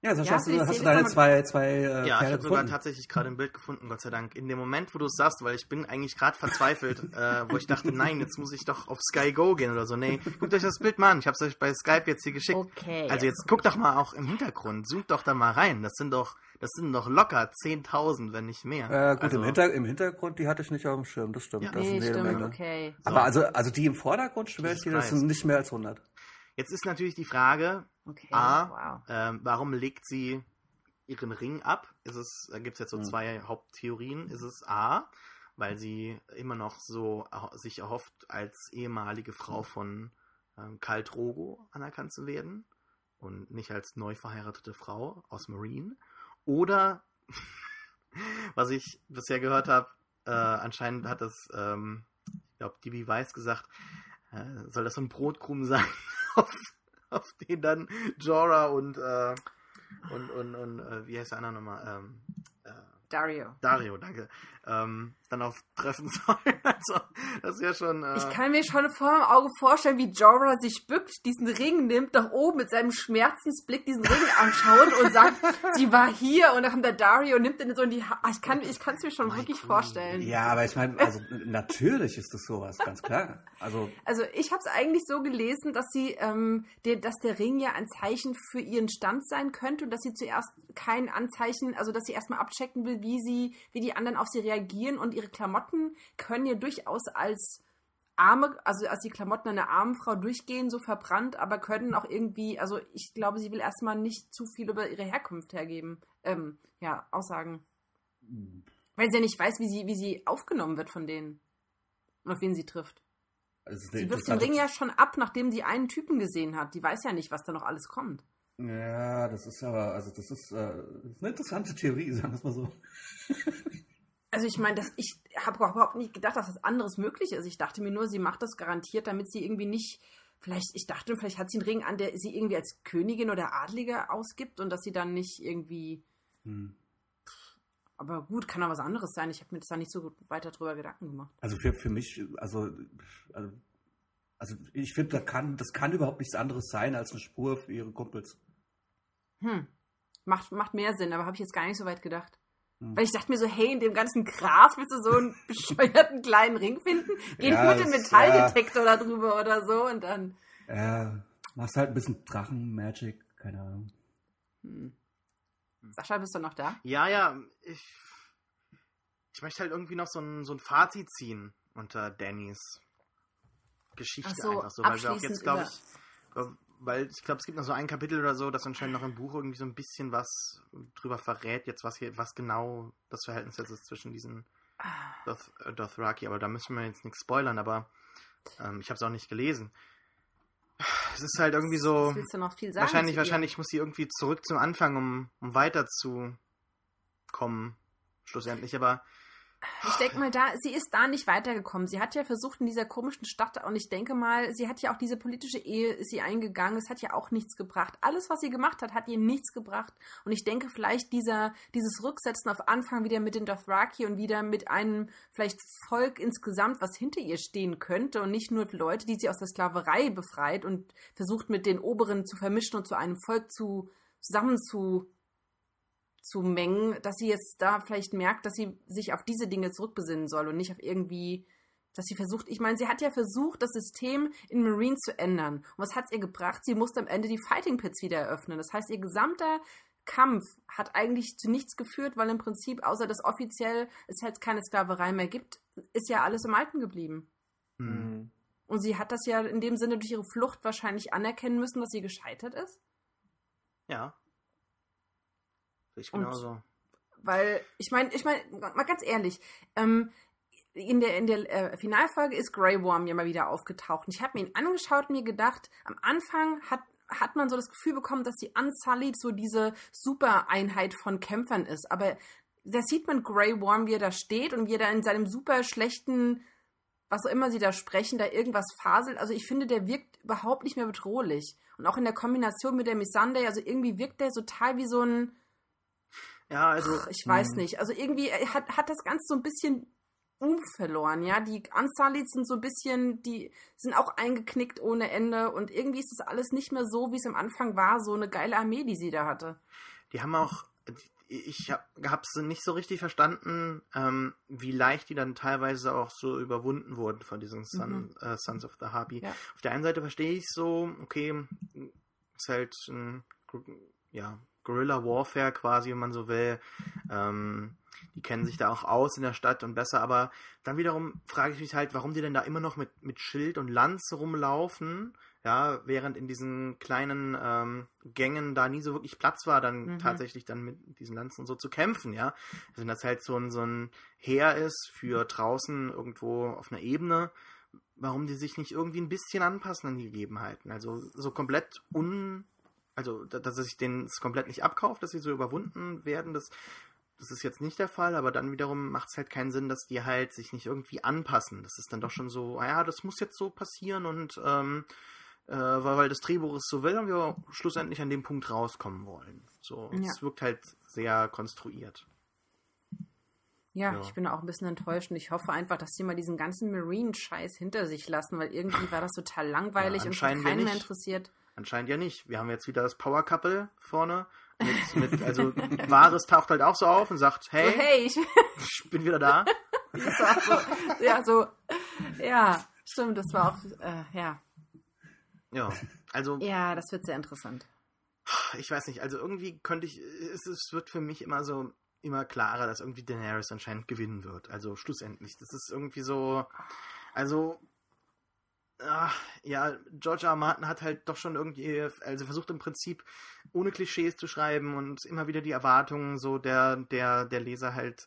Ja. Sascha, Ja, hast, du, hast du deine zwei, zwei äh, ja, ich Pferde habe sogar tatsächlich gerade ein Bild gefunden, Gott sei Dank. In dem Moment, wo du es sagst, weil ich bin eigentlich gerade verzweifelt, äh, wo ich dachte, nein, jetzt muss ich doch auf Sky Go gehen oder so. Nee, guckt euch das Bild mal an. Ich habe es euch bei Skype jetzt hier geschickt. Okay. Also jetzt guckt doch mal auch im Hintergrund, zoomt doch da mal rein. Das sind doch, das sind doch locker 10.000, wenn nicht mehr. Äh, gut, also, im, Hinter im Hintergrund, die hatte ich nicht auf dem Schirm, das stimmt. Ja. das nee, stimmt, Menge. okay. Aber also, also die im Vordergrund, schwöre ich dir, das sind nicht mehr als 100. Jetzt ist natürlich die Frage, Okay, A, wow. ähm, warum legt sie ihren Ring ab? Ist es, da gibt es jetzt so Hm. zwei Haupttheorien. Ist es A, weil sie immer noch so sich erhofft, als ehemalige Frau von ähm, Karl Drogo anerkannt zu werden und nicht als neu verheiratete Frau aus Marine? Oder, was ich bisher gehört habe, äh, anscheinend hat das, ähm, ich glaube, DB Weiss gesagt, äh, soll das so ein Brotkrumen sein, auf, auf den dann Jorah und, äh, und, und, und äh, wie heißt der andere nochmal? Ähm, äh, Dario. Dario, danke. Ähm, dann auch treffen sollen. Also, das ist ja schon. Äh, Ich kann mir schon vor meinem Auge vorstellen, wie Jorah sich bückt, diesen Ring nimmt, nach oben mit seinem Schmerzensblick diesen Ring anschaut und sagt, sie war hier und dann kommt der Dario und nimmt den so in die Hand. Ich kann ich es mir schon My wirklich queen. vorstellen. Ja, aber ich meine, also natürlich ist das sowas, ganz klar. Also, Also ich habe es eigentlich so gelesen, dass sie, ähm, der, dass der Ring ja ein Zeichen für ihren Stand sein könnte und dass sie zuerst kein Anzeichen, also dass sie erstmal abchecken will, wie sie, wie die anderen auf sie reagieren und ihre Klamotten können ja durchaus als arme, also als die Klamotten einer armen Frau durchgehen, so verbrannt, aber können auch irgendwie, also ich glaube, sie will erstmal nicht zu viel über ihre Herkunft hergeben, ähm, ja, Aussagen. Weil sie ja nicht weiß, wie sie, wie sie aufgenommen wird von denen. Und auf wen sie trifft. eine Sie wirft den Ring ja schon ab, nachdem sie einen Typen gesehen hat. Die weiß ja nicht, was da noch alles kommt. Ja, das ist aber, also das ist, äh, das eine interessante Theorie, sagen wir es mal so. Also ich meine, das- ich habe überhaupt nicht gedacht, dass das anderes möglich ist. Ich dachte mir nur, sie macht das garantiert, damit sie irgendwie nicht, vielleicht, ich dachte, vielleicht hat sie einen Ring an, der sie irgendwie als Königin oder Adlige ausgibt und dass sie dann nicht irgendwie, Hm. aber gut, kann auch was anderes sein. Ich habe mir das da nicht so weiter drüber Gedanken gemacht. Also für, für mich, also, also, also ich finde, da kann, das kann überhaupt nichts anderes sein als eine Spur für ihre Kumpels. Hm. Macht, macht mehr Sinn, aber habe ich jetzt gar nicht so weit gedacht. Hm. Weil ich dachte mir so, hey, in dem ganzen Gras willst du so einen bescheuerten kleinen Ring finden? Geh Ja, nicht mit dem Metalldetektor da drüber oder so und dann. Ja, machst halt ein bisschen Drachen-Magic, keine Ahnung. Hm. Sascha, bist du noch da? Ja, ja, ich. Ich möchte halt irgendwie noch so ein, so ein Fazit ziehen unter Dannys Geschichte so, einfach so, weil wir auch jetzt, glaube ich, weil ich glaube, es gibt noch so ein Kapitel oder so, das anscheinend noch im Buch irgendwie so ein bisschen was drüber verrät, jetzt was hier, was genau das Verhältnis jetzt ist zwischen diesen Doth, äh, Dothraki, aber da müssen wir jetzt nichts spoilern, aber ähm, ich habe es auch nicht gelesen. Es ist halt irgendwie so. Willst du noch viel sagen? Wahrscheinlich, wahrscheinlich muss sie irgendwie zurück zum Anfang, um, um weiterzukommen. Schlussendlich, aber Ich denke mal, da, sie ist da nicht weitergekommen. Sie hat ja versucht in dieser komischen Stadt und ich denke mal, sie hat ja auch diese politische Ehe, ist sie eingegangen. Es hat ja auch nichts gebracht. Alles, was sie gemacht hat, hat ihr nichts gebracht. Und ich denke vielleicht dieser, dieses Rücksetzen auf Anfang wieder mit den Dothraki und wieder mit einem vielleicht Volk insgesamt, was hinter ihr stehen könnte und nicht nur Leute, die sie aus der Sklaverei befreit und versucht mit den Oberen zu vermischen und zu einem Volk zu, zusammen zu zu mengen, dass sie jetzt da vielleicht merkt, dass sie sich auf diese Dinge zurückbesinnen soll und nicht auf irgendwie, dass sie versucht, ich meine, sie hat ja versucht, das System in Marine zu ändern. Und was hat es ihr gebracht? Sie musste am Ende die Fighting Pits wieder eröffnen. Das heißt, ihr gesamter Kampf hat eigentlich zu nichts geführt, weil im Prinzip, außer dass offiziell es halt keine Sklaverei mehr gibt, ist ja alles im Alten geblieben. hm, Und sie hat das ja in dem Sinne durch ihre Flucht wahrscheinlich anerkennen müssen, dass sie gescheitert ist. ja. Ich genauso. Weil, ich meine, ich meine, mal ganz ehrlich, ähm, in der, in der äh, Finalfolge ist Grey Worm ja mal wieder aufgetaucht. Und ich habe mir ihn angeschaut und mir gedacht, am Anfang hat, hat man so das Gefühl bekommen, dass die Unsullied so diese Super-Einheit von Kämpfern ist. Aber da sieht man Grey Worm, wie er da steht und wie er da in seinem super schlechten, was auch immer sie da sprechen, da irgendwas faselt. Also ich finde, der wirkt überhaupt nicht mehr bedrohlich. Und auch in der Kombination mit der Missandei, also irgendwie wirkt der total wie so ein, Ja, also. Ach, ich weiß hm. nicht. Also irgendwie äh, hat, hat das Ganze so ein bisschen Umf verloren, ja. Die Unsullied sind so ein bisschen, die sind auch eingeknickt ohne Ende und irgendwie ist das alles nicht mehr so, wie es am Anfang war, so eine geile Armee, die sie da hatte. Die haben auch, ich habe es nicht so richtig verstanden, ähm, wie leicht die dann teilweise auch so überwunden wurden von diesen Son, äh, Sons of the Harpy. Ja. Auf der einen Seite verstehe ich so, okay, ist halt ein, ja, Guerilla Warfare quasi, wenn man so will. Ähm, die kennen sich da auch aus in der Stadt und besser, aber dann wiederum frage ich mich halt, warum die denn da immer noch mit, mit Schild und Lanze rumlaufen, Ja, während in diesen kleinen ähm, Gängen da nie so wirklich Platz war, dann Mhm. tatsächlich dann mit diesen Lanzen und so zu kämpfen, ja. Also wenn das halt so ein, so ein Heer ist für draußen irgendwo auf einer Ebene, warum die sich nicht irgendwie ein bisschen anpassen an die Gegebenheiten. Also so komplett un, also da- dass sich denen es komplett nicht abkauft, dass sie so überwunden werden, das, das ist jetzt nicht der Fall, aber dann wiederum macht es halt keinen Sinn, dass die halt sich nicht irgendwie anpassen. Das ist dann doch schon so, ah ja, das muss jetzt so passieren und ähm, äh, weil, weil das Drehbuch es so will und wir schlussendlich an dem Punkt rauskommen wollen. So, Ja. es wirkt halt sehr konstruiert. Ja, Ja. ich bin auch ein bisschen enttäuscht und ich hoffe einfach, dass die mal diesen ganzen Marine-Scheiß hinter sich lassen, weil irgendwie war das total langweilig Ja, und hat keinen mehr interessiert. Anscheinend ja nicht. Wir haben jetzt wieder das Power Couple vorne. Mit, mit, also Wahres taucht halt auch so auf und sagt, hey, So, hey, ich ich bin wieder da. so, ja, so, ja, stimmt, das war auch, äh, ja. Ja, also Ja, das wird sehr interessant. ich weiß nicht, also irgendwie könnte ich, es, es wird für mich immer so, immer klarer, dass irgendwie Daenerys anscheinend gewinnen wird. Also schlussendlich. Das ist irgendwie so, also, ach, ja, George R. R. Martin hat halt doch schon irgendwie, also versucht im Prinzip ohne Klischees zu schreiben und immer wieder die Erwartungen so der, der, der Leser halt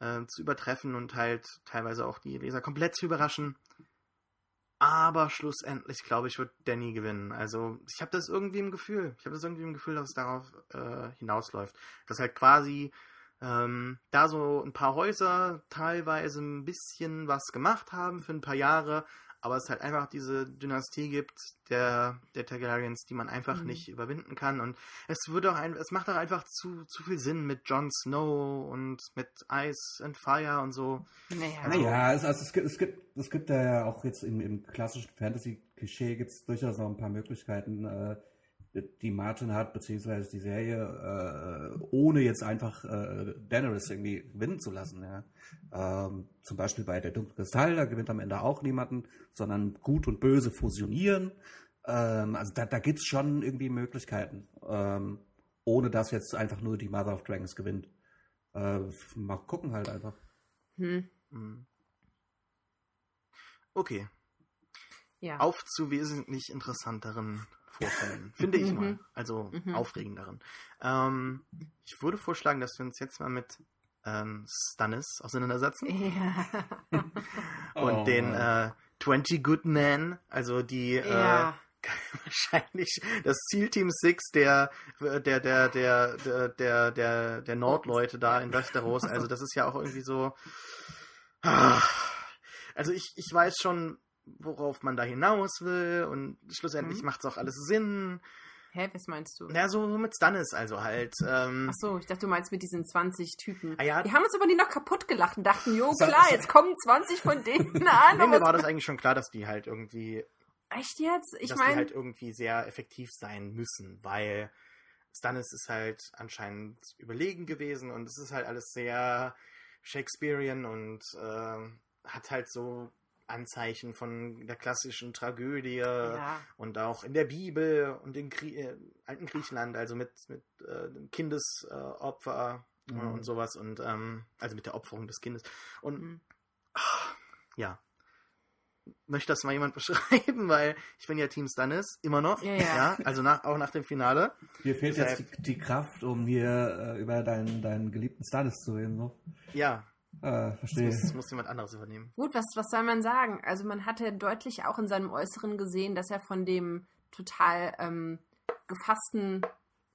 äh, zu übertreffen und halt teilweise auch die Leser komplett zu überraschen. Aber schlussendlich, glaube ich, wird Danny gewinnen. Also ich habe das irgendwie im Gefühl. Ich habe das irgendwie im Gefühl, dass es darauf äh, hinausläuft. Dass halt quasi ähm, da so ein paar Häuser teilweise ein bisschen was gemacht haben für ein paar Jahre, aber es halt einfach diese Dynastie gibt der, der Targaryens, die man einfach Mhm. nicht überwinden kann. Und es wird auch ein, es macht auch einfach zu, zu viel Sinn mit Jon Snow und mit Ice and Fire und so. Naja, Also- Naja, es, also es, gibt, es, gibt, es gibt ja auch jetzt im, im klassischen Fantasy-Klischee gibt es durchaus noch ein paar Möglichkeiten, äh, die Martin hat, beziehungsweise die Serie, äh, ohne jetzt einfach äh, Daenerys irgendwie gewinnen zu lassen. Ja. Ähm, zum Beispiel bei der Dunkle Kristall, da gewinnt am Ende auch niemanden, sondern Gut und Böse fusionieren. Ähm, also da, da gibt es schon irgendwie Möglichkeiten, ähm, ohne dass jetzt einfach nur die Mother of Dragons gewinnt. Äh, mal gucken halt einfach. hm, Mhm. Okay, ja. auf zu wesentlich interessanteren Vorfällen, finde ich mal. Mhm. Also Mhm. aufregenderen. Ähm, ich würde vorschlagen, dass wir uns jetzt mal mit ähm, Stannis auseinandersetzen ja. und Oh, den äh, 20 Good Men, also die ja. äh, wahrscheinlich das Zielteam Six der der der der der der der, der Nordleute da in Westeros. Also das ist ja auch irgendwie so. Ah. Also ich, ich weiß schon, worauf man da hinaus will und schlussendlich Mhm. macht es auch alles Sinn. Hä, was meinst du? Na, so, mit Stannis also halt. Ähm, Ach so, ich dachte, du meinst mit diesen 20 Typen. Ah ja. Die haben uns aber die noch kaputt gelacht und dachten, jo, klar, so- jetzt kommen 20 von denen an. nee, mir war das eigentlich schon klar, dass die halt irgendwie Echt jetzt? Ich dass die meine, halt irgendwie sehr effektiv sein müssen, weil Stannis ist halt anscheinend überlegen gewesen und es ist halt alles sehr Shakespearean und ähm, hat halt so Anzeichen von der klassischen Tragödie ja. und auch in der Bibel und in Grie äh, alten Griechenland, also mit, mit äh, Kindesopfer äh, Mhm. und sowas und ähm, also mit der Opferung des Kindes. Und Mhm. ja. Möchte das mal jemand beschreiben, weil ich bin ja Team Stannis, immer noch. Ja, ja. also nach, auch nach dem Finale. Dir fehlt Deshalb- jetzt die, die Kraft, um hier äh, über deinen, deinen geliebten Stannis zu reden. So. Ja, Äh, das verstehe. muss, das muss jemand anderes übernehmen. Gut, was, was soll man sagen? Also man hatte deutlich auch in seinem Äußeren gesehen, dass er von dem total ähm, gefassten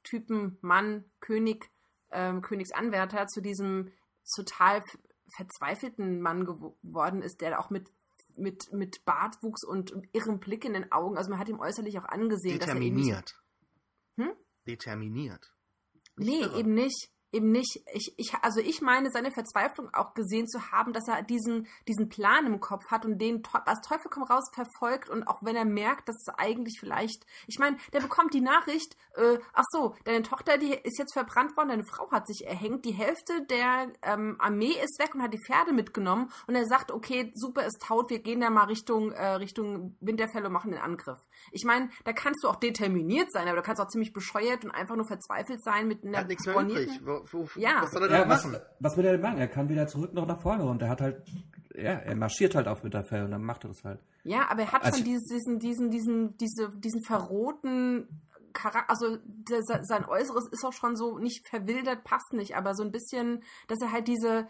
Typen Mann, König, ähm, Königsanwärter zu diesem total verzweifelten Mann gewo- geworden ist, der auch mit mit, mit Bartwuchs und irrem Blick in den Augen, also man hat ihm äußerlich auch angesehen, dass er eben Determiniert. Hm? Determiniert. Nicht Nee, irre. eben nicht. Eben nicht. Ich, ich, also ich meine, seine Verzweiflung auch gesehen zu haben, dass er diesen, diesen Plan im Kopf hat und den als Teufel komm raus verfolgt und auch wenn er merkt, dass es eigentlich vielleicht, ich meine, der bekommt die Nachricht, äh, ach so, deine Tochter, die ist jetzt verbrannt worden, deine Frau hat sich erhängt, die Hälfte der ähm, Armee ist weg und hat die Pferde mitgenommen und er sagt, okay, super, ist taut, wir gehen da mal Richtung, äh, Richtung Winterfell und machen den Angriff. Ich meine, da kannst du auch determiniert sein, aber du kannst auch ziemlich bescheuert und einfach nur verzweifelt sein mit Er einer hat nichts mehr übrig. Wo, wo, Ja. Was soll er Ja, was, machen? was will er denn machen? Er kann wieder zurück noch nach vorne und er hat halt ja, er marschiert halt auf Winterfell und dann macht er das halt. Ja, aber er hat Also- schon dieses, diesen, diesen, diesen, diese, diesen verrohten Charakter, also der, sein Äußeres ist auch schon so nicht verwildert, passt nicht, aber so ein bisschen, dass er halt diese,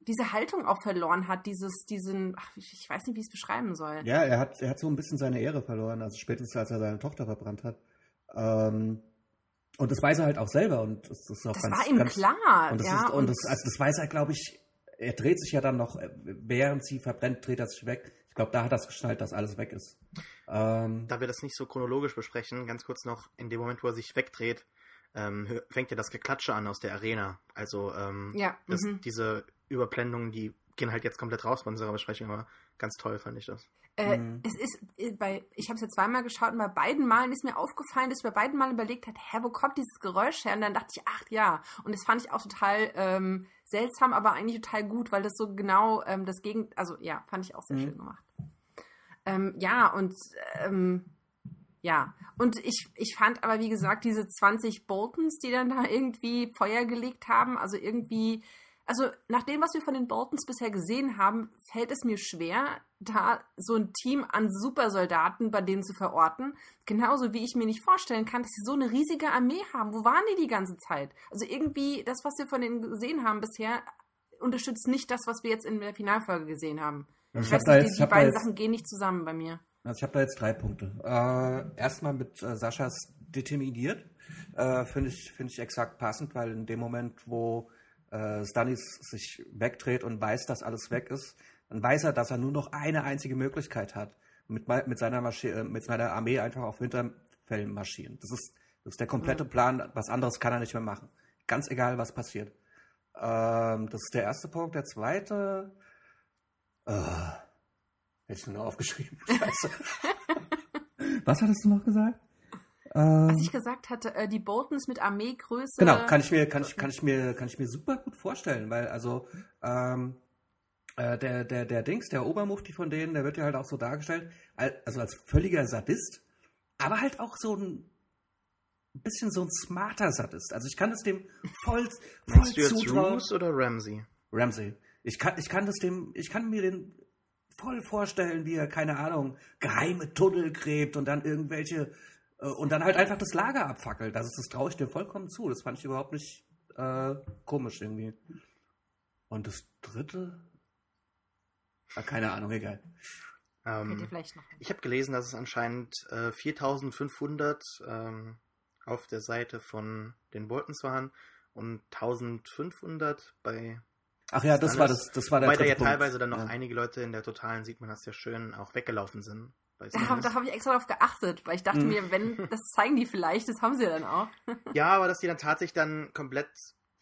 diese Haltung auch verloren hat, dieses, diesen, ach, ich ich weiß nicht, wie ich es beschreiben soll. Ja, er hat, er hat so ein bisschen seine Ehre verloren, also spätestens als er seine Tochter verbrannt hat. Ähm, und das weiß er halt auch selber und das, das ist auch das ganz, war ihm ganz, klar, Und das, ja. ist, und das, also das weiß er, glaube ich, er dreht sich ja dann noch, äh, während sie verbrennt, dreht er sich weg. Ich glaube, da hat er es geschnallt, dass alles weg ist. Ähm, Da wir das nicht so chronologisch besprechen, ganz kurz noch, in dem Moment, wo er sich wegdreht, ähm, fängt ja das Geklatsche an aus der Arena. Also ähm, ja, das, mhm. diese Überblendungen, die gehen halt jetzt komplett raus bei unserer Besprechung, aber ganz toll fand ich das. Äh, Mhm. Es ist äh, bei, ich habe es ja zweimal geschaut und bei beiden Malen ist mir aufgefallen, dass ich bei beiden Malen überlegt hat, hä, wo kommt dieses Geräusch her? Und dann dachte ich, ach ja. Und das fand ich auch total ähm, seltsam, aber eigentlich total gut, weil das so genau ähm, das Gegend, also ja, fand ich auch sehr Mhm. schön gemacht. Ähm, ja, und ähm, ja, und ich, ich fand aber, wie gesagt, diese 20 Boltons, die dann da irgendwie Feuer gelegt haben, also irgendwie, also nach dem, was wir von den Boltons bisher gesehen haben, fällt es mir schwer, da so ein Team an Supersoldaten bei denen zu verorten. Genauso wie ich mir nicht vorstellen kann, dass sie so eine riesige Armee haben. Wo waren die die ganze Zeit? Also irgendwie, das, was wir von denen gesehen haben bisher, unterstützt nicht das, was wir jetzt in der Finalfolge gesehen haben. Also Ich ich weiß hab da nicht, jetzt- die, ich die da beiden jetzt- Sachen gehen nicht zusammen bei mir. Also ich habe da jetzt drei Punkte. Äh, erstmal mit äh, Saschas determiniert. Äh, Finde ich, find ich exakt passend, weil in dem Moment, wo äh, Stannis sich wegdreht und weiß, dass alles weg ist, dann weiß er, dass er nur noch eine einzige Möglichkeit hat, mit, mit, seiner, Marschi äh, mit seiner Armee einfach auf Winterfell marschieren. Das ist, das ist der komplette Plan. Was anderes kann er nicht mehr machen. Ganz egal, was passiert. Ähm, das ist der erste Punkt. Der zweite. Äh, hätte ich nur aufgeschrieben. Scheiße. Was hattest du noch gesagt? Ähm, Was ich gesagt hatte, äh, die Boltons mit Armeegröße. genau, kann ich mir, kann ich, kann ich mir, kann ich mir super gut vorstellen, weil also ähm, äh, der, der, der Dings, der Obermufti von denen, der wird ja halt auch so dargestellt, al- also als völliger Sadist, aber halt auch so ein bisschen so ein smarter Sadist. Also ich kann das dem voll, voll Meinst du jetzt zutrauen. Roos oder Ramsey? Ramsey. Ich kann, ich kann das dem, ich kann mir den voll vorstellen, wie er, keine Ahnung, geheime Tunnel gräbt und dann irgendwelche, und dann halt einfach das Lager abfackelt. Das, ist, das traue ich dir vollkommen zu. Das fand ich überhaupt nicht äh, komisch irgendwie. Und das dritte? Ah, keine Ahnung, egal. Ähm, vielleicht noch. ich habe gelesen, dass es anscheinend äh, 4500 ähm, auf der Seite von den Boltons waren und 1500 bei Ach ja, das war das, das war der Weil da ja teilweise dann noch Ja. einige Leute in der Totalen, sieht man das ja schön, auch weggelaufen sind. Da, hab- habe ich extra darauf geachtet, weil ich dachte Mhm. mir, wenn, das zeigen die vielleicht, das haben sie ja dann auch. Ja, aber dass die dann tatsächlich dann komplett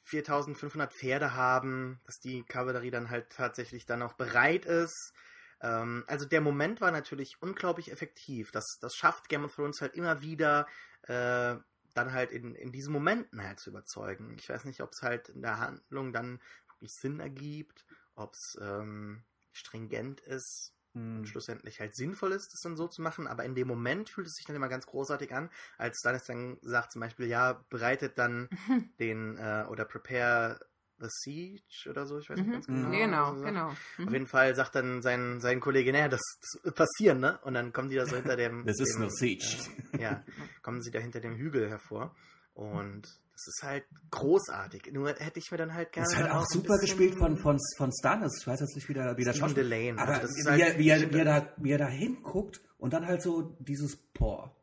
4500 Pferde haben, dass die Kavallerie dann halt tatsächlich dann auch bereit ist. Ähm, also der Moment war natürlich unglaublich effektiv. Das, das schafft Game of Thrones halt immer wieder, äh, dann halt in, in diesen Momenten halt zu überzeugen. Ich weiß nicht, ob es halt in der Handlung dann wirklich Sinn ergibt, ob es ähm, stringent ist Hm. und schlussendlich halt sinnvoll ist, das dann so zu machen, aber in dem Moment fühlt es sich dann immer ganz großartig an, als Stannis dann sagt zum Beispiel, ja, bereitet dann den, äh, oder prepare the siege oder so, ich weiß nicht Mhm. ganz genau. genau, er sagt. genau. Auf Mhm. jeden Fall sagt dann sein, sein Kollege, naja, das, das wird passieren, ne? Und dann kommen die da so hinter dem... Das ist nur Siege. Äh, ja, kommen sie da hinter dem Hügel hervor. Und das ist halt großartig. Nur hätte ich mir dann halt gerne... Das ist halt auch super gespielt von, von, von Stannis. Ich weiß jetzt nicht, wie der, wie der Schauspieler- Delane. Aber Also das ist wie, halt- er, wie, er, wie, er da, wie er da hinguckt und dann halt so dieses Por.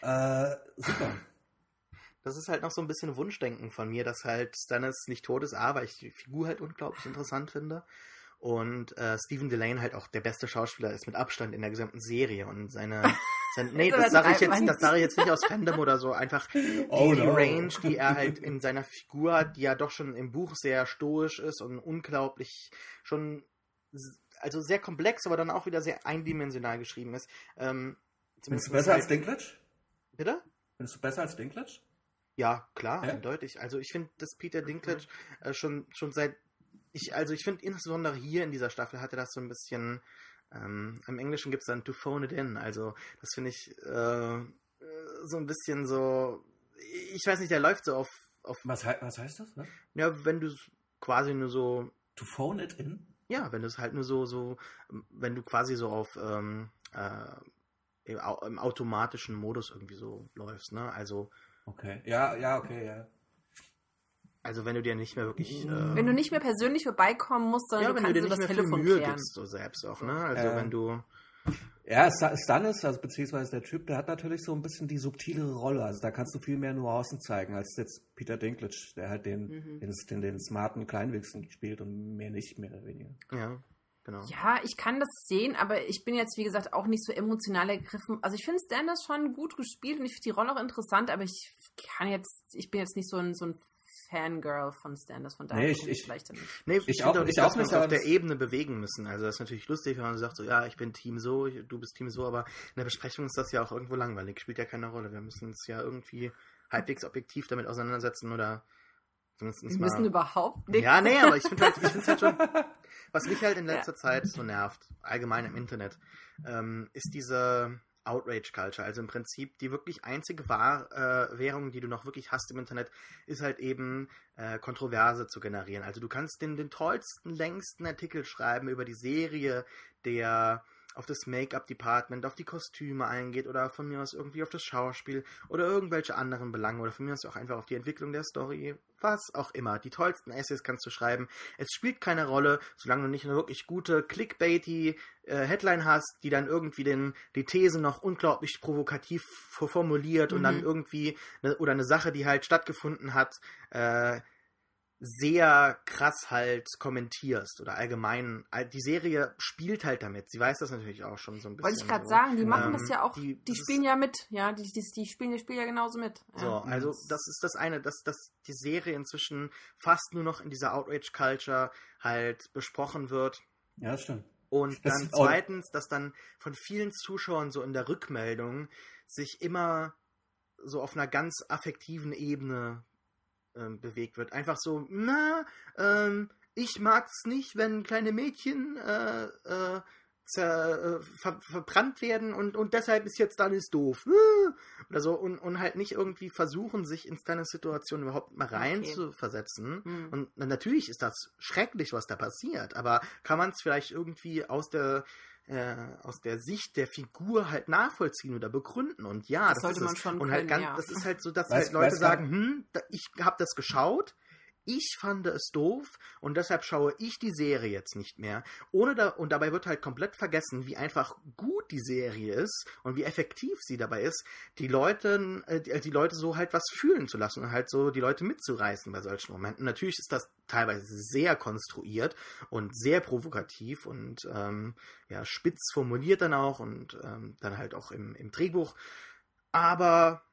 Äh, super. Das ist halt noch so ein bisschen Wunschdenken von mir, dass halt Stannis nicht tot ist, aber ich die Figur halt unglaublich interessant finde. Und äh, Stephen Delane halt auch der beste Schauspieler ist mit Abstand in der gesamten Serie. Und seine. sein, nee, das sage ich, jetzt, das sage ich jetzt nicht aus Fandom oder so. Einfach die, Oh die no. Range, die er halt in seiner Figur hat, die ja doch schon im Buch sehr stoisch ist und unglaublich schon. Also sehr komplex, aber dann auch wieder sehr eindimensional geschrieben ist. Ähm, Findest du besser als halt- Dinklage? Bitte? Findest du besser als Dinklage? Ja, klar, Ja? eindeutig. Also ich finde, dass Peter Dinklage äh, schon, schon seit ich, also ich finde insbesondere hier in dieser Staffel hatte das so ein bisschen, ähm, im Englischen gibt es dann to phone it in, also das finde ich äh, so ein bisschen so, ich weiß nicht, der läuft so auf, auf Was, hei- was heißt das? Was? ja, wenn du quasi nur so, To phone it in? Ja, wenn du es halt nur so, so, wenn du quasi so auf ähm, äh, im, im, automatischen Modus irgendwie so läufst, ne? Also. Okay. Ja, ja, okay, ja. Also wenn du dir nicht mehr wirklich. Äh, wenn du nicht mehr persönlich vorbeikommen musst, sondern ja, du kannst du dir das nicht mehr Telefon viel Mühe klären. gibst, so selbst auch, ne? Also Ja. wenn du. Ja, Sta- Stannis, also beziehungsweise der Typ, der hat natürlich so ein bisschen die subtilere Rolle. Also da kannst du viel mehr Nuancen zeigen als jetzt Peter Dinklage, der halt den, Mhm. den, den, den smarten Kleinwüchsen spielt und mehr nicht, mehr oder weniger. Ja, genau. Ja, ich kann das sehen, aber ich bin jetzt, wie gesagt, auch nicht so emotional ergriffen. Also ich finde Stannis schon gut gespielt und ich finde die Rolle auch interessant, aber ich kann jetzt, ich bin jetzt nicht so ein, so ein Fangirl von Stannis, von daher Nee, ich- ich- vielleicht nicht. Nee, Ich finde auch- auch ich nicht, auch dass wir nicht, uns auf der Ebene bewegen müssen. Also das ist natürlich lustig, wenn man sagt, so ja, ich bin Team so, ich- du bist Team so, aber in der Besprechung ist das ja auch irgendwo langweilig, spielt ja keine Rolle. Wir müssen uns ja irgendwie halbwegs objektiv damit auseinandersetzen oder zumindest Wir müssen überhaupt nicht. Ja, nee, aber ich finde halt, ich find's halt schon, was mich halt in letzter Zeit so nervt, allgemein im Internet, ähm, ist diese Outrage-Culture. Also im Prinzip die wirklich einzige Wahr, äh, Währung, die du noch wirklich hast im Internet, ist halt eben äh, Kontroverse zu generieren. Also du kannst den, den tollsten, längsten Artikel schreiben über die Serie, der auf das Make-up-Department, auf die Kostüme eingeht oder von mir aus irgendwie auf das Schauspiel oder irgendwelche anderen Belange oder von mir aus auch einfach auf die Entwicklung der Story, was auch immer. Die tollsten Essays kannst du schreiben. Es spielt keine Rolle, solange du nicht eine wirklich gute Clickbaity äh, Headline hast, die dann irgendwie den, die These noch unglaublich provokativ formuliert und Mhm. dann irgendwie ne, oder eine Sache, die halt stattgefunden hat, äh, sehr krass halt kommentierst oder allgemein. Die Serie spielt halt damit. Sie weiß das natürlich auch schon so ein bisschen. Wollte ich gerade so. sagen, die machen Ähm, das ja auch, die- die, das spielen ist- ja mit, ja, die, die, die spielen das Spiel ja genauso mit. So, Ja. also das ist das eine, dass, dass die Serie inzwischen fast nur noch in dieser Outrage-Culture halt besprochen wird. Ja, das stimmt. Und Das dann auch- zweitens, dass dann von vielen Zuschauern so in der Rückmeldung sich immer so auf einer ganz affektiven Ebene ähm, bewegt wird. Einfach so, na, ähm, ich mag es nicht, wenn kleine Mädchen äh, äh, zer, äh, ver, verbrannt werden und, und deshalb ist jetzt dann ist doof. Äh, Oder so und, und halt nicht irgendwie versuchen, sich in deine Situation überhaupt mal rein Okay. zu versetzen. Hm. Und na- natürlich ist das schrecklich, was da passiert, aber kann man es vielleicht irgendwie aus der äh, aus der Sicht der Figur halt nachvollziehen oder begründen. Und ja, Das das, sollte ist man schon und halt können, ganz, ja. das ist halt so, dass Weiß- halt Leute sagen, hm, da, ich habe das geschaut, ich fand es doof und deshalb schaue ich die Serie jetzt nicht mehr. Ohne da, und dabei wird halt komplett vergessen, wie einfach gut die Serie ist und wie effektiv sie dabei ist, die Leute, äh, die, Leute so halt was fühlen zu lassen und halt so die Leute mitzureißen bei solchen Momenten. Natürlich ist das teilweise sehr konstruiert und sehr provokativ und ähm, ja, spitz formuliert dann auch und ähm, dann halt auch im, im Drehbuch. Aber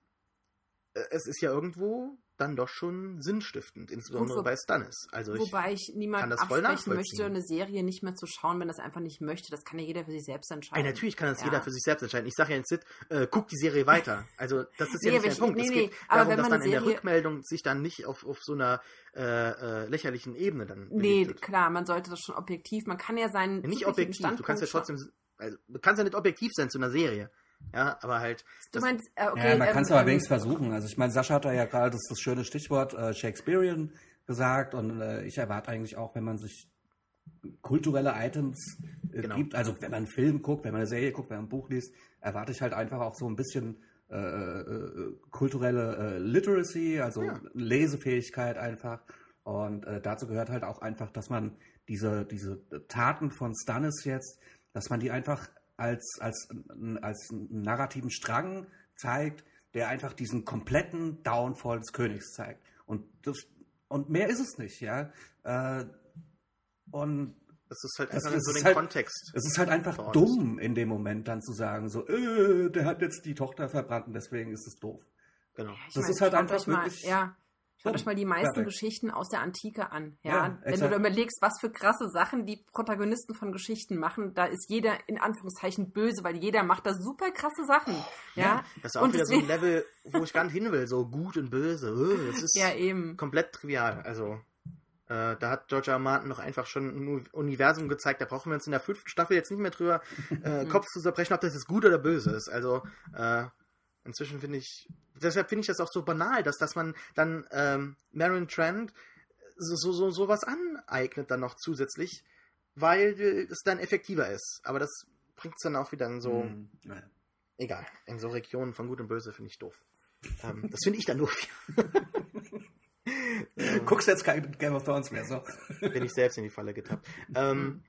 äh, es ist ja irgendwo dann doch schon sinnstiftend, insbesondere wo- bei Stannis. Also ich, Wobei ich kann niemand absprechen möchte, eine Serie nicht mehr zu schauen, wenn das einfach nicht möchte. Das kann ja jeder für sich selbst Ey, entscheiden. natürlich kann das Ja. jeder für sich selbst entscheiden. Ich sage ja jetzt äh, guck die Serie weiter. Also das ist ja Nee, nicht der aber Punkt. ich- es nee, geht nee, aber darum, wenn dass man dann eine in der Serie- Rückmeldung sich dann nicht auf, auf so einer äh, äh, lächerlichen Ebene dann Nee, wird. klar, man sollte das schon objektiv, man kann ja seinen Ja, nicht objektiv, du kannst ja trotzdem, also, du kannst ja nicht objektiv sein zu einer Serie. Ja, aber halt. Du das- meinst, äh, okay, ja, man ähm, kann es aber ähm, wenigstens versuchen. Also ich meine, Sascha hat da ja gerade das, das schöne Stichwort äh, Shakespearean gesagt und äh, ich erwarte eigentlich auch, wenn man sich kulturelle Items äh, Genau. gibt, also wenn man einen Film guckt, wenn man eine Serie guckt, wenn man ein Buch liest, erwarte ich halt einfach auch so ein bisschen äh, äh, kulturelle äh, Literacy, also Ja. Lesefähigkeit einfach. Und äh, dazu gehört halt auch einfach, dass man diese, diese Taten von Stannis jetzt, dass man die einfach als, als, als einen narrativen Strang zeigt, der einfach diesen kompletten Downfall des Königs zeigt. Und, das, und mehr ist es nicht, ja. Äh, und Das ist halt Es einfach ist so den halt- Kontext. es ist halt einfach dumm in dem Moment dann zu sagen, so, äh, der hat jetzt die Tochter verbrannt und deswegen ist es doof. Genau. Ja, Das meine, ist halt einfach mal, wirklich Ja, schaut dumm. euch mal die meisten Perfekt. Geschichten aus der Antike an. Ja, Ja, wenn exakt. du da überlegst, was für krasse Sachen die Protagonisten von Geschichten machen, da ist jeder in Anführungszeichen böse, weil jeder macht da super krasse Sachen. Ja, Das ist auch Und wieder so ein deswegen- Level, wo ich gar nicht hin will, so gut und böse. Das ist ja eben. komplett trivial. Also, äh, da hat George R. Martin noch einfach schon ein Universum gezeigt. Da brauchen wir uns in der fünften Staffel jetzt nicht mehr drüber äh, Kopf zu zerbrechen, ob das jetzt gut oder böse ist. Also, äh, inzwischen finde ich, deshalb finde ich das auch so banal, dass, dass man dann ähm, Marion Trent so, so, so sowas aneignet dann noch zusätzlich. weil es dann effektiver ist. Aber das bringt es dann auch wieder in so, Hm, naja. egal, in so Regionen von Gut und Böse finde ich doof. ähm, das finde ich dann doof. Guckst jetzt kein Game of Thrones mehr, so. bin ich selbst in die Falle getappt. Ähm,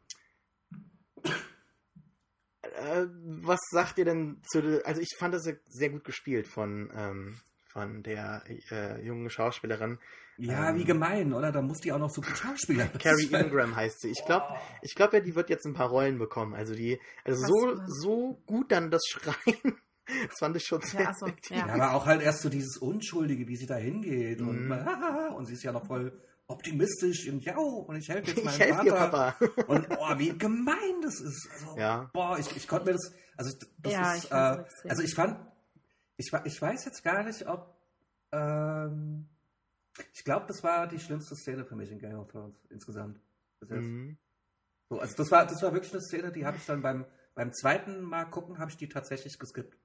äh, was sagt ihr denn zu der, also ich fand das sehr gut gespielt von, ähm, von der äh, jungen Schauspielerin. Ja, Ähm, wie gemein, oder? Da muss die auch noch so gut Schauspieler. Carrie Ingram heißt sie. Ich glaube, ich glaube ja, die wird jetzt ein paar Rollen bekommen. Also die, also Was- so, so gut dann das Schreien. Das fand ich schon sehr Ja, so, ja. Ja, aber auch halt erst so dieses Unschuldige, wie sie da hingeht und, Mhm. und sie ist ja noch voll optimistisch und ja, und ich helfe jetzt Ich meinem helfe dir, Vater. Papa. Und boah, wie gemein das ist. Also, Ja. Boah, ich, ich konnte mir das, also das Ja, ist, ich äh, also ich fand, ich, ich weiß jetzt gar nicht, ob, ähm, ich glaube, das war die schlimmste Szene für mich in Game of Thrones insgesamt. Bis jetzt. Mhm. So, also das war, das war wirklich eine Szene, die habe ich dann beim, beim zweiten Mal gucken, habe ich die tatsächlich geskippt.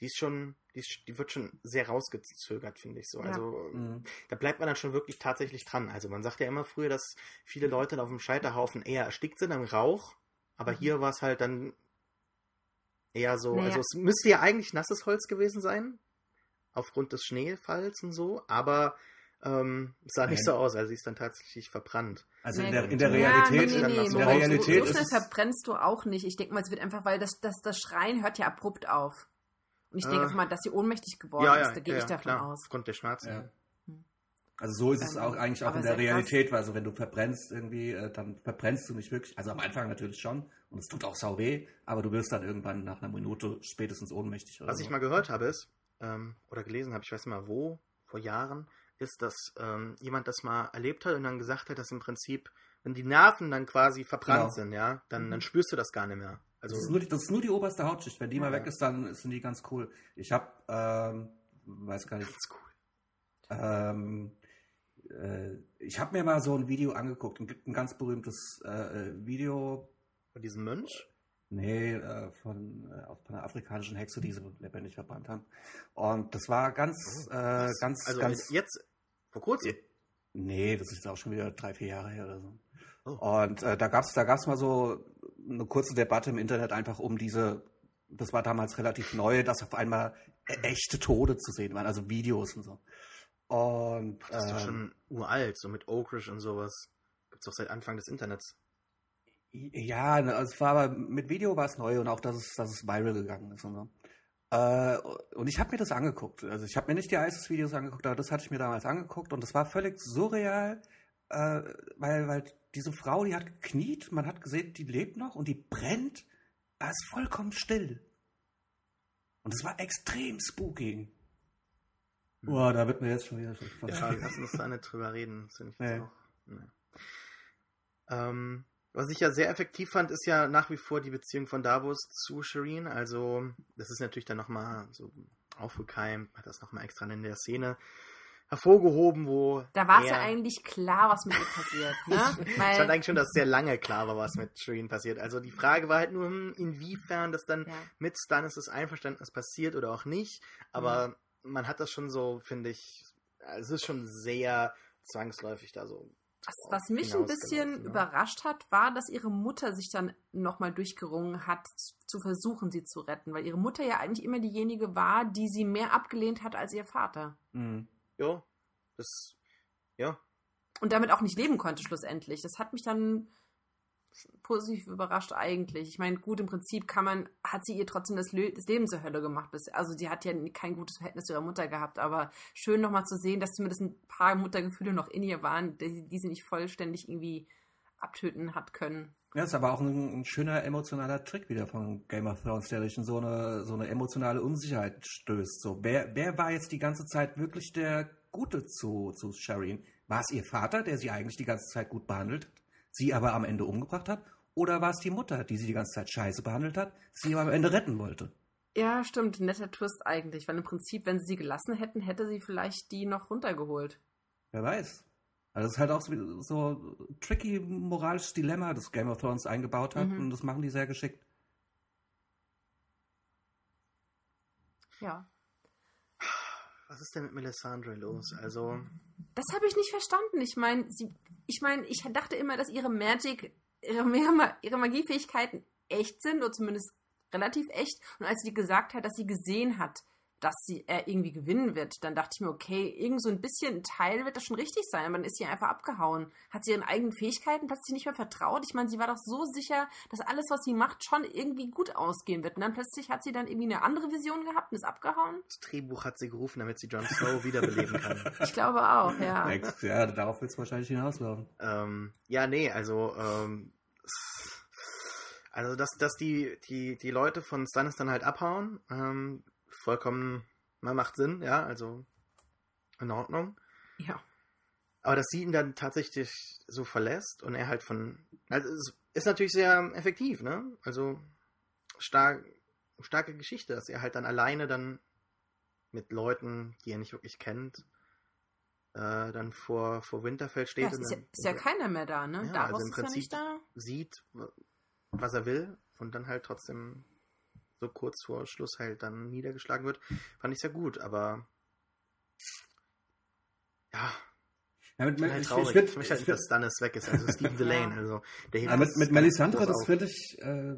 Die ist schon, die, ist, die wird schon sehr rausgezögert, finde ich so. Ja. Also Mhm. da bleibt man dann schon wirklich tatsächlich dran. Also man sagt ja immer früher, dass viele Leute dann auf dem Scheiterhaufen eher erstickt sind am Rauch, aber Mhm. hier war es halt dann eher so, Naja. also es müsste ja eigentlich nasses Holz gewesen sein, aufgrund des Schneefalls und so, aber ähm, es sah nicht Nein. so aus, also sie ist dann tatsächlich verbrannt. Also in Nee, der, in der ja, Realität, nee, nee, dann nee, in so Realität so, so schnell verbrennst du auch nicht. Ich denke mal, es wird einfach, weil das, das, das Schreien hört ja abrupt auf. Und ich denke Äh, einfach mal, dass sie ohnmächtig geworden ja, ja, ist. Da gehe ja, ich davon klar, aus. aufgrund der Schmerzen. Ja. Also so ist es Ähm, auch eigentlich auch in der. Realität, weil so wenn du verbrennst irgendwie, äh, dann verbrennst du nicht wirklich. Also am Anfang natürlich schon und es tut auch sau weh, aber du wirst dann irgendwann nach einer Minute spätestens ohnmächtig. Oder Was so. ich mal gehört habe ist, ähm, oder gelesen habe, ich weiß nicht mal wo, vor Jahren, ist, dass ähm, jemand das mal erlebt hat und dann gesagt hat, dass im Prinzip, wenn die Nerven dann quasi verbrannt Genau. sind, ja, dann, Mhm. dann spürst du das gar nicht mehr. Also das, ist nur die, das ist nur die oberste Hautschicht. Wenn die mal Ja. weg ist, dann sind die ganz cool. Ich habe, ähm, weiß gar nicht, ganz cool. ähm, äh, ich habe mir mal so ein Video angeguckt. Es gibt ein ganz berühmtes äh, äh, Video Von diesem Mönch? Nee, äh, von, äh, von einer afrikanischen Hexe, die sie lebendig verbrannt haben. Und das war ganz, Oh, äh, ganz, also ganz. jetzt, vor kurzem. Nee, das ist auch schon wieder drei, vier Jahre her oder so. Oh. Und äh, da gab's da gab's mal so eine kurze Debatte im Internet einfach um diese, das war damals relativ neu, dass auf einmal e- echte Tode zu sehen waren, also Videos und so. Und Das ist doch ähm, schon uralt, so mit Oak Ridge und sowas. Gibt's doch seit Anfang des Internets. Ja, also es war aber mit Video war es neu und auch, dass es, dass es viral gegangen ist und so. Äh, und ich habe mir das angeguckt. Also ich habe mir nicht die ISIS-Videos angeguckt, aber das hatte ich mir damals angeguckt und das war völlig surreal, äh, weil, weil diese Frau, die hat gekniet, man hat gesehen, die lebt noch und die brennt, aber ist vollkommen still. Und es war extrem spooky. Boah, da wird mir jetzt schon wieder schon Ja, lass uns da nicht drüber reden. Das finde ich jetzt Nee. auch. Nee. Ähm, was ich ja sehr effektiv fand, ist ja nach wie vor die Beziehung von Davos zu Shireen. Also, das ist natürlich dann nochmal so aufgekeimt, hat das nochmal extra in der Szene hervorgehoben, wo. Da war es ja eigentlich klar, was mit ihr passiert. Ne? Ich Weil, fand eigentlich schon, dass sehr lange klar war, was mit Shireen passiert. Also die Frage war halt nur, hm, inwiefern das dann ja. mit Stannis' Einverständnis passiert oder auch nicht. Aber man hat das schon so, finde ich, es ist schon sehr zwangsläufig da so. Was, was mich ein bisschen ne? überrascht hat, war, dass ihre Mutter sich dann nochmal durchgerungen hat, zu versuchen, sie zu retten. Weil ihre Mutter ja eigentlich immer diejenige war, die sie mehr abgelehnt hat als ihr Vater. Mhm. Ja, das, ja, Und damit auch nicht leben konnte, schlussendlich. Das hat mich dann positiv überrascht eigentlich. Ich meine, gut, im Prinzip kann man, hat sie ihr trotzdem das, Lö das Leben zur Hölle gemacht. Also die hat ja kein gutes Verhältnis zu ihrer Mutter gehabt, aber schön nochmal zu sehen, dass zumindest ein paar Muttergefühle noch in ihr waren, die, die sie nicht vollständig irgendwie abtöten hat können. Ja, ist aber auch ein, ein schöner emotionaler Trick wieder von Game of Thrones, der in so eine, so eine emotionale Unsicherheit stößt. So, wer, wer war jetzt die ganze Zeit wirklich der Gute zu, zu Shireen? War es ihr Vater, der sie eigentlich die ganze Zeit gut behandelt hat, sie aber am Ende umgebracht hat? Oder war es die Mutter, die sie die ganze Zeit scheiße behandelt hat, sie aber am Ende retten wollte? Ja, stimmt. Netter Twist eigentlich. Weil im Prinzip, wenn sie sie gelassen hätten, hätte sie vielleicht die noch runtergeholt. Wer weiß. Also es ist halt auch so, so tricky moralisches Dilemma, das Game of Thrones eingebaut hat Mhm. und das machen die sehr geschickt. Ja. was ist denn mit Melisandre los? Also, Das habe ich nicht verstanden. Ich meine, sie, ich meine, ich dachte immer, dass ihre Magic ihre, ihre, ihre Magiefähigkeiten echt sind, oder zumindest relativ echt. Und als sie gesagt hat, dass sie gesehen hat, dass sie er irgendwie gewinnen wird, dann dachte ich mir, okay, irgend so ein bisschen ein Teil wird das schon richtig sein. Aber dann ist sie einfach abgehauen. Hat sie ihren eigenen Fähigkeiten plötzlich nicht mehr vertraut? Ich meine, sie war doch so sicher, dass alles, was sie macht, schon irgendwie gut ausgehen wird. Und dann plötzlich hat sie dann irgendwie eine andere Vision gehabt und ist abgehauen. Das Drehbuch hat sie gerufen, damit sie Jon Snow wiederbeleben kann. Ich glaube auch, ja. Ja, darauf wird es wahrscheinlich hinauslaufen. ähm, ja, nee, also ähm, also dass, dass die, die, die Leute von Stannis dann halt abhauen, ähm, vollkommen, na, macht Sinn, ja, also in Ordnung. Ja. Aber dass sie ihn dann tatsächlich so verlässt und er halt von. Also es ist natürlich sehr effektiv, ne? Also stark, starke Geschichte, dass er halt dann alleine dann mit Leuten, die er nicht wirklich kennt, äh, dann vor, vor Winterfell steht Ja, es und ist, ja, ist ja keiner mehr da, ne? Ja, Davos also im ja Prinzip- nicht da. sieht, was er will und dann halt trotzdem so kurz vor Schluss halt dann niedergeschlagen wird. Fand ich sehr gut, aber ja, Ja, mit, halt ich, traurig. ich, Ich, möchte halt ich, nicht, dass Stannis weg ist. Also Stephen Delane, also der Ja, mit, mit Melisandre, das finde ich, äh,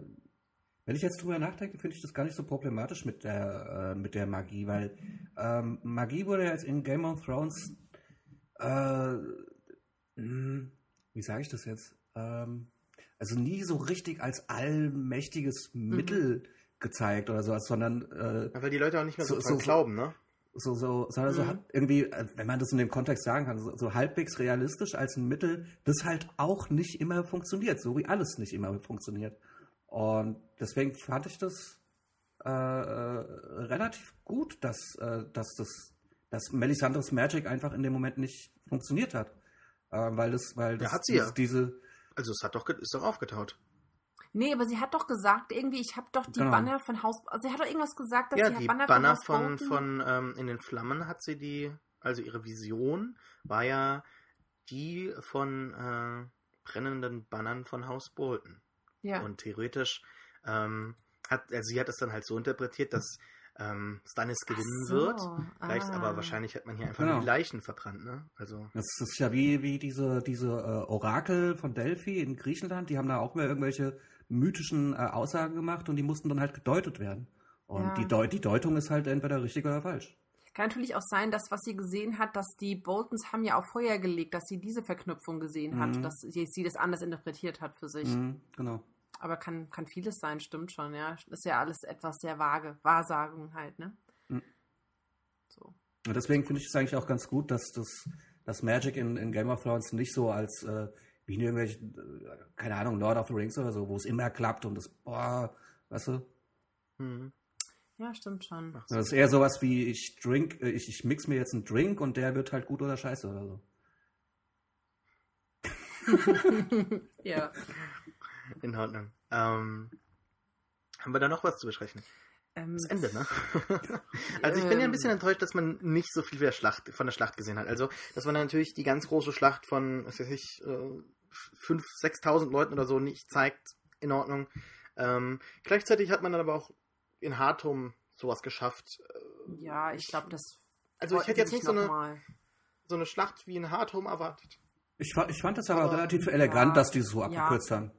wenn ich jetzt drüber nachdenke, finde ich das gar nicht so problematisch mit der, äh, mit der Magie, weil ähm, Magie wurde ja jetzt in Game of Thrones, äh, mh, wie sage ich das jetzt, ähm, also nie so richtig als allmächtiges Mhm. Mittel gezeigt oder sowas, sondern äh, Ja, weil die Leute auch nicht mehr so, So- dran so- glauben, ne? so, so, sondern so Mhm. hat irgendwie, äh, wenn man das in dem Kontext sagen kann, so, so halbwegs realistisch als ein Mittel, das halt auch nicht immer funktioniert, so wie alles nicht immer funktioniert. Und deswegen fand ich das äh, äh, relativ gut, dass, äh, dass das, dass Melisandres Magic einfach in dem Moment nicht funktioniert hat. Äh, weil das, weil das hat sie ja. diese Also es hat doch, ist doch aufgetaut. Nee, aber sie hat doch gesagt, irgendwie, ich habe doch die Genau. Banner von Haus. Also sie hat doch irgendwas gesagt, dass ja, sie die Banner, Banner von, von, von ähm, in den Flammen hat sie die, also ihre Vision war ja die von äh, brennenden Bannern von Haus Bolton. Ja. Und theoretisch ähm, hat, also sie hat es dann halt so interpretiert, dass ähm, Stannis gewinnen so, wird. Vielleicht, ah. aber wahrscheinlich hat man hier einfach Genau. nur die Leichen verbrannt, ne? Also. Das ist ja wie, wie diese, diese äh, Orakel von Delphi in Griechenland, die haben da auch mal irgendwelche mythischen äh, Aussagen gemacht und die mussten dann halt gedeutet werden. Und Ja. die, Deu die Deutung ist halt entweder richtig oder falsch. Kann natürlich auch sein, dass was sie gesehen hat, dass die Boltons haben ja auf Feuer gelegt, dass sie diese Verknüpfung gesehen hat, Mhm. dass sie, sie das anders interpretiert hat für sich. Mhm, genau. Aber kann, kann vieles sein, stimmt schon, ja. Ist ja alles etwas sehr vage. Wahrsagung halt, ne? Mhm. So. Und deswegen finde ich es eigentlich auch ganz gut, dass das dass Magic in, in Game of Thrones nicht so als äh, wie in irgendwelchen, äh, keine Ahnung, Lord of the Rings oder so, wo es immer klappt und das, boah, weißt du? Hm. Ja, stimmt schon. Das ist eher sowas wie ich drink, äh, ich, ich mix mir jetzt einen Drink und der wird halt gut oder scheiße oder so. ja. In Ordnung. Ähm, haben wir da noch was zu besprechen? Ähm, Das Ende, ne? also ich bin ja ein Ähm. bisschen enttäuscht, dass man nicht so viel der Schlacht, von der Schlacht gesehen hat. Also, dass man natürlich die ganz große Schlacht von, was weiß ich, äh, 5.000, 6.000 Leuten oder so nicht zeigt, in Ordnung. Ähm, gleichzeitig hat man dann aber auch in Hartum sowas geschafft. Äh, ja, ich glaube, das. Also ich hätte jetzt nicht so eine, mal. so eine Schlacht wie in Hartum erwartet. Ich, ich fand es aber, Aber- relativ elegant, Ja. dass die es so Ja. abgekürzt haben.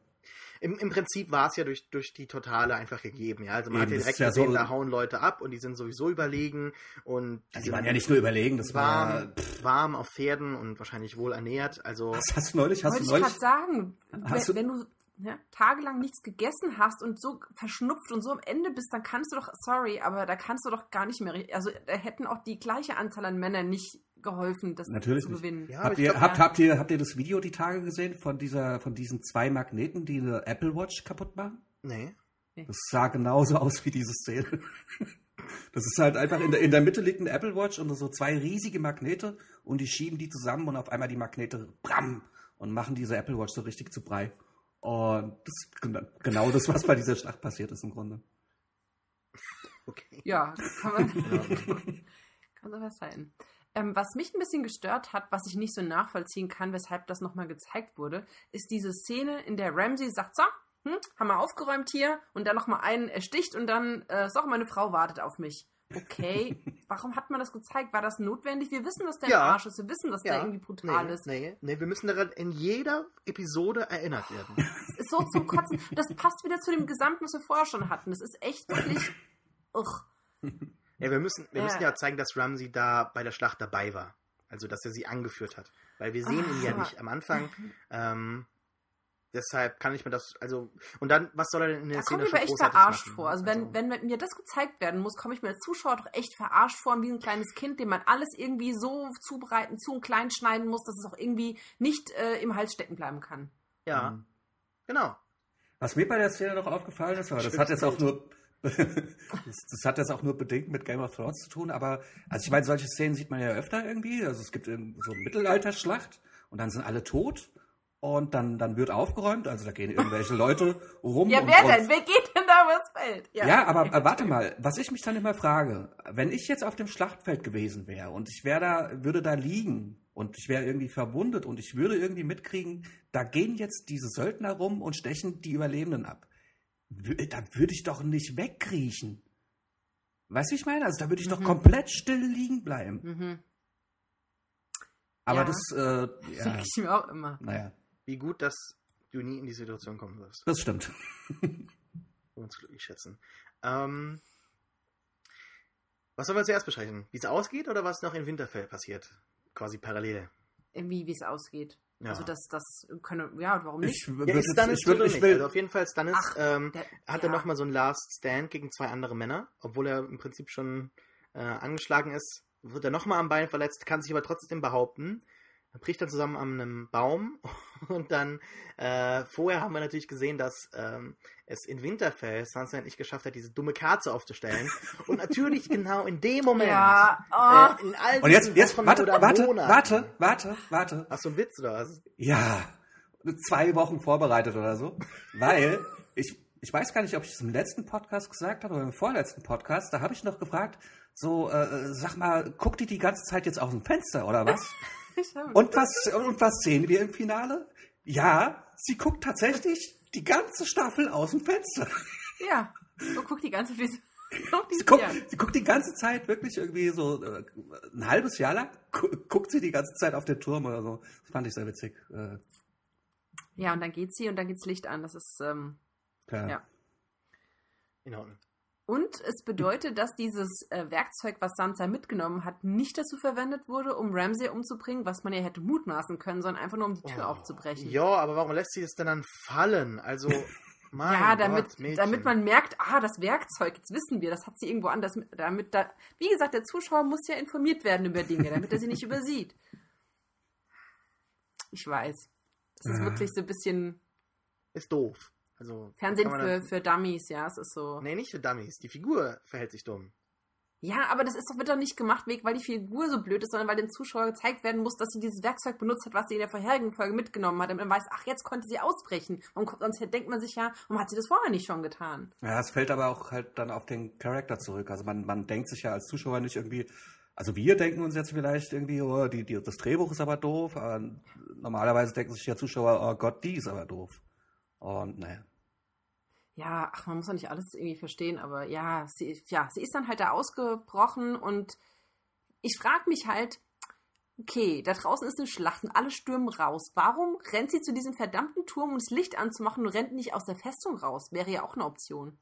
Im, Im Prinzip war es ja durch, durch die Totale einfach gegeben, ja. Also man Eben, hat ja direkt ja gesehen, so- da hauen Leute ab und die sind sowieso überlegen und die, Die sind waren ja nicht nur überlegen, das war. warm, warm auf Pferden und wahrscheinlich wohl ernährt. Also Was hast du neulich? Hast Wollte du ich neulich? gerade sagen, Hast wenn, wenn du ja, tagelang nichts gegessen hast und so verschnupft und so am Ende bist, dann kannst du doch, sorry, aber da kannst du doch gar nicht mehr, also da hätten auch die gleiche Anzahl an Männern nicht geholfen, das Natürlich zu nicht. gewinnen. Ja, Habt ihr, glaub, habt, ja. habt, ihr, habt ihr das Video die Tage gesehen von dieser, von diesen zwei Magneten, die eine Apple Watch kaputt machen? nee. Das sah genauso aus wie diese Szene. Das ist halt einfach in der, in der Mitte liegt eine Apple Watch und so zwei riesige Magnete und die schieben die zusammen und auf einmal die Magnete bram und machen diese Apple Watch so richtig zu Brei. Und das ist gena- genau das, was bei dieser Schlacht passiert ist im Grunde. Okay. Ja, kann man, kann sowas sein. Ähm, was mich ein bisschen gestört hat, was ich nicht so nachvollziehen kann, weshalb das nochmal gezeigt wurde, ist diese Szene, in der Ramsey sagt, so, hm, haben wir aufgeräumt hier und dann nochmal einen ersticht und dann, äh, so, meine Frau wartet auf mich. Okay, warum hat man das gezeigt? War das notwendig? Wir wissen, dass der Ja. Arsch ist, wir wissen, dass der irgendwie brutal nee, ist. Nee, nee, wir müssen daran in jeder Episode erinnert werden. Es so zum Kotzen. Das passt wieder zu dem Gesamten, was wir vorher schon hatten. Das ist echt wirklich. Ugh. Ja, wir müssen, wir Ja. müssen ja zeigen, dass Ramsey da bei der Schlacht dabei war. Also, dass er sie angeführt hat. Weil wir sehen ihn ja nicht am Anfang. Ähm, deshalb kann ich mir das, also, und dann, was soll er denn in der Da Szene komme ich schon mir echt verarscht machen? vor. Also wenn, wenn mir das gezeigt werden muss, komme ich mir als Zuschauer doch echt verarscht vor, wie ein kleines Kind, dem man alles irgendwie so zubereiten, zu und klein schneiden muss, dass es auch irgendwie nicht äh, im Hals stecken bleiben kann. Ja, Mhm. genau. Was mir bei der Szene noch aufgefallen ist, aber das hat jetzt auch nur das, das hat jetzt auch nur bedingt mit Game of Thrones zu tun, aber also ich meine, solche Szenen sieht man ja öfter irgendwie. Also es gibt so eine Mittelalterschlacht und dann sind alle tot und dann, dann wird aufgeräumt, also da gehen irgendwelche Leute rum. Ja, wer und, denn? Wer geht denn da übers Feld? Ja, aber äh, warte mal, was ich mich dann immer frage, wenn ich jetzt auf dem Schlachtfeld gewesen wäre und ich wäre da, würde da liegen und ich wäre irgendwie verwundet und ich würde irgendwie mitkriegen, da gehen jetzt diese Söldner rum und stechen die Überlebenden ab. Da würde ich doch nicht wegkriechen. Weißt du, wie ich meine? Also da würde ich doch Mhm. komplett still liegen bleiben. Mhm. Aber Ja. das, äh, ja, Denke ich mir auch immer. naja, Wie gut, dass du nie in die Situation kommen wirst. das stimmt. Uns glücklich schätzen. Ähm, was sollen wir zuerst besprechen? Wie es ausgeht oder was noch in Winterfell passiert? Quasi parallel. Irgendwie, wie es ausgeht. Ja. Also das, das können, ja, warum nicht? Ich, Ja, ist Stannis ich, würd, tot oder ich nicht? will, Also auf jeden Fall, Stannis Ach, ähm, Der, hatte ja. nochmal so einen Last Stand gegen zwei andere Männer, obwohl er im Prinzip schon äh, angeschlagen ist, wird er nochmal am Bein verletzt, kann sich aber trotzdem behaupten. Er bricht dann zusammen an einem Baum und dann äh, vorher haben wir natürlich gesehen, dass ähm, es in Winterfell Sansa nicht geschafft hat, diese dumme Kerze aufzustellen. und natürlich genau in dem Moment. Ja, oh. Äh, in all und jetzt, jetzt, Wochen warte, oder warte, Monaten. warte, warte, warte. Hast du einen Witz oder was? Ja, zwei Wochen vorbereitet oder so. Weil ich, ich weiß gar nicht, ob ich es im letzten Podcast gesagt habe oder im vorletzten Podcast. Da habe ich noch gefragt, so, äh, sag mal, guckt die die ganze Zeit jetzt aus dem Fenster oder was? Und was, und was sehen wir im Finale? Ja, sie guckt tatsächlich die ganze Staffel aus dem Fenster. ja, so guckt die ganze auf Sie guckt, sie guckt die ganze Zeit wirklich irgendwie so äh, ein halbes Jahr lang, gu guckt sie die ganze Zeit auf den Turm oder so. Das fand ich sehr witzig. Äh, ja, und dann geht sie und dann geht's Licht an. Das ist, ähm, ja. Ja. In Ordnung. Und es bedeutet, dass dieses äh, Werkzeug, was Sansa mitgenommen hat, nicht dazu verwendet wurde, um Ramsay umzubringen, was man ja hätte mutmaßen können, sondern einfach nur um die Tür Oh. aufzubrechen. Ja, aber warum lässt sie es denn dann fallen? Also, mein Ja, damit, Gott, damit man merkt, ah, das Werkzeug, jetzt wissen wir, das hat sie irgendwo anders. mit- Damit da, wie gesagt, der Zuschauer muss ja informiert werden über Dinge, damit er sie nicht übersieht. Ich weiß. Es ist Ja. wirklich so ein bisschen Ist doof. Also, Fernsehen für, das- für Dummies, ja, es ist so. Nee, nicht für Dummies. Die Figur verhält sich dumm. Ja, aber das ist doch, wird doch nicht gemacht, weil die Figur so blöd ist, sondern weil dem Zuschauer gezeigt werden muss, dass sie dieses Werkzeug benutzt hat, was sie in der vorherigen Folge mitgenommen hat, damit man weiß, ach, jetzt konnte sie ausbrechen. Und sonst denkt man sich ja, warum hat sie das vorher nicht schon getan? Ja, es fällt aber auch halt dann auf den Charakter zurück. Also man, man denkt sich ja als Zuschauer nicht irgendwie, also wir denken uns jetzt vielleicht irgendwie, oh, die, die, das Drehbuch ist aber doof, aber normalerweise denken sich der Zuschauer, oh Gott, die ist aber doof. Und naja. Ja, ach, man muss doch nicht alles irgendwie verstehen, aber ja, sie, ja, sie ist dann halt da ausgebrochen und ich frage mich halt, okay, da draußen ist eine Schlacht und alle stürmen raus. Warum rennt sie zu diesem verdammten Turm, um das Licht anzumachen und rennt nicht aus der Festung raus? Wäre ja auch eine Option.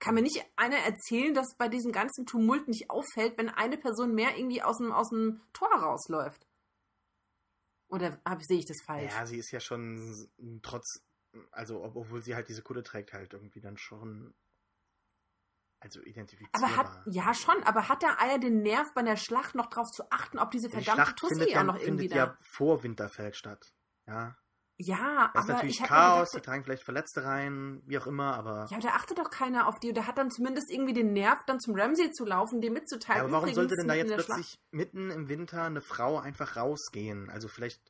Kann mir nicht einer erzählen, dass bei diesem ganzen Tumult nicht auffällt, wenn eine Person mehr irgendwie aus dem, aus dem Tor rausläuft? Oder sehe ich das falsch? Ja, sie ist ja schon trotz, also ob- obwohl sie halt diese Kutte trägt, halt irgendwie dann schon, also identifizierbar. Aber hat, ja schon, aber hat der Eier den Nerv bei der Schlacht noch drauf zu achten, ob diese Die verdammte Schlacht Tussi ja, noch irgendwie findet da... ja vor Winterfell statt. Ja, Ja, da ist aber natürlich ich Chaos, die gedacht, tragen vielleicht Verletzte rein, wie auch immer, aber, ja, da achtet doch keiner auf die. Und der hat dann zumindest irgendwie den Nerv, dann zum Ramsey zu laufen, dem mitzuteilen. Ja, aber warum sollte denn da jetzt plötzlich mitten im Winter eine Frau einfach rausgehen? Also vielleicht,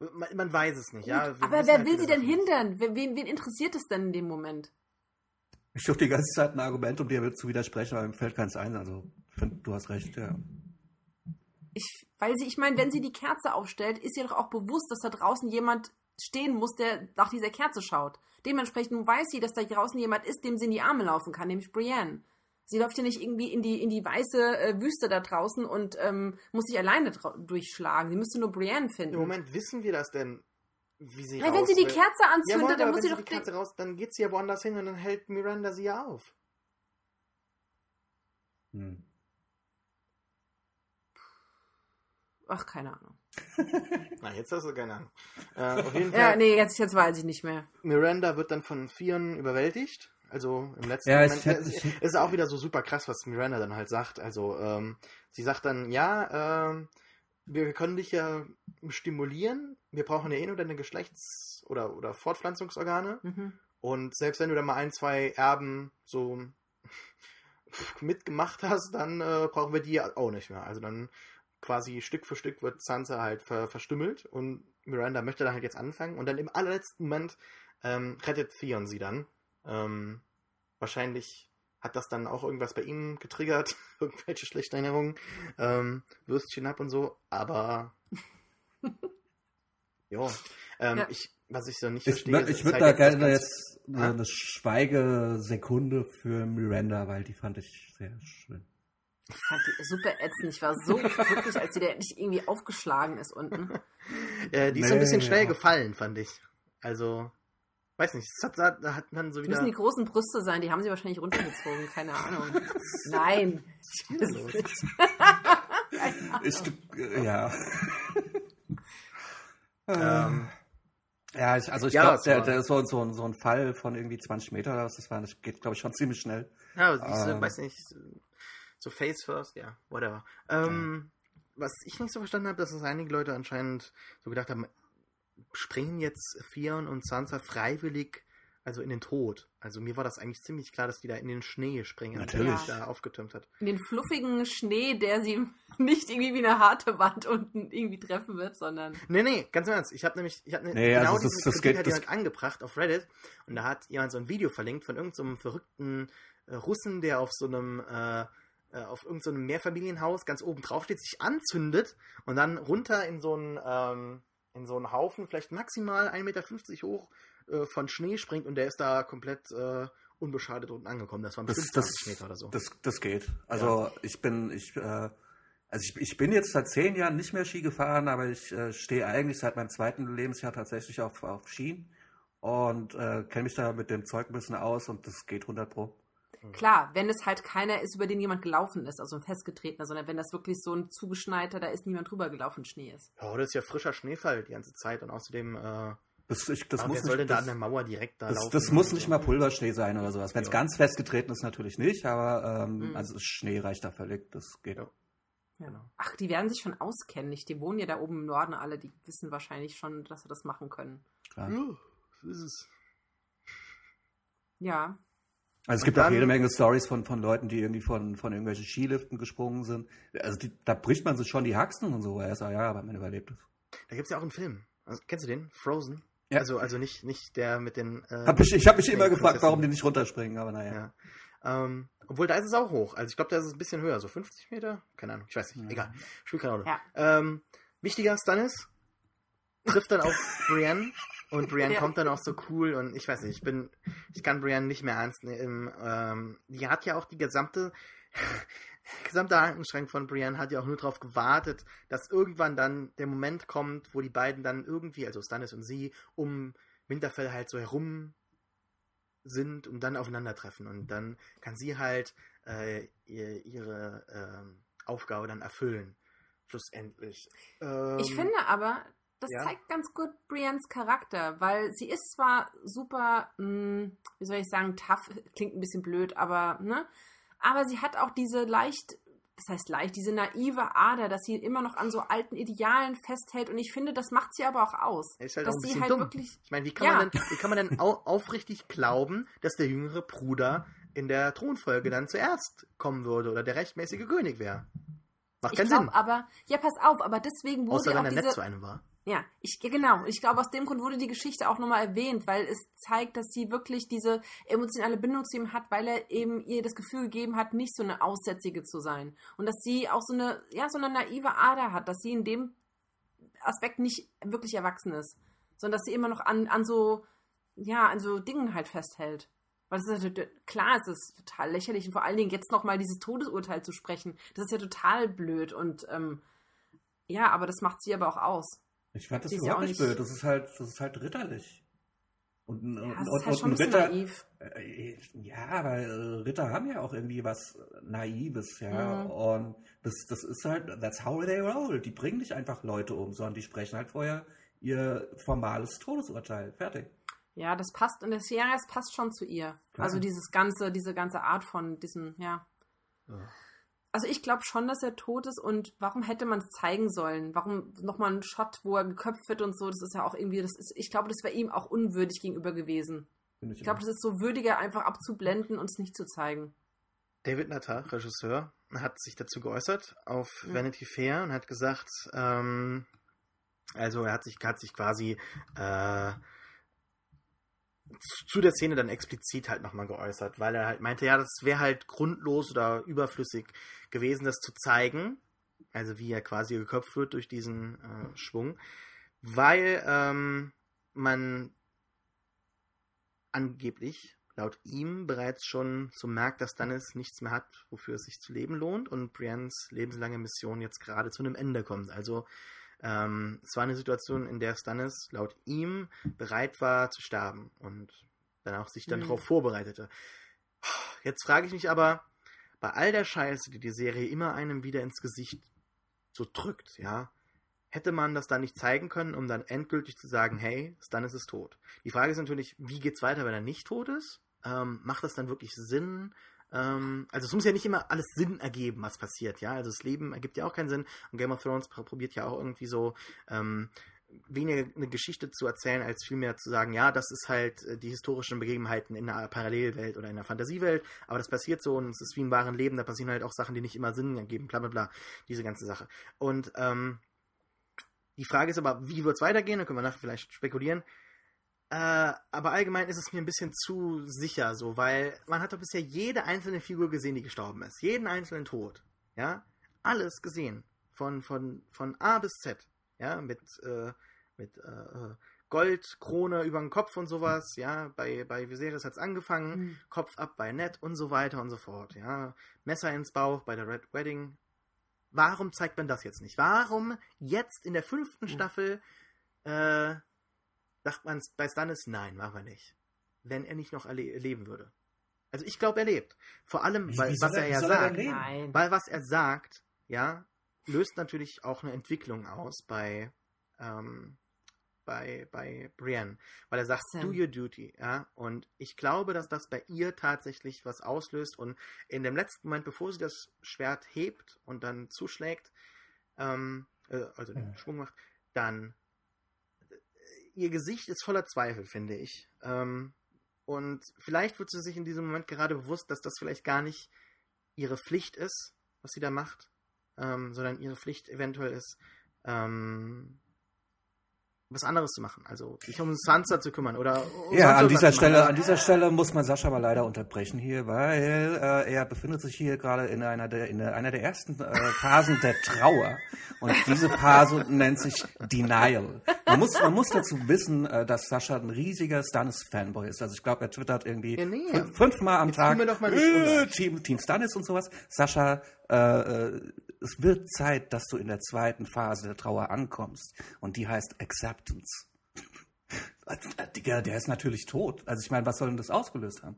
man, man weiß es nicht, ja. Schlacht? wir aber wer halt will sie denn hindern? Wen, wen wen interessiert es denn in dem Moment? Ich suche die ganze Zeit ein Argument, um dir zu widersprechen, aber mir fällt keins ein. Also, ich find, du hast recht, ja. Ich, weil sie, ich meine, wenn sie die Kerze aufstellt, ist ihr doch auch bewusst, dass da draußen jemand stehen muss, der nach dieser Kerze schaut. Dementsprechend weiß sie, dass da draußen jemand ist, dem sie in die Arme laufen kann, nämlich Brienne. Sie läuft ja nicht irgendwie in die, in die weiße äh, Wüste da draußen und ähm, muss sich alleine durchschlagen. Sie müsste nur Brienne finden. Im Moment wissen wir das denn wie sie Ja, wenn sie die. Kerze ja, anzündet, Moment, dann muss wenn sie sie doch. die Kerze raus, dann geht sie ja woanders hin und dann hält Miranda sie ja auf. Hm. Ach, keine Ahnung. Na, jetzt hast du keine Ahnung. Äh, auf jeden Fall, Ja, nee, jetzt, jetzt weiß ich nicht mehr. Miranda wird dann von Vieren überwältigt. Also im letzten Ja, ich Moment. es ich- es ist auch wieder so super krass, was Miranda dann halt sagt. Also ähm, sie sagt dann, ja, ähm, wir können dich ja stimulieren. Wir brauchen ja eh nur deine Geschlechts- oder, oder Fortpflanzungsorgane. Mhm. Und selbst wenn du da mal ein, zwei Erben so mitgemacht hast, dann äh, brauchen wir die auch nicht mehr. Also dann quasi Stück für Stück wird Sansa halt ver verstümmelt und Miranda möchte dann halt jetzt anfangen und dann im allerletzten Moment ähm, rettet Theon sie dann. Ähm, wahrscheinlich hat das dann auch irgendwas bei ihm getriggert, irgendwelche schlechten Erinnerungen, ähm, Würstchen ab und so, aber jo, ähm, Ja. ich, was ich so nicht Ich, verstehe, würd- ich würde halt da jetzt gerne jetzt Ah? eine Schweigesekunde für Miranda, weil die fand ich sehr schön. Ich fand die super ätzend. Ich war so glücklich, als sie da endlich irgendwie aufgeschlagen ist unten. Äh, die ist so ein bisschen Nee, schnell ja. gefallen, fand ich. Also, weiß nicht, das hat, da hat man so Das wieder. müssen die großen Brüste sein, die haben sie wahrscheinlich runtergezogen. Keine Ahnung. Nein. Keine Ahnung. Ich, äh, ja. Ähm, ja, ich, also ich ja, glaube, es der, war- der ist so, so, so ein Fall von irgendwie 20 Meter oder was das war. Das geht, glaube ich, schon ziemlich schnell. ja, sie ist, äh, Ähm. weiß nicht, so Face First, ja, whatever. Ähm, Was ich nicht so verstanden habe, dass es einige Leute anscheinend so gedacht haben, springen jetzt Theon und Sansa freiwillig also in den Tod. Also mir war das eigentlich ziemlich klar, dass die da in den Schnee springen, Natürlich. der sich da aufgetürmt hat. In den fluffigen Schnee, der sie nicht irgendwie wie eine harte Wand unten irgendwie treffen wird, sondern. Nee, nee, ganz im Ernst. Ich habe nämlich, ich habe ne, Nee, genau also das- das Kritik geht- hat das- jemand angebracht auf Reddit und da hat jemand so ein Video verlinkt von irgendeinem so verrückten äh, Russen, der auf so einem äh, äh, auf irgendeinem so Mehrfamilienhaus ganz oben drauf steht, sich anzündet und dann runter in so einen ähm, in so einen Haufen, vielleicht maximal 1,50 Meter hoch äh, von Schnee springt und der ist da komplett äh, unbeschadet unten angekommen. Das waren Das, bestimmt das, 20 Meter oder so. das, das geht. Also ich bin, ich, äh, also ich, ich bin jetzt seit zehn Jahren nicht mehr Ski gefahren, aber ich äh, stehe eigentlich seit meinem zweiten Lebensjahr tatsächlich auf, auf Skien und äh, kenne mich da mit dem Zeug ein bisschen aus und das geht 100 pro. Klar, wenn es halt keiner ist, über den jemand gelaufen ist, also ein festgetretener, sondern wenn das wirklich so ein zugeschneiter, da ist niemand drüber gelaufen, Schnee ist. ja, das ist ja frischer Schneefall die ganze Zeit und außerdem äh, Das, ich, das muss wer soll denn nicht, da das, an der Mauer direkt da das, laufen? das muss nicht so? mal Pulverschnee sein oder sowas. Wenn es Ja. ganz festgetreten ist, natürlich nicht, aber ähm, Mhm. also Schnee reicht da völlig. Das geht. Ja. Ja. Ach, die werden sich schon auskennen, nicht? Die wohnen ja da oben im Norden alle, die wissen wahrscheinlich schon, dass sie das machen können. Klar. Ja, so ist es. Ja. Also es Und gibt auch dann- jede Menge Stories von, von Leuten, die irgendwie von, von irgendwelchen Skiliften gesprungen sind. Also die, da bricht man sich schon die Haxen und so. Er sagt, ja, aber man überlebt es. Da gibt es ja auch einen Film. Also, kennst du den? Frozen? Ja. Also, also nicht, nicht der mit den. Äh, Hab ich ich habe mich immer gefragt, warum die nicht runterspringen, aber naja. ja. Ähm, obwohl, da ist es auch hoch. Also, ich glaube, da ist es ein bisschen höher. So 50 Meter? Keine Ahnung. Ich weiß nicht. Ja. Egal. Spielt keine Rolle. Ja. Ähm, wichtiger Stannis trifft dann auf Brienne. Und Brienne Ja. kommt dann auch so cool. Und ich weiß nicht, ich bin. Ich kann Brienne nicht mehr ernst nehmen. Ähm, die hat ja auch die gesamte. gesamte Ankenschrank von Brienne hat ja auch nur darauf gewartet, dass irgendwann dann der Moment kommt, wo die beiden dann irgendwie, also Stannis und sie, um Winterfell halt so herum sind und dann aufeinandertreffen. Und dann kann sie halt äh, ihr, ihre ähm, Aufgabe dann erfüllen. Schlussendlich. Ähm, Ich finde aber, das ja. zeigt ganz gut Briennes Charakter, weil sie ist zwar super, mh, wie soll ich sagen, tough, klingt ein bisschen blöd, aber, ne? Aber sie hat auch diese leicht, das heißt leicht, diese naive Ader, dass sie immer noch an so alten Idealen festhält und ich finde, das macht sie aber auch aus. Ist halt dass auch ein sie halt dumm. wirklich. Ich meine, wie kann Ja. man denn, wie kann man denn au aufrichtig glauben, dass der jüngere Bruder in der Thronfolge dann zuerst kommen würde oder der rechtmäßige König wäre? Macht Ich keinen Sinn. aber, ja, pass auf, aber deswegen wurde Außer auch wenn er diese, nett zu einem war. Ja, ich, genau. Ich glaube, aus dem Grund wurde die Geschichte auch nochmal erwähnt, weil es zeigt, dass sie wirklich diese emotionale Bindung zu ihm hat, weil er eben ihr das Gefühl gegeben hat, nicht so eine Aussätzige zu sein. Und dass sie auch so eine, ja, so eine naive Ader hat, dass sie in dem Aspekt nicht wirklich erwachsen ist, sondern dass sie immer noch an, an so, ja, an so Dingen halt festhält. Weil es ist klar, es ist total lächerlich und vor allen Dingen jetzt nochmal dieses Todesurteil zu sprechen, das ist ja total blöd und, ähm, ja, aber das macht sie aber auch aus. Ich fand das überhaupt ja auch nicht blöd. Das ist halt, das ist halt ritterlich. Und, ein- Ja, und, das und, ist halt und schon ein Ritter. naiv. Äh, Ja, aber äh, Ritter haben ja auch irgendwie was Naives, ja. Mhm. Und das, das ist halt, that's how they roll. Die bringen nicht einfach Leute um, sondern die sprechen halt vorher ihr formales Todesurteil. Fertig. Ja, das passt in der Serie, es passt schon zu ihr. Klar. Also dieses ganze, diese ganze Art von diesem, ja. Ja. Also ich glaube schon, dass er tot ist und warum hätte man es zeigen sollen? Warum nochmal ein Shot, wo er geköpft wird und so? Das ist ja auch irgendwie, das ist, ich glaube, das wäre ihm auch unwürdig gegenüber gewesen. Finde Ich glaube, das ist so würdiger, einfach abzublenden und es nicht zu zeigen. David Natter, Regisseur, hat sich dazu geäußert auf Mhm. Vanity Fair und hat gesagt, ähm, also er hat sich, hat sich quasi äh, zu- der Szene dann explizit halt nochmal geäußert, weil er halt meinte, ja, das wäre halt grundlos oder überflüssig gewesen, das zu zeigen, also wie er quasi geköpft wird durch diesen äh, Schwung, weil ähm, man angeblich laut ihm bereits schon so merkt, dass Stannis nichts mehr hat, wofür es sich zu leben lohnt und Briennes lebenslange Mission jetzt gerade zu einem Ende kommt. Also ähm, es war eine Situation, in der Stannis laut ihm bereit war zu sterben und dann auch sich dann Mhm. darauf vorbereitete. Jetzt frage ich mich aber, bei all der Scheiße, die die Serie immer einem wieder ins Gesicht so drückt, ja, hätte man das dann nicht zeigen können, um dann endgültig zu sagen, hey, Stannis ist tot. Die Frage ist natürlich, wie geht's weiter, wenn er nicht tot ist? Ähm, macht das dann wirklich Sinn? Ähm, also es muss ja nicht immer alles Sinn ergeben, was passiert, ja. Also das Leben ergibt ja auch keinen Sinn. Und Game of Thrones pr- probiert ja auch irgendwie so ähm, weniger eine Geschichte zu erzählen, als vielmehr zu sagen, ja, das ist halt äh, die historischen Begebenheiten in einer Parallelwelt oder in einer Fantasiewelt, aber das passiert so und es ist wie im wahren Leben, da passieren halt auch Sachen, die nicht immer Sinn ergeben, bla bla bla, diese ganze Sache. Und ähm, die Frage ist aber, wie wird es weitergehen? Da können wir nachher vielleicht spekulieren. Äh, aber allgemein ist es mir ein bisschen zu sicher so, weil man hat doch bisher jede einzelne Figur gesehen, die gestorben ist. Jeden einzelnen Tod. Ja? Alles gesehen. Von, von, von A bis Z. Ja, mit, äh, mit äh, Goldkrone über den Kopf und sowas. Ja, bei, bei Viserys hat es angefangen. Mhm. Kopf ab bei Ned und so weiter und so fort. Ja, Messer ins Bauch bei der Red Wedding. Warum zeigt man das jetzt nicht? Warum jetzt in der fünften Mhm. Staffel äh, sagt man bei Stannis, nein, machen wir nicht. Wenn er nicht noch erle leben würde. Also ich glaube, er lebt. Vor allem, Wie- weil wie was er- er, ja er sagt? Nein. weil was er sagt, ja, löst natürlich auch eine Entwicklung aus bei, ähm, bei, bei Brienne. Weil er sagt, denn? do your duty, ja. Und ich glaube, dass das bei ihr tatsächlich was auslöst. Und in dem letzten Moment, bevor sie das Schwert hebt und dann zuschlägt, ähm, äh, also den Ja. Schwung macht, dann ihr Gesicht ist voller Zweifel, finde ich. Ähm, und vielleicht wird sie sich in diesem Moment gerade bewusst, dass das vielleicht gar nicht ihre Pflicht ist, was sie da macht, ähm, sondern ihre Pflicht eventuell ist, ähm, was anderes zu machen. Also sich um Sansa zu kümmern oder um Ja, an dieser Stelle, an dieser Stelle muss man Sascha mal leider unterbrechen hier, weil äh, er befindet sich hier gerade in einer der in einer der ersten äh, Phasen der Trauer und diese Phase nennt sich Denial. Man muss man muss dazu wissen, äh, dass Sascha ein riesiger Stannis Fanboy ist. Also ich glaube, er twittert irgendwie Ja, nee. fünf, fünfmal am Jetzt Tag äh. Team Team Stannis und sowas. Sascha, äh, äh, es wird Zeit, dass du in der zweiten Phase der Trauer ankommst und die heißt Acceptance. Äh, Digga, der ist natürlich tot. Also ich meine, was soll denn das ausgelöst haben?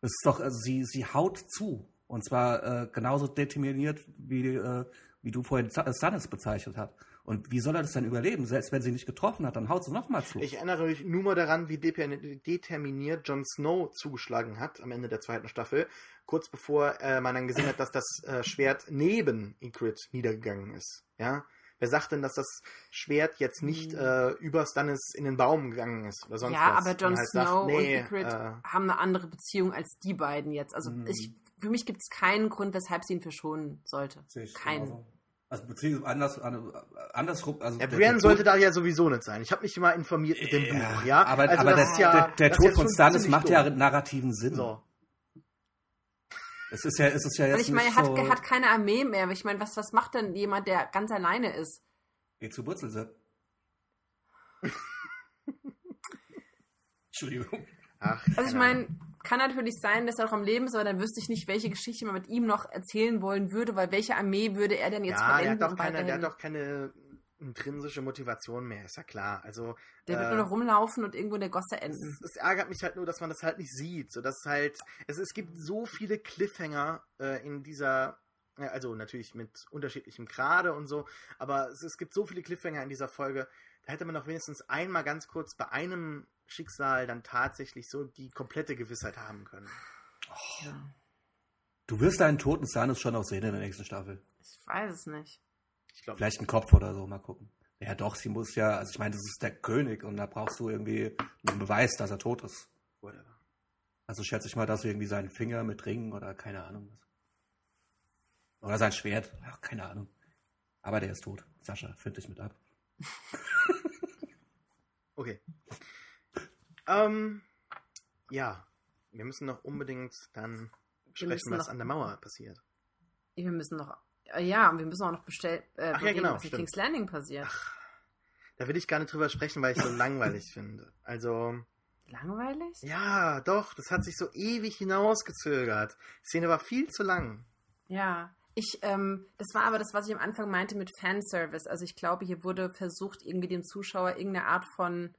Das ist doch, also sie, sie haut zu. Und zwar äh, genauso determiniert, wie, äh, wie du vorhin Sa- Stannis bezeichnet hast. Und wie soll er das denn überleben? Selbst wenn sie nicht getroffen hat, dann haut sie nochmal zu. Ich erinnere mich nur mal daran, wie determiniert Jon Snow zugeschlagen hat am Ende der zweiten Staffel, kurz bevor äh, man dann gesehen hat, dass das äh, Schwert neben Ygritte niedergegangen ist. Ja, wer sagt denn, dass das Schwert jetzt nicht äh, über Stannis in den Baum gegangen ist oder sonst ja, was? aber Jon halt Snow sagt, nee, und Ygritte äh, haben eine andere Beziehung als die beiden jetzt. Also Mhm. ich, für mich gibt es keinen Grund, weshalb sie ihn verschonen sollte. Keinen. Also beziehungsweise anders, andersrum. Also ja, der- Brienne sollte da ja sowieso nicht sein. Ich habe mich mal informiert mit dem Ja, Buch, ja. Aber, Also aber das ja, der, der das Tod von Stannis macht ja dumm. narrativen Sinn. So. Es ist ja, es ist ja jetzt Weil ich meine, nicht er hat, so... er hat keine Armee mehr. Ich meine, was, was macht denn jemand, der ganz alleine ist? Geh zu Wurzelsepp. Entschuldigung. Ach, Also ich meine, kann natürlich sein, dass er auch am Leben ist, aber dann wüsste ich nicht, welche Geschichte man mit ihm noch erzählen wollen würde, weil welche Armee würde er denn jetzt ja, der verwenden? hat doch keine, der hat doch keine intrinsische Motivation mehr, ist ja klar. Also Der wird äh, nur noch rumlaufen und irgendwo in der Gosse enden. es, es ärgert mich halt nur, dass man das halt nicht sieht. So dass halt, es, es gibt so viele Cliffhanger äh, in dieser, ja, also natürlich mit unterschiedlichem Grade und so, aber es, es gibt so viele Cliffhanger in dieser Folge. Da hätte man doch wenigstens einmal ganz kurz bei einem Schicksal dann tatsächlich so die komplette Gewissheit haben können. Ja. Du wirst deinen toten Sanus schon noch sehen in der nächsten Staffel. Ich weiß es nicht. Ich glaube, Vielleicht ein Kopf oder so, mal gucken. Ja, doch, sie muss ja, also ich meine, das ist der König und da brauchst du irgendwie einen Beweis, dass er tot ist. whatever. Also schätze ich mal, dass sie irgendwie seinen Finger mit Ringen oder keine Ahnung was. Oder sein Schwert, ach, keine Ahnung. Aber der ist tot. Sascha, find dich mit ab. Okay. Ähm, ja, wir müssen noch unbedingt dann Wir sprechen, was noch- an der Mauer passiert. Wir müssen noch. äh, Ja, und wir müssen auch noch bestellen, äh, Ach ja, genau, was in. King's Landing passiert. Da will ich gar nicht drüber sprechen, weil ich so langweilig finde. Also, Langweilig? ja, doch, das hat sich so ewig hinausgezögert. Die Szene war viel zu lang. Ja. Ich, ähm, das war aber das, was ich am Anfang meinte mit Fanservice. Also ich glaube, hier wurde versucht, irgendwie dem Zuschauer irgendeine Art von,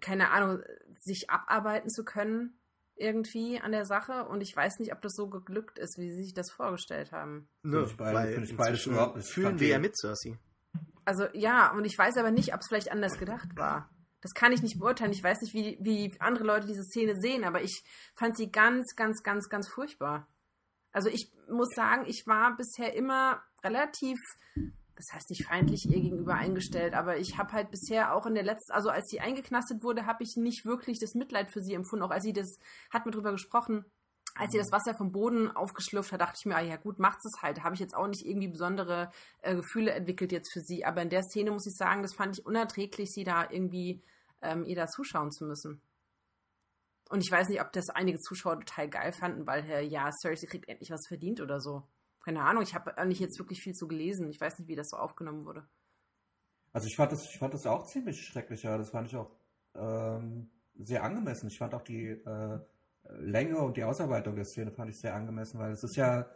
keine Ahnung, sich abarbeiten zu können, irgendwie an der Sache. Und ich weiß nicht, ob das so geglückt ist, wie sie sich das vorgestellt haben. Ne, ich beide- weil finde ich beides überhaupt nicht. fühlen wir ja mit, Cersei. Also ja, und ich weiß aber nicht, ob es vielleicht anders gedacht war. Das kann ich nicht beurteilen. Ich weiß nicht, wie, wie andere Leute diese Szene sehen, aber ich fand sie ganz, ganz, ganz, ganz furchtbar. Also ich muss sagen, ich war bisher immer relativ, das heißt nicht feindlich ihr gegenüber eingestellt, aber ich habe halt bisher auch in der letzten, also als sie eingeknastet wurde, habe ich nicht wirklich das Mitleid für sie empfunden. Auch als sie das, hat mir drüber gesprochen, als sie das Wasser vom Boden aufgeschlürft hat, dachte ich mir, ah ja gut, macht es halt. Habe ich jetzt auch nicht irgendwie besondere äh, Gefühle entwickelt jetzt für sie. Aber in der Szene muss ich sagen, das fand ich unerträglich, sie da irgendwie ähm, ihr da zuschauen zu müssen. Und ich weiß nicht, ob das einige Zuschauer total geil fanden, weil, äh, ja, Cersei kriegt endlich was verdient oder so. Keine Ahnung, ich habe nicht jetzt wirklich viel zu gelesen. Ich weiß nicht, wie das so aufgenommen wurde. Also ich fand das, ich fand das auch ziemlich schrecklich, ja. Das fand ich auch ähm, sehr angemessen. Ich fand auch die äh, Länge und die Ausarbeitung der Szene fand ich sehr angemessen, weil es ist ja,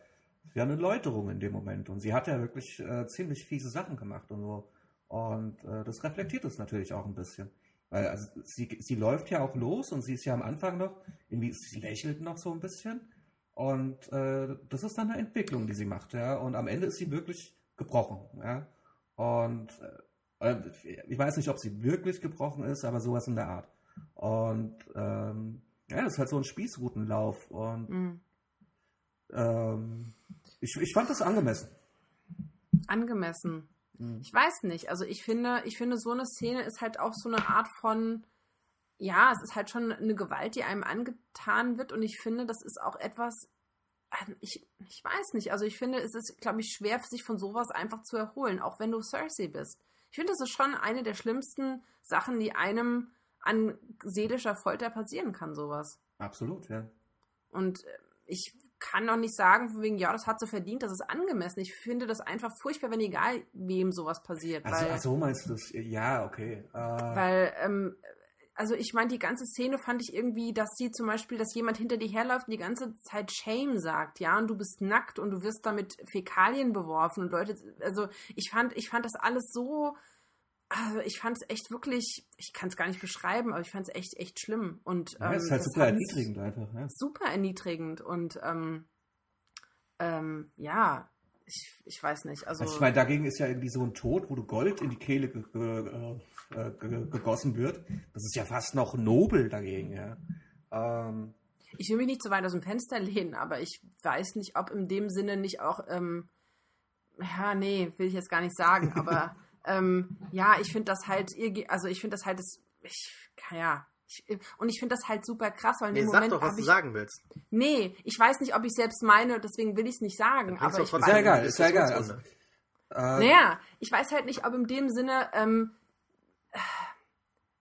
ja eine Läuterung in dem Moment. Und sie hat ja wirklich äh, ziemlich fiese Sachen gemacht und so. Und äh, das reflektiert es natürlich auch ein bisschen. Weil also sie, sie läuft ja auch los und sie ist ja am Anfang noch, irgendwie, sie lächelt noch so ein bisschen. Und äh, das ist dann eine Entwicklung, die sie macht, ja. Und am Ende ist sie wirklich gebrochen, ja. Und äh, ich weiß nicht, ob sie wirklich gebrochen ist, aber sowas in der Art. Und ähm, ja, das ist halt so ein Spießrutenlauf. Und Mhm. ähm, ich, ich fand das angemessen. Angemessen. Mhm. Ich weiß nicht. Also ich finde, ich finde, so eine Szene ist halt auch so eine Art von, ja, es ist halt schon eine Gewalt, die einem angetan wird. Und ich finde, das ist auch etwas, ähm, ich, ich weiß nicht. Also ich finde, es ist, glaube ich, schwer, sich von sowas einfach zu erholen, auch wenn du Cersei bist. Ich finde, das ist schon eine der schlimmsten Sachen, die einem an seelischer Folter passieren kann, sowas. Absolut, ja. Und äh, ich kann noch nicht sagen, von wegen, ja, das hat sie verdient, das ist angemessen. Ich finde das einfach furchtbar, wenn egal wem sowas passiert. Also, weil, ach so meinst du das? Ja, okay. Äh, weil ähm, also ich meine, die ganze Szene fand ich irgendwie, dass sie zum Beispiel, dass jemand hinter dir herläuft und die ganze Zeit Shame sagt, ja, und du bist nackt und du wirst damit Fäkalien beworfen und Leute, also ich fand, ich fand das alles so, also ich fand es echt wirklich, ich kann es gar nicht beschreiben, aber ich fand es echt, echt schlimm. Und, ja, es ist ähm, halt super erniedrigend einfach. Ja. super erniedrigend und ähm, ähm, ja, ich, ich weiß nicht. Also, Also ich meine, dagegen ist ja irgendwie so ein Tod, wo du Gold in die Kehle ge ge äh, ge gegossen wird. Das ist ja fast noch nobel dagegen, ja. Ähm, ich will mich nicht zu weit aus dem Fenster lehnen, aber ich weiß nicht, ob in dem Sinne nicht auch, ähm, ja, nee, will ich jetzt gar nicht sagen, aber ähm, ja, ich finde das halt, also ich finde das halt, das, ich, ja, ich, und ich finde das halt super krass, weil in Nee, dem sag Moment doch, was hab du ich, sagen willst. nee, ich weiß nicht, ob ich selbst meine, deswegen will ich es nicht sagen, aber ich weiß, Ist ja egal, ist ja egal. Also, äh, naja, ich weiß halt nicht, ob in dem Sinne, ähm,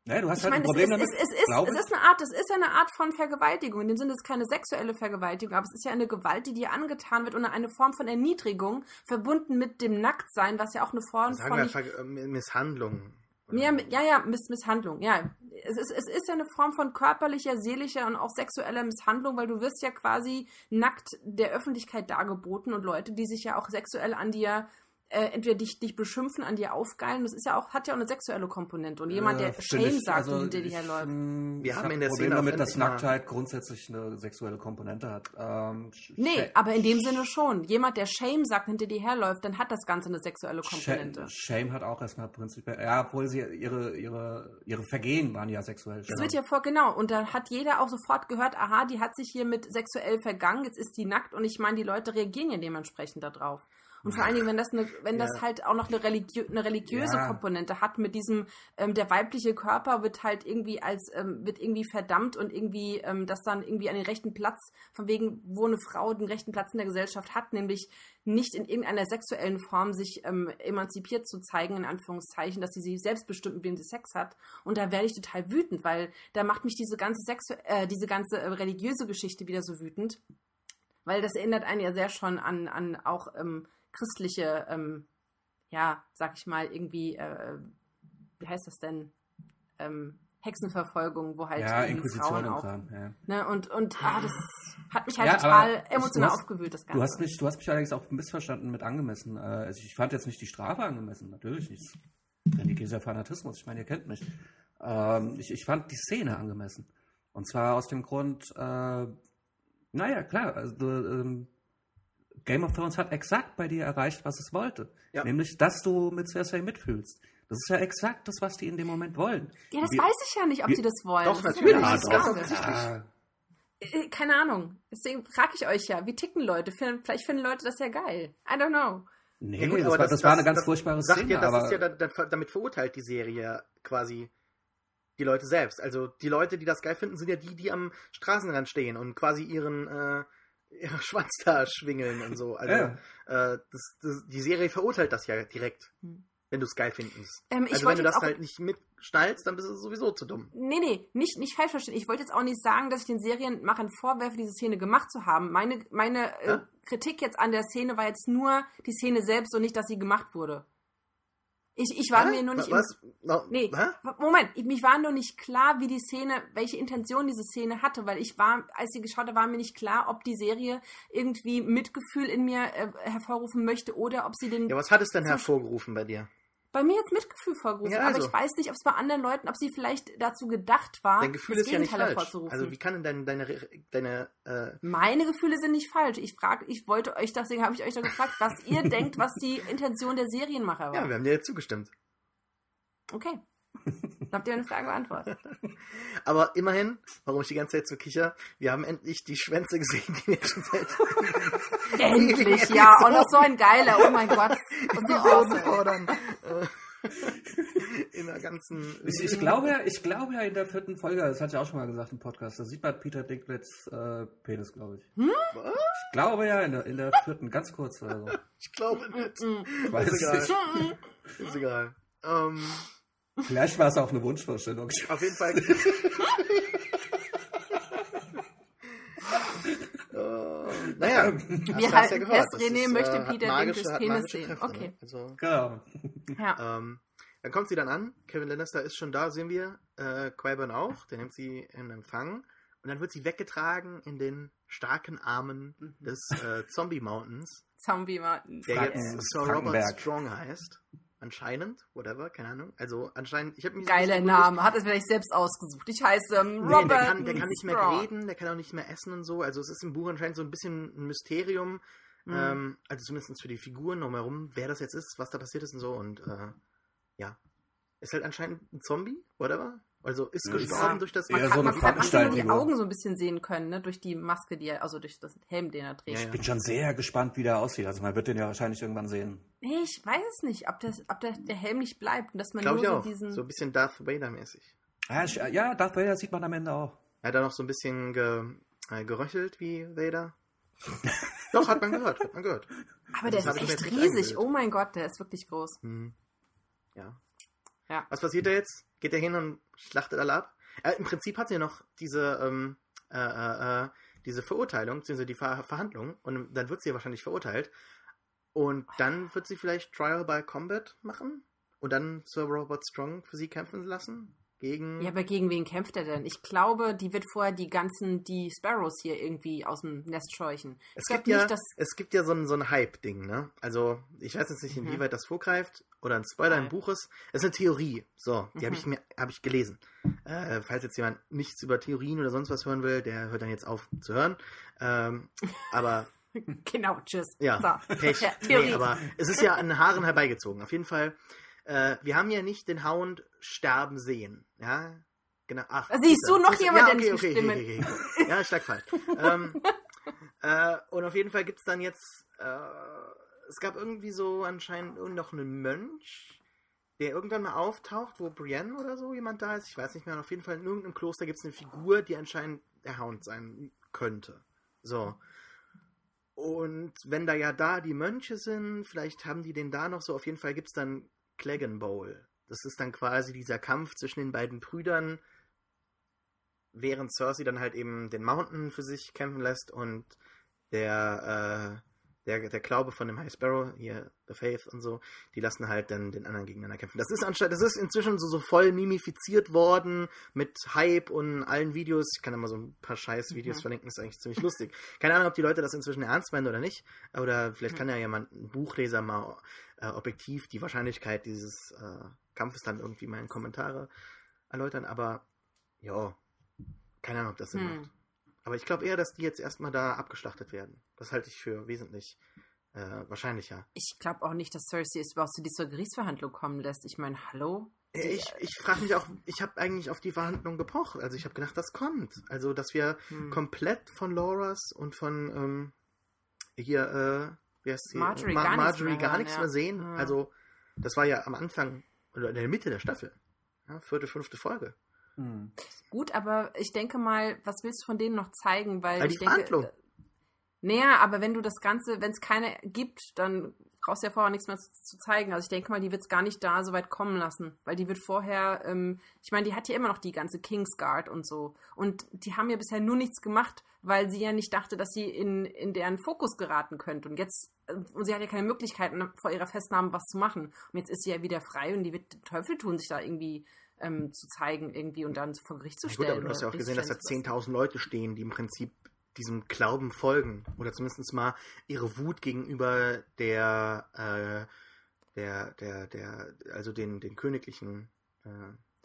naja, du hast Ich halt meine, ein es Problem ist, damit. es, es, ist, es ist eine Art, es ist ja eine Art von Vergewaltigung. In dem Sinne ist es keine sexuelle Vergewaltigung, aber es ist ja eine Gewalt, die dir angetan wird und eine Form von Erniedrigung, verbunden mit dem Nacktsein, was ja auch eine Form Sagen von wir nicht, Ver- äh, Misshandlung. ja, ja, ja, Miss, Misshandlung, ja. Es ist, es ist ja eine Form von körperlicher, seelischer und auch sexueller Misshandlung, weil du wirst ja quasi nackt der Öffentlichkeit dargeboten und Leute, die sich ja auch sexuell an dir äh, entweder dich, dich beschimpfen, an dir aufgeilen. Das ist ja auch, hat ja auch eine sexuelle Komponente. Und jemand, der Äh, Shame ich, sagt also hinter dir herläuft. Wir ich haben hab in der Probleme Szene damit, dass Nacktheit grundsätzlich eine sexuelle Komponente hat. Ähm, Nee, aber in dem Sinne schon. Jemand, der Shame sagt, hinter dir herläuft, dann hat das Ganze eine sexuelle Komponente. Sh- Shame hat auch erstmal prinzipiell, ja, obwohl sie ihre, ihre, ihre Vergehen waren ja sexuell. Das wird ja vor, genau. Und da hat jeder auch sofort gehört, aha, die hat sich hier mit sexuell vergangen, jetzt ist die nackt und ich meine, die Leute reagieren ja dementsprechend darauf. Und vor allen Dingen, wenn das, eine, wenn das Ja. halt auch noch eine, religiö eine religiöse Ja. Komponente hat, mit diesem, ähm, der weibliche Körper wird halt irgendwie als, ähm, wird irgendwie verdammt und irgendwie, ähm, das dann irgendwie an den rechten Platz, von wegen, wo eine Frau den rechten Platz in der Gesellschaft hat, nämlich nicht in irgendeiner sexuellen Form sich ähm, emanzipiert zu zeigen, in Anführungszeichen, dass sie sich selbst bestimmt, mit wem sie Sex hat. Und da werde ich total wütend, weil da macht mich diese ganze Sexu äh, diese ganze äh, religiöse Geschichte wieder so wütend. Weil das erinnert einen ja sehr schon an, an auch ähm, christliche, ähm, ja, sag ich mal, irgendwie, äh, wie heißt das denn? Ähm, Hexenverfolgung, wo halt ja, Frauen und auch. Kram, ja. Ne, und und ah, das hat mich halt Ja, total emotional hast- aufgewühlt, das Ganze. Du hast, mich, du hast mich allerdings auch missverstanden mit angemessen. Äh, Also ich fand jetzt nicht die Strafe angemessen, natürlich nicht. Religiöser Fanatismus, ich meine, ihr kennt mich. Ähm, ich, ich fand die Szene angemessen. Und zwar aus dem Grund, äh, naja, klar, also, ähm, Game of Thrones hat exakt bei dir erreicht, was es wollte. Ja. Nämlich, dass du mit Cersei mitfühlst. Das ist ja exakt das, was die in dem Moment wollen. ja, das Wir- weiß ich ja nicht, ob wir- sie das wollen. Doch, Das ist natürlich, ja das ist. Ja, Äh, Keine Ahnung. Deswegen frage ich euch ja, wie ticken Leute? Vielleicht finden Leute das ja geil. I don't know. nee, Ja, gut, das, aber war, das, war eine ganz das furchtbare sagt Szene. Ja, das aber ist ja da- da- damit verurteilt die Serie quasi die Leute selbst. Also die Leute, die das geil finden, sind ja die, die am Straßenrand stehen und quasi ihren äh, ihren Schwanz da schwingeln und so. Also Ja. äh, das, das, die Serie verurteilt das ja direkt, Hm. wenn du es geil findest. Ähm, ich also wenn du das auch- halt nicht mitschnallst, dann bist du sowieso zu dumm. Nee, nee, nicht, nicht falsch verstehen. Ich wollte jetzt auch nicht sagen, dass ich den Serienmachern vorwerfe, diese Szene gemacht zu haben. Meine, meine äh, Ja? Kritik jetzt an der Szene war jetzt nur die Szene selbst und nicht, dass sie gemacht wurde. Ich, ich war Hä? mir nur nicht. Was? No, Nee, Hä? Moment, ich- mich war nur nicht klar, wie die Szene, welche Intention diese Szene hatte, weil ich war, als sie geschaut habe, war mir nicht klar, ob die Serie irgendwie Mitgefühl in mir äh, hervorrufen möchte oder ob sie den Ja, was hat es denn hervorgerufen bei dir? Bei mir jetzt Mitgefühl vorgerufen. Ja, Aber also. ich weiß nicht, ob es bei anderen Leuten, ob sie vielleicht dazu gedacht war, Dein Gefühl das ist ja nicht Gegenteil hervorzurufen. Also wie kann denn deine, deine, deine äh, Meine Gefühle sind nicht falsch. Ich frage, ich wollte euch, deswegen habe ich euch da gefragt, was ihr denkt, was die Intention der Serienmacher war. ja, wir haben dir jetzt zugestimmt. Okay. Dann habt ihr meine Frage beantwortet. Aber immerhin, warum ich die ganze Zeit so kicher, wir haben endlich die Schwänze gesehen, die wir schon seit Endlich, ja. Und noch so ein geiler, oh mein Gott. Und so Episoden awesome. fordern. Äh, in der ganzen. Ich, ich, glaube ja, ich glaube ja in der vierten Folge, das hatte ich auch schon mal gesagt im Podcast, da sieht man Peter Dinklets äh, Penis, glaube ich. Hm? Ich glaube ja in der, in der vierten, ganz kurz oder so. Ich glaube nicht. Mm. Ich weiß Ist es egal. nicht. Ist egal. Ähm, Vielleicht war es auch eine Wunschvorstellung. auf jeden Fall. naja, Wir hast halten ja gehört, fest, das René ist, möchte äh, Peter magische- Dinklage hat Penis sehen. Kräfte, Okay. Ne? Also, Genau. Ja. Ähm, dann kommt sie dann an, Kevin Lannister ist schon da, sehen wir, äh, Qyburn auch, der nimmt sie in Empfang und dann wird sie weggetragen in den starken Armen Mhm. des äh, Zombie Mountains, Zombie Martin. der jetzt Sir Robert. Strong heißt. Anscheinend, whatever, keine Ahnung. Also anscheinend, ich habe mich Geiler Name. Hat es vielleicht selbst ausgesucht. Ich heiße ähm, Nee, Robert der, kann, der kann nicht mehr Strong. reden, der kann auch nicht mehr essen und so. Also es ist im Buch anscheinend so ein bisschen ein Mysterium. Mhm. Ähm, also zumindest für die Figuren drumherum, wer das jetzt ist, was da passiert ist und so. Und äh, ja. Ist halt anscheinend ein Zombie, whatever. Also ist Ja, gestorben durch das Man so kann, eine man manchmal nur die. Augen so ein bisschen sehen können, ne? durch die Maske, die er, also durch das Helm, den er trägt. Ja, Ich bin schon sehr gespannt, wie der aussieht. Also man wird den ja wahrscheinlich irgendwann sehen. Nee, ich weiß es nicht, ob, das, ob der, der Helm nicht bleibt und dass man Glaube nur ich so auch. diesen. So ein bisschen Darth Vader-mäßig. Ja, ich- ja, Darth Vader sieht man am Ende auch. Er hat da noch so ein bisschen ge, äh, geröchelt wie Vader. Doch, hat man gehört, hat man gehört. aber der das hab ist echt riesig. Oh mein Gott, der ist wirklich groß. Hm. Ja. Ja. Was passiert da jetzt? Geht er hin und schlachtet alle ab? Äh, Im Prinzip hat sie ja noch diese, ähm, äh, äh, äh, diese Verurteilung, beziehungsweise die Ver Verhandlung, und dann wird sie ja wahrscheinlich verurteilt. Und dann wird sie vielleicht Trial by Combat machen und dann Sir Robert Strong für sie kämpfen lassen. gegen. Ja, aber gegen wen kämpft er denn? Ich glaube, die wird vorher die ganzen, die Sparrows hier irgendwie aus dem Nest scheuchen. Es gibt, ja, nicht, dass. es gibt ja so ein, so ein Hype-Ding, ne? Also, ich weiß jetzt nicht, Mhm. inwieweit das vorgreift oder ein Spoiler im Nein. Buch ist. Es ist eine Theorie. So, die habe Mhm. ich mir hab ich gelesen. Äh, falls jetzt jemand nichts über Theorien oder sonst was hören will, der hört dann jetzt auf zu hören. Ähm, aber Genau, tschüss. ja, So. Pech. Ja, nee, aber es ist ja an Haaren herbeigezogen. Auf jeden Fall, äh, wir haben ja nicht den Hound sterben sehen. Ja, genau. Ach, Siehst du noch Siehst jemand, ja, der okay, nicht okay, stimmen? okay, okay, okay. Ja, ich schlag falsch. ähm, äh, und auf jeden Fall gibt es dann jetzt, äh, es gab irgendwie so anscheinend noch einen Mönch, der irgendwann mal auftaucht, wo Brienne oder so jemand da ist. Ich weiß nicht mehr. Auf jeden Fall in irgendeinem Kloster gibt es eine Figur, die anscheinend der Hound sein könnte. So. Und wenn da ja da die Mönche sind, vielleicht haben die den da noch so. Auf jeden Fall gibt es dann Cleggan Bowl. Das ist dann quasi dieser Kampf zwischen den beiden Brüdern, während Cersei dann halt eben den Mountain für sich kämpfen lässt und der, äh, der, der Glaube von dem High Sparrow, hier, The Faith und so, die lassen halt dann den anderen gegeneinander kämpfen. Das ist anstatt, das ist inzwischen so, so voll mimifiziert worden mit Hype und allen Videos. Ich kann da mal so ein paar scheiß Videos Mhm. verlinken, ist eigentlich ziemlich lustig. Keine Ahnung, ob die Leute das inzwischen ernst meinen oder nicht. Oder vielleicht Mhm. kann ja jemand, ein Buchleser mal äh, objektiv die Wahrscheinlichkeit dieses äh, Kampfes dann irgendwie mal in Kommentare erläutern. Aber ja, keine Ahnung, ob das Sinn Hm. macht. Aber ich glaube eher, dass die jetzt erstmal da abgeschlachtet werden. Das halte ich für wesentlich äh, wahrscheinlicher. Ich glaube auch nicht, dass Cersei es überhaupt zu dieser Gerichtsverhandlung kommen lässt. Ich meine, hallo? Äh, Ich, ich frage mich auch, ich habe eigentlich auf die Verhandlung gepocht. Also ich habe gedacht, das kommt. Also, dass wir Hm. komplett von Loras und von ähm, hier, äh, wie heißt sie? Marjorie Ma gar nichts Marjorie mehr gar nichts mehr sehen. Ja. Also, das war ja am Anfang oder in der Mitte der Staffel. Ja, vierte, fünfte Folge. Hm. Gut, aber ich denke mal, was willst du von denen noch zeigen? Weil ich die denke, Verhandlung. äh, Naja, aber wenn du das Ganze, wenn es keine gibt, dann brauchst du ja vorher nichts mehr zu, zu zeigen. Also ich denke mal, die wird es gar nicht da so weit kommen lassen. Weil die wird vorher, ähm, ich meine, die hat ja immer noch die ganze Kingsguard und so. Und die haben ja bisher nur nichts gemacht, weil sie ja nicht dachte, dass sie in, in deren Fokus geraten könnte. Und jetzt, äh, und sie hat ja keine Möglichkeiten, vor ihrer Festnahme was zu machen. Und jetzt ist sie ja wieder frei und die wird den Teufel tun, sich da irgendwie ähm, zu zeigen irgendwie und dann vor Gericht zu Ja, gut, stellen. aber du hast ja auch gesehen, dass da Gericht stellen zu 10.000 Leute stehen, die im Prinzip diesem Glauben folgen. Oder zumindest mal ihre Wut gegenüber der, äh, der, der, der, also den, den königlichen äh,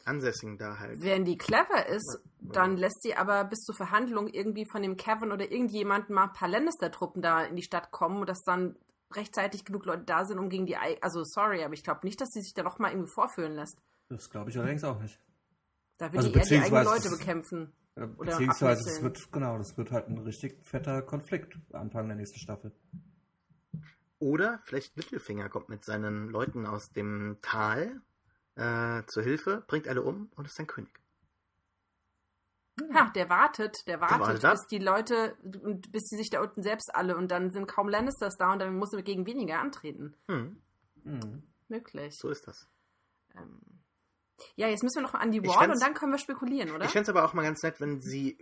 Ansässigen da halt. Wenn die clever ist, Ja. dann lässt sie aber bis zur Verhandlung irgendwie von dem Kevin oder irgendjemandem mal ein paar Lannister-Truppen da in die Stadt kommen und dass dann rechtzeitig genug Leute da sind, um gegen die. Also, sorry, aber ich glaube nicht, dass sie sich da nochmal irgendwie vorführen lässt. Das glaube ich allerdings auch nicht. Da will Also die eher die eigenen beziehungsweise- Leute bekämpfen. Äh, Oder Beziehungsweise es wird, genau, das wird halt ein richtig fetter Konflikt Anfang der nächsten Staffel. Oder vielleicht Littlefinger kommt mit seinen Leuten aus dem Tal äh, zur Hilfe, bringt alle um und ist dann König. Ha, der wartet, der wartet, wartet ab. bis die Leute, und bis sie sich da unten selbst alle und dann sind kaum Lannisters da und dann muss er gegen weniger antreten. Hm, Mhm. Möglich. so ist das. Ähm, ja, jetzt müssen wir noch mal an die Ich Wall und dann können wir spekulieren, oder? Ich fände es aber auch mal ganz nett, wenn sie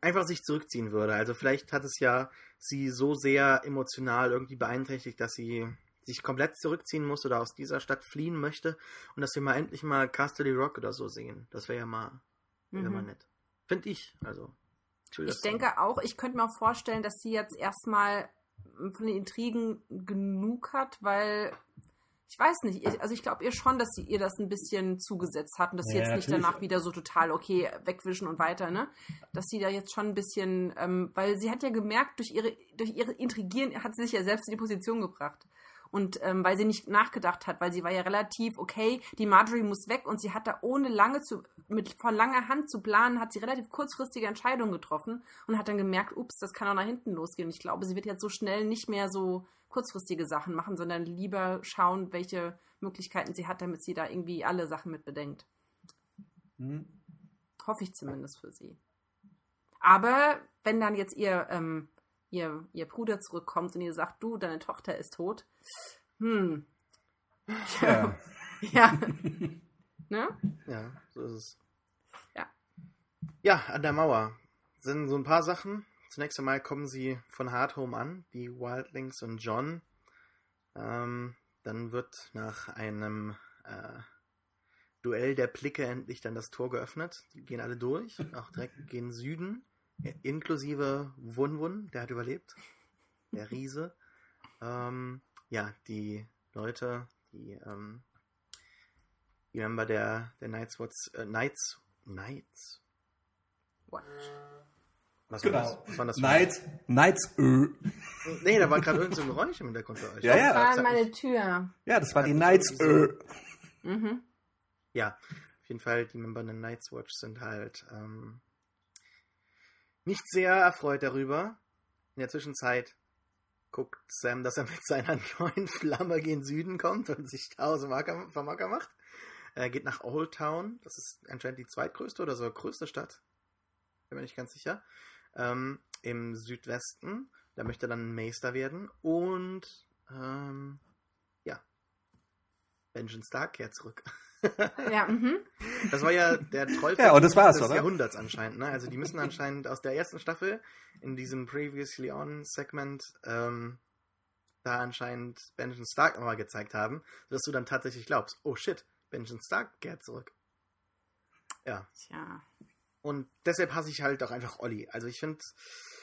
einfach sich zurückziehen würde. Also vielleicht hat es ja sie so sehr emotional irgendwie beeinträchtigt, dass sie sich komplett zurückziehen muss oder aus dieser Stadt fliehen möchte und dass wir mal endlich mal Castle Rock oder so sehen. Das wäre ja mal, mal Mhm. nett. Finde ich. Also. will Ich das so. denke auch, ich könnte mir auch vorstellen, dass sie jetzt erstmal von den Intrigen genug hat, weil ich weiß nicht, ich- also ich glaube ihr schon, dass sie ihr das ein bisschen zugesetzt hat und dass sie Ja, jetzt nicht natürlich. danach wieder so total okay wegwischen und weiter, ne? Dass sie da jetzt schon ein bisschen, ähm, weil sie hat ja gemerkt, durch ihre, durch ihre Intrigieren hat sie sich ja selbst in die Position gebracht. Und ähm, weil sie nicht nachgedacht hat, weil sie war ja relativ, okay, die Marjorie muss weg und sie hat da ohne lange zu, mit von langer Hand zu planen, hat sie relativ kurzfristige Entscheidungen getroffen und hat dann gemerkt, ups, das kann auch nach hinten losgehen. Und ich glaube, sie wird jetzt so schnell nicht mehr so kurzfristige Sachen machen, sondern lieber schauen, welche Möglichkeiten sie hat, damit sie da irgendwie alle Sachen mit bedenkt. Mhm. Hoffe ich zumindest für sie. Aber wenn dann jetzt ihr, ähm, ihr, ihr Bruder zurückkommt und ihr sagt, du, deine Tochter ist tot, hm, Ja. ja, ne? Ja, so ist es. Ja. Ja, an der Mauer sind so ein paar Sachen. Zunächst einmal kommen sie von Hardhome an, die Wildlings und John. Ähm, dann wird nach einem äh, Duell der Blicke endlich dann das Tor geöffnet. Die gehen alle durch, auch direkt gehen Süden, inklusive Wun Wun, der hat überlebt. Der Riese. Ähm, ja, die Leute, die, ähm, die Member der, der Night's Watch, äh, Knights, Knights, Watch. Was Genau. war das? Was war das für- Nights, Nights, äh. Nee, da war gerade irgendein so ein Geräusch im Hintergrund bei euch. Ja, ja. Das war meine Tür. Ja, das war die Nights, äh. Mhm. Ja, auf jeden Fall, die Member der Night's Watch sind halt ähm, nicht sehr erfreut darüber. In der Zwischenzeit guckt Sam, dass er mit seiner neuen Flamme gen Süden kommt und sich tausend Marker, Vermarker macht. Er geht nach Old Town, das ist anscheinend die zweitgrößte oder so größte Stadt. Bin mir nicht ganz sicher. Ähm, Im Südwesten. Da möchte er dann Meister werden. Und ähm, ja. Benjamin Stark kehrt zurück. Ja, mhm. Das war ja der Trollfilm Ja, und das war's, des oder? Jahrhunderts anscheinend. Ne? Also die müssen anscheinend aus der ersten Staffel in diesem Previously On Segment ähm, da anscheinend Benjamin Stark nochmal gezeigt haben, sodass du dann tatsächlich glaubst, oh shit, Benjamin Stark kehrt zurück. Ja. Tja. Und deshalb hasse ich halt auch einfach Olli. Also ich finde,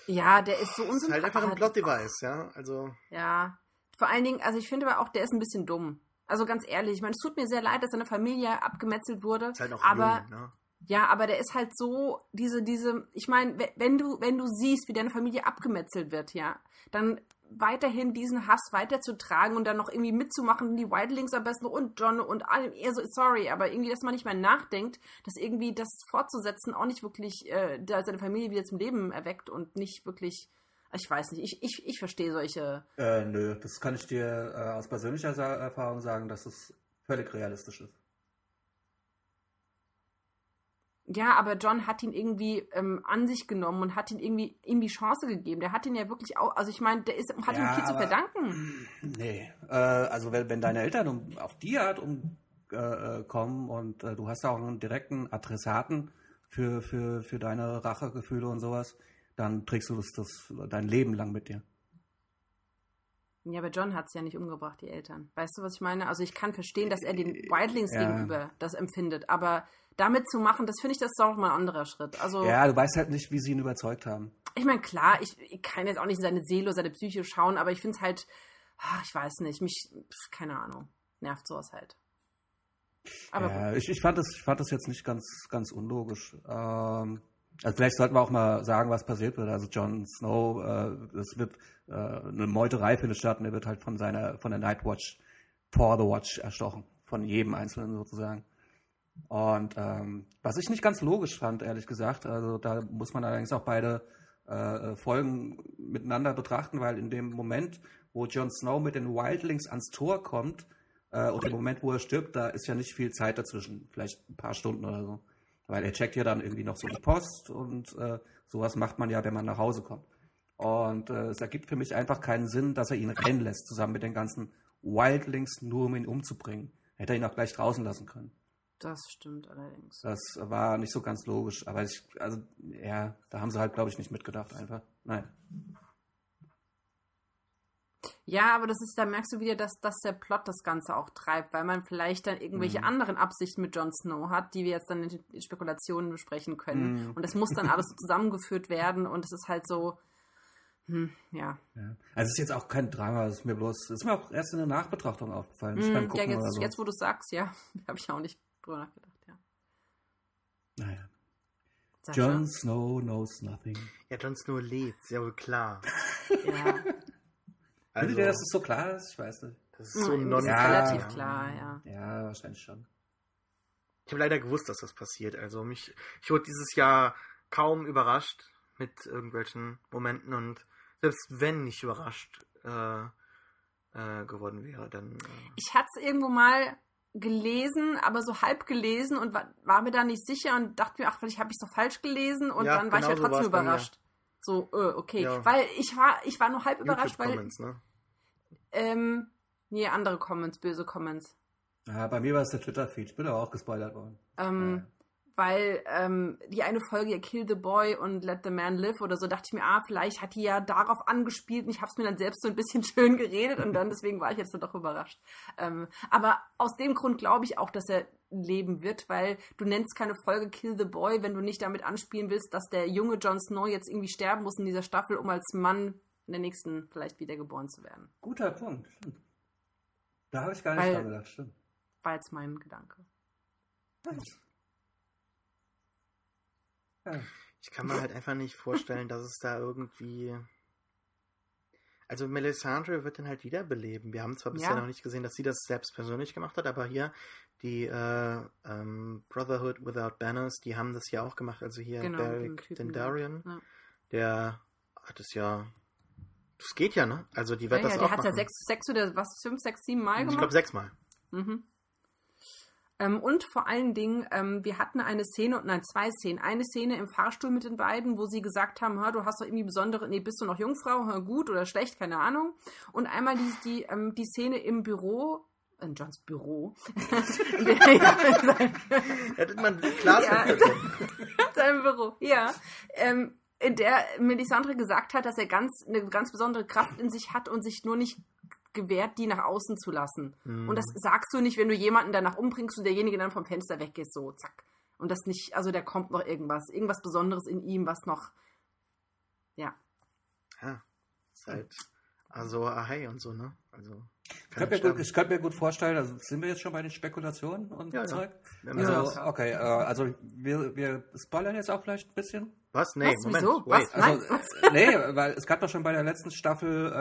Ja, der ist so es ist unsympathisch. halt einfach ein Plot-Device, ja. Also Ja. Vor allen Dingen, also ich finde aber auch, der ist ein bisschen dumm. Also ganz ehrlich, ich meine, es tut mir sehr leid, dass seine Familie abgemetzelt wurde. ist halt auch aber jung, ne? Ja, aber der ist halt so, diese, diese, ich meine, we- wenn du, wenn du siehst, wie deine Familie abgemetzelt wird, ja, dann weiterhin diesen Hass weiterzutragen und dann noch irgendwie mitzumachen, die Wildlings am besten und John und allem, eher so, sorry, aber irgendwie, dass man nicht mehr nachdenkt, dass irgendwie das fortzusetzen auch nicht wirklich äh, seine Familie wieder zum Leben erweckt und nicht wirklich, ich weiß nicht, ich, ich, ich verstehe solche, Äh, nö, das kann ich dir äh, aus persönlicher Erfahrung sagen, dass es völlig realistisch ist. Ja, aber John hat ihn irgendwie ähm, an sich genommen und hat ihn irgendwie ihm die Chance gegeben. Der hat ihn ja wirklich auch, also ich meine, der ist, hat Ja, ihm viel zu verdanken. Nee, äh, also wenn, wenn deine Eltern um, auf die Art um, äh, äh, und äh, du hast auch einen direkten Adressaten für, für, für deine Rachegefühle und sowas, dann trägst du das, das dein Leben lang mit dir. Ja, aber John hat es ja nicht umgebracht, die Eltern. Weißt du, was ich meine? Also ich kann verstehen, dass er den Wildlings Ja. gegenüber das empfindet, aber damit zu machen, das finde ich, das ist auch mal ein anderer Schritt. Also Ja, du weißt halt nicht, wie sie ihn überzeugt haben. ich meine, klar, ich, ich kann jetzt auch nicht in seine Seele oder seine Psyche schauen, aber ich finde es halt, ach, ich weiß nicht, mich, pf, keine Ahnung, nervt sowas halt. Aber ja, ich, ich, fand das, ich fand das jetzt nicht ganz, ganz unlogisch. Ähm, also vielleicht sollten wir auch mal sagen, was passiert wird. Also Jon Snow, äh, es wird äh, eine Meuterei findet statt und er wird halt von seiner, von der Night Watch for the Watch erstochen. Von jedem Einzelnen sozusagen. Und ähm, was ich nicht ganz logisch fand, ehrlich gesagt, also da muss man allerdings auch beide äh, Folgen miteinander betrachten, weil in dem Moment, wo Jon Snow mit den Wildlings ans Tor kommt, äh, und im Moment, wo er stirbt, da ist ja nicht viel Zeit dazwischen, vielleicht ein paar Stunden oder so. Weil er checkt ja dann irgendwie noch so die Post und äh, sowas macht man ja, wenn man nach Hause kommt. Und äh, es ergibt für mich einfach keinen Sinn, dass er ihn reinlässt, zusammen mit den ganzen Wildlings, nur um ihn umzubringen. Hätte er ihn auch gleich draußen lassen können. Das stimmt allerdings. Das war nicht so ganz logisch, aber ich, also, ja, da haben sie halt, glaube ich, nicht mitgedacht einfach. Nein. Ja, aber das ist, da merkst du wieder, dass, dass der Plot das Ganze auch treibt, weil man vielleicht dann irgendwelche Mhm. anderen Absichten mit Jon Snow hat, die wir jetzt dann in Spekulationen besprechen können. Mhm. Und das muss dann alles so zusammengeführt werden und es ist halt so, hm, ja. Ja. Also es ist jetzt auch kein Drama, es ist mir bloß, es ist mir auch erst in der Nachbetrachtung aufgefallen, nicht beim Hm, ja, jetzt, so. jetzt, wo du sagst, ja, habe ich auch nicht drüber nachgedacht, ja. Naja. Sascha? Jon Snow knows nothing. Ja, Jon Snow lebt, ja wohl klar. Ja, Also, Findet ihr, dass es so klar ist? Ich weiß nicht. das ist so Hm, non ist Ja. relativ klar, ja. Ja, wahrscheinlich schon. Ich habe leider gewusst, dass das passiert. Also mich, ich wurde dieses Jahr kaum überrascht mit irgendwelchen Momenten und selbst wenn ich überrascht äh, äh, geworden wäre, dann äh, Ich hatte es irgendwo mal gelesen, aber so halb gelesen und war, war mir da nicht sicher und dachte mir, ach, vielleicht habe ich es doch falsch gelesen und Ja, dann war ich ja genau so trotzdem überrascht. So, äh, okay. Ja. Weil ich war, ich war nur halb überrascht, weil, YouTube-Comments, ne? ähm, nee, andere Comments, böse Comments. Ja, bei mir war es der Twitter-Feed. Ich bin aber auch gespoilert worden. Ähm, Weil ähm, die eine Folge ja Kill the Boy und Let the Man Live oder so, dachte ich mir, ah, vielleicht hat die ja darauf angespielt und ich habe es mir dann selbst so ein bisschen schön geredet und dann deswegen war ich jetzt dann doch überrascht. Ähm, aber aus dem Grund glaube ich auch, dass er leben wird, weil du nennst keine Folge Kill the Boy, wenn du nicht damit anspielen willst, dass der junge Jon Snow jetzt irgendwie sterben muss in dieser Staffel, um als Mann in der nächsten vielleicht wiedergeboren zu werden. Guter Punkt. Stimmt. Da habe ich gar nicht Weil- dran gedacht. Stimmt. War jetzt mein Gedanke. Ich kann mir halt einfach nicht vorstellen, dass es da irgendwie. Also Melisandre wird dann halt wiederbeleben. Wir haben zwar bisher Ja. noch nicht gesehen, dass sie das selbst persönlich gemacht hat, aber hier die äh, ähm, Brotherhood Without Banners, die haben das ja auch gemacht. Also hier Genau, den Beric Dendarian, Ja. der hat es ja. Das geht ja, ne? Also die wird Ja, das ja, auch der hat ja sechs, sechs oder was, fünf, sechs, sieben Mal ich gemacht. glaube sechsmal. Mhm. Ähm, und vor allen Dingen, ähm, wir hatten eine Szene, nein, zwei Szenen. Eine Szene im Fahrstuhl mit den beiden, wo sie gesagt haben, hör, du hast doch irgendwie besondere, nee, bist du noch Jungfrau, hör, gut oder schlecht, keine Ahnung. Und einmal die, die, ähm, die Szene im Büro, in Johns Büro, in der- Hätte man Klaas Ja. seinem Büro, ja. Ähm, in der Melisandre gesagt hat, dass er ganz, eine ganz besondere Kraft in sich hat und sich nur nicht gewährt, die nach außen zu lassen. Mhm. Und das sagst du nicht, wenn du jemanden danach umbringst und derjenige dann vom Fenster weggeht, so, zack. Und das nicht, also da kommt noch irgendwas, irgendwas Besonderes in ihm, was noch, ja. Ja, ist halt. Also Ahai und so, ne? Also. Ich könnte, mir gut, ich könnte mir gut vorstellen, also sind wir jetzt schon bei den Spekulationen und Ja. Zeug? Ja. Also, okay, äh, also wir, wir spoilern jetzt auch vielleicht ein bisschen. Was? Nee, Was? Moment. Wieso? Wait. Was? Nein, Also, nee, weil es gab doch schon bei der letzten Staffel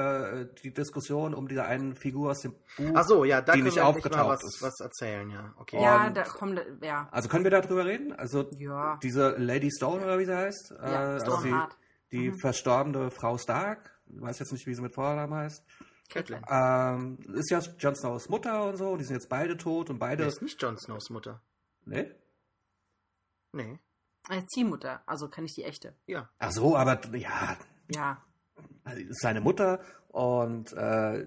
äh, die Diskussion um diese eine Figur aus dem Buch. Ach so, ja, da die nicht aufgetaucht mal was, ist. was erzählen, ja. Okay. Ja, Und- da kommt, ja. Also können wir darüber reden? Also Ja. diese Lady Stone oder wie sie heißt? Ja, äh, also die, die Mhm. verstorbene Frau Stark, ich weiß jetzt nicht, wie sie mit Vornamen heißt, Catelyn. ähm, ist ja Jon Snows Mutter und so, die sind jetzt beide tot und Der beide. ist nicht Jon Snows Mutter. Nee? Nee. Als Ziehmutter, also kann ich die echte. Ja. Ach so, aber ja, Ja. Also, ist seine Mutter und, äh,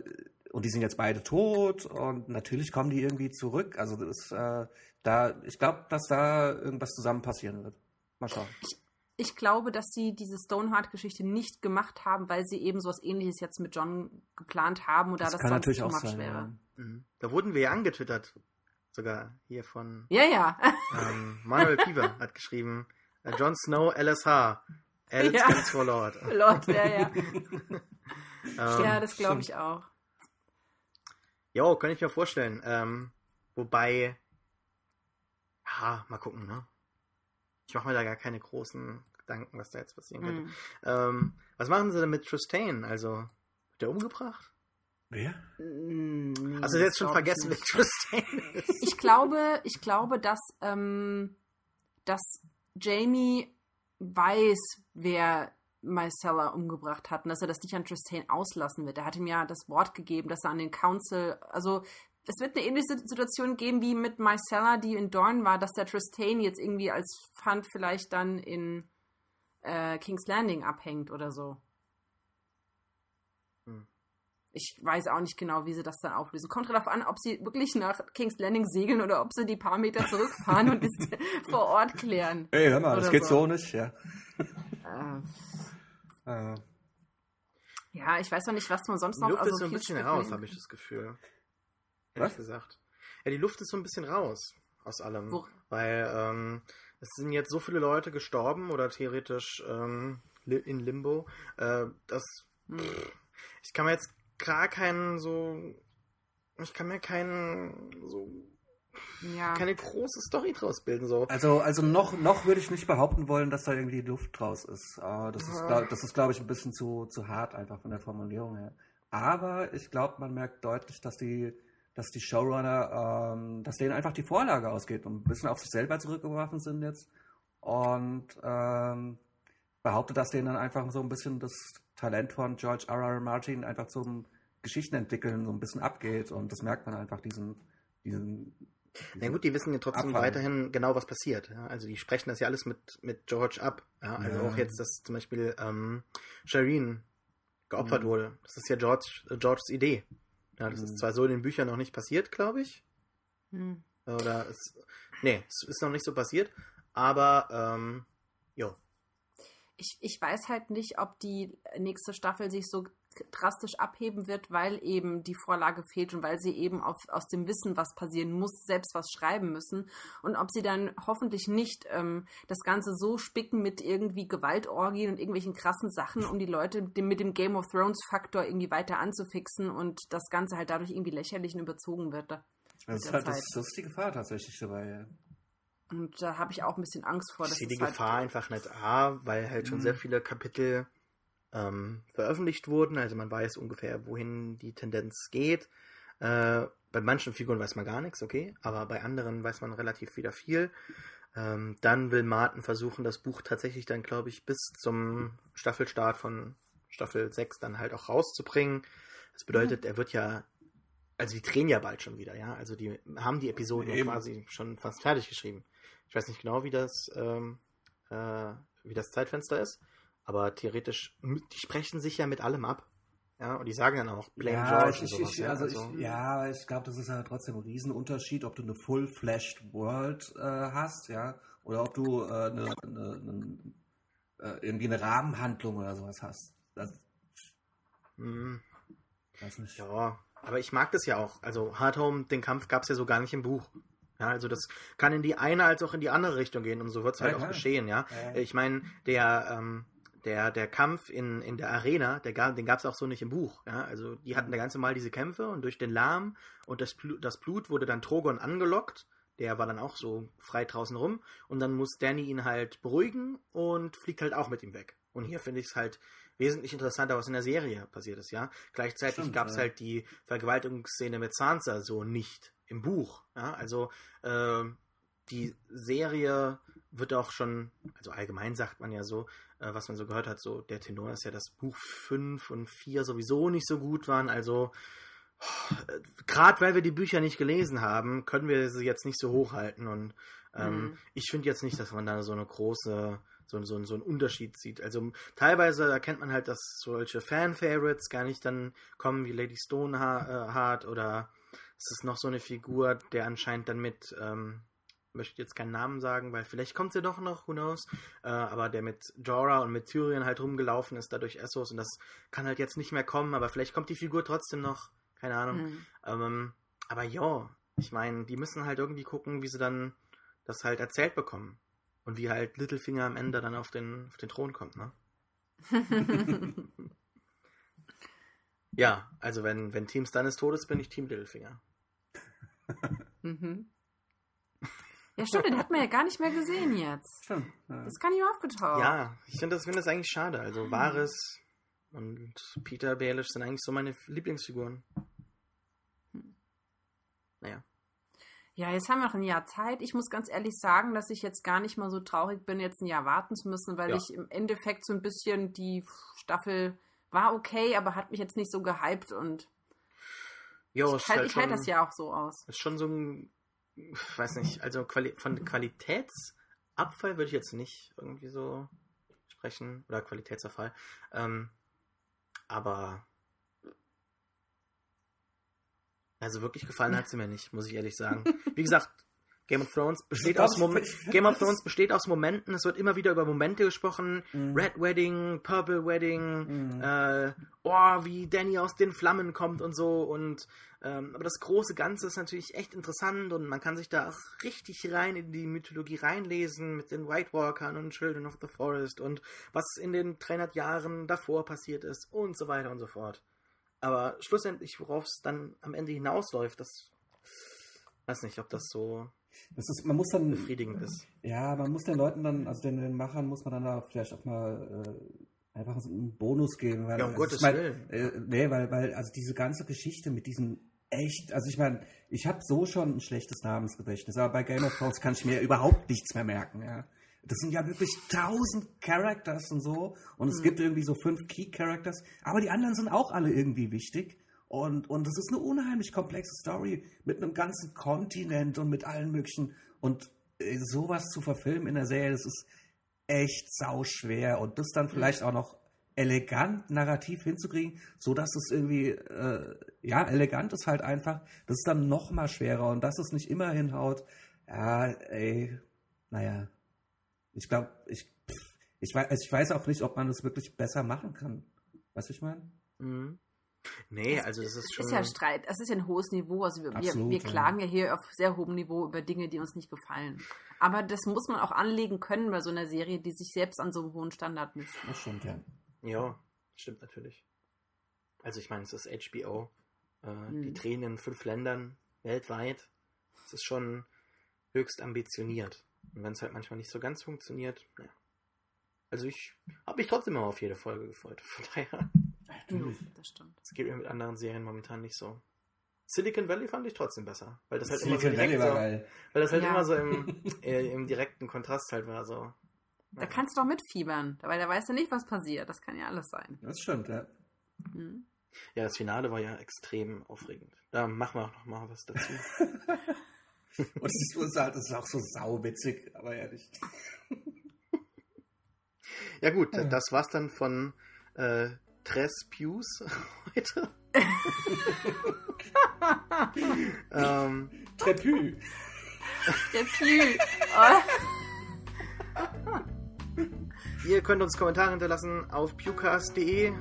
und die sind jetzt beide tot und natürlich kommen die irgendwie zurück. Also das, äh, da, ich glaube, dass da irgendwas zusammen passieren wird. Mal schauen. Ich glaube, dass sie diese Stoneheart-Geschichte nicht gemacht haben, weil sie eben sowas ähnliches jetzt mit John geplant haben oder das, kann sonst natürlich auch sein. wäre. Ja. Mhm. Da wurden wir ja angetwittert. Sogar hier von Ja, ja. ähm, Manuel Pieper hat geschrieben, äh, Jon Snow LSH. L Ja. stands for Lord. Lord, ja, ja. Ähm, ja, das glaube ich auch. Jo, kann ich mir vorstellen. Ähm, wobei, ja, mal gucken, ne? Ich mache mir da gar keine großen Gedanken, was da jetzt passieren könnte. Hm. Ähm, was machen sie denn mit Tristain? Also, wird der umgebracht? Wer? Mm, nee, Hast du jetzt schon vergessen, wer nicht. Tristain ist? Ich glaube, ich glaube, dass, ähm, dass Jamie weiß, wer Marcella umgebracht hat und dass er das nicht an Tristan auslassen wird. Er hat ihm ja das Wort gegeben, dass er an den Council, also es wird eine ähnliche Situation geben wie mit Marcella, die in Dorn war, dass der Tristan jetzt irgendwie als Pfand vielleicht dann in äh, King's Landing abhängt oder so. Hm. Ich weiß auch nicht genau, wie sie das dann auflösen. Kommt darauf an, ob sie wirklich nach King's Landing segeln oder ob sie die paar Meter zurückfahren und es vor Ort klären. Hey, hör mal, das geht so. so nicht, ja. Äh, Äh, ja, ich weiß noch nicht, was man sonst noch. Luft also ist so ein bisschen raus, habe ich das Gefühl. Ehrlich Was? gesagt. Ja, die Luft ist so ein bisschen raus aus allem. Wo- Weil ähm, es sind jetzt so viele Leute gestorben oder theoretisch ähm, li in Limbo, äh, dass Hm. ich kann mir jetzt gar keinen so. Ich kann mir keinen so Ja. keine große Story draus bilden. So. also, also noch, noch würde ich nicht behaupten wollen, dass da irgendwie Luft draus ist. Äh, das, ist Ja. glaub, das ist, glaube ich, ein bisschen zu, zu hart einfach von der Formulierung her. Aber ich glaube, man merkt deutlich, dass die, dass die Showrunner, ähm, dass denen einfach die Vorlage ausgeht und ein bisschen auf sich selber zurückgeworfen sind jetzt. Und ähm, behaupte, dass denen dann einfach so ein bisschen das Talent von George R. R. Martin einfach zum Geschichtenentwickeln so ein bisschen abgeht. Und das merkt man einfach, diesen, diesen Na gut, die wissen ja trotzdem Abfall. weiterhin genau, was passiert. Ja? Also die sprechen das ja alles mit, mit George ab. Ja? Also Ja. auch jetzt, dass zum Beispiel ähm, Shireen geopfert Mhm. wurde. Das ist ja George, Georges Idee. Ja, das Mhm. ist zwar so in den Büchern noch nicht passiert, glaube ich. Hm. Oder es, nee, es ist noch nicht so passiert. Aber ähm, jo. Ich, ich weiß halt nicht, ob die nächste Staffel sich so drastisch abheben wird, weil eben die Vorlage fehlt und weil sie eben auf, aus dem Wissen, was passieren muss, selbst was schreiben müssen. Und ob sie dann hoffentlich nicht ähm, das Ganze so spicken mit irgendwie Gewaltorgien und irgendwelchen krassen Sachen, um die Leute mit dem Game of Thrones Faktor irgendwie weiter anzufixen und das Ganze halt dadurch irgendwie lächerlich und überzogen wird. Das ist, halt, das, das ist die Gefahr tatsächlich dabei. Ja. Und da habe ich auch ein bisschen Angst vor. Ich sehe die halt Gefahr einfach nicht A, weil halt schon mhm. sehr viele Kapitel ähm, veröffentlicht wurden. Also man weiß ungefähr, wohin die Tendenz geht. Äh, bei manchen Figuren weiß man gar nichts, okay, aber bei anderen weiß man relativ wieder viel. Ähm, dann will Martin versuchen, das Buch tatsächlich dann, glaube ich, bis zum Staffelstart von Staffel 6 dann halt auch rauszubringen. Das bedeutet, mhm. er wird ja also die drehen ja bald schon wieder, ja. Also die haben die Episoden ja quasi schon fast fertig geschrieben. Ich weiß nicht genau, wie das, ähm, äh, wie das Zeitfenster ist, aber theoretisch, die sprechen sich ja mit allem ab. Ja, und die sagen dann auch Blame ja, George ich, sowas, ich, ja, also also. Ich, ja, ich glaube, das ist ja trotzdem ein Riesenunterschied, ob du eine Full-Flashed World äh, hast, ja, oder ob du äh, eine, eine, eine, äh, irgendwie eine Rahmenhandlung oder sowas hast. Das, hm. Weiß nicht. Ja, aber ich mag das ja auch. Also Hard Home, den Kampf gab es ja so gar nicht im Buch. Ja, also das kann in die eine als auch in die andere Richtung gehen und so wird es halt ja, auch geschehen, ja. ja. Ich meine, der, ähm, der, der Kampf in, in der Arena, der, den gab es auch so nicht im Buch. Ja? Also die hatten da ganze Mal diese Kämpfe und durch den Lärm und das, Blut, das Blut wurde dann Trogon angelockt. Der war dann auch so frei draußen rum. Und dann muss Danny ihn halt beruhigen und fliegt halt auch mit ihm weg. Und hier finde ich es halt wesentlich interessanter, was in der Serie passiert ist, ja. Gleichzeitig gab es ja. halt die Vergewaltigungsszene mit Sansa so nicht im Buch, ja. Also äh, die Serie wird auch schon, also allgemein sagt man ja so, äh, was man so gehört hat, so der Tenor ist ja, dass Buch 5 und 4 sowieso nicht so gut waren, also äh, gerade weil wir die Bücher nicht gelesen haben, können wir sie jetzt nicht so hochhalten und ähm, mhm. ich finde jetzt nicht, dass man da so eine große so, so, so einen Unterschied sieht. Also teilweise erkennt man halt, dass solche Fan-Favorites gar nicht dann kommen wie Lady Stoneheart oder es ist noch so eine Figur, der anscheinend dann mit, ähm, möchte jetzt keinen Namen sagen, weil vielleicht kommt sie doch noch, who knows, äh, aber der mit Jorah und mit Tyrion halt rumgelaufen ist, dadurch Essos und das kann halt jetzt nicht mehr kommen, aber vielleicht kommt die Figur trotzdem noch, keine Ahnung. Mhm. Ähm, aber ja, ich meine, die müssen halt irgendwie gucken, wie sie dann das halt erzählt bekommen. Und wie halt Littlefinger am Ende dann auf den, auf den Thron kommt, ne? ja, also wenn, wenn Team Stannis tot ist, bin ich Team Littlefinger. mhm. Ja, stimmt, den hat man ja gar nicht mehr gesehen jetzt. Stimmt. Ja. Das kann nicht mehr aufgetaucht. Ja, ich finde das, find das eigentlich schade. Also Varys und Peter Baelish sind eigentlich so meine Lieblingsfiguren. Hm. Naja. Ja, jetzt haben wir noch ein Jahr Zeit. Ich muss ganz ehrlich sagen, dass ich jetzt gar nicht mal so traurig bin, jetzt ein Jahr warten zu müssen, weil ja. ich im Endeffekt so ein bisschen die Staffel war okay, aber hat mich jetzt nicht so gehypt und jo, ich, halte halt das ja auch so aus. Ist schon so ein, ich weiß nicht, also Quali von Qualitätsabfall würde ich jetzt nicht irgendwie so sprechen oder Qualitätsabfall. Ähm, aber Also wirklich gefallen hat sie mir nicht, muss ich ehrlich sagen. Wie gesagt, Game of Thrones besteht aus Mom Game of Thrones besteht aus Momenten. Es wird immer wieder über Momente gesprochen. Mhm. Red Wedding, Purple Wedding, mhm. äh, oh, wie Danny aus den Flammen kommt und so. Und ähm, aber das große Ganze ist natürlich echt interessant und man kann sich da auch richtig rein in die Mythologie reinlesen mit den White Walkern und Children of the Forest und was in den 300 Jahren davor passiert ist und so weiter und so fort. Aber schlussendlich, worauf es dann am Ende hinausläuft, das weiß nicht, ob das so das ist, man muss dann, befriedigend ist. Ja, man muss den Leuten dann, also den, den Machern muss man dann da vielleicht auch mal äh, einfach einen Bonus geben. Weil, ja, um also Gottes mein, Willen. Äh, nee, weil, weil, also diese ganze Geschichte mit diesen echt, also ich meine, ich habe so schon ein schlechtes Namensgedächtnis, aber bei Game of Thrones kann ich mir überhaupt nichts mehr merken, ja. Das sind ja wirklich tausend Characters und so. Und es mhm. gibt irgendwie so fünf Key Characters. Aber die anderen sind auch alle irgendwie wichtig. Und, und es ist eine unheimlich komplexe Story mit einem ganzen Kontinent und mit allen möglichen. Und äh, sowas zu verfilmen in der Serie, das ist echt sau schwer. Und das dann vielleicht auch noch elegant narrativ hinzukriegen, so dass es irgendwie, äh, ja, elegant ist halt einfach. Das ist dann noch mal schwerer. Und dass es nicht immer hinhaut, ja, ey, naja. Ich glaube, ich, ich, weiß, ich weiß auch nicht, ob man das wirklich besser machen kann. Was ich meine? Mhm. Nee, also das ist es schon. ist ja Streit, es ist ja ein hohes Niveau. Also wir, Absolut, wir, wir ja. klagen ja hier auf sehr hohem Niveau über Dinge, die uns nicht gefallen. Aber das muss man auch anlegen können bei so einer Serie, die sich selbst an so einem hohen Standard misst. Das stimmt, ja. Ja, stimmt natürlich. Also ich meine, es ist HBO. Äh, Die Mhm. drehen in fünf Ländern weltweit. Es ist schon höchst ambitioniert. Und wenn es halt manchmal nicht so ganz funktioniert, ja. Also ich habe mich trotzdem immer auf jede Folge gefreut. Von daher, Natürlich. Das stimmt. es geht mir mit anderen Serien momentan nicht so. Silicon Valley fand ich trotzdem besser. Weil das halt immer so Silicon Valley direkt war so, geil. weil das halt Ja. immer so im, äh, im direkten Kontrast halt war. So. Da kannst du doch mitfiebern, weil da weißt du nicht, was passiert. Das kann ja alles sein. Das stimmt, ja. Mhm. Ja, das Finale war ja extrem aufregend. Da machen wir auch noch mal was dazu. Und es ist, halt, ist auch so sauwitzig, aber ehrlich. Ja gut, das war's dann von äh, Tres Pews heute. ähm, Trepü. Pew. Oh. ihr könnt uns Kommentare hinterlassen auf pewcast.de.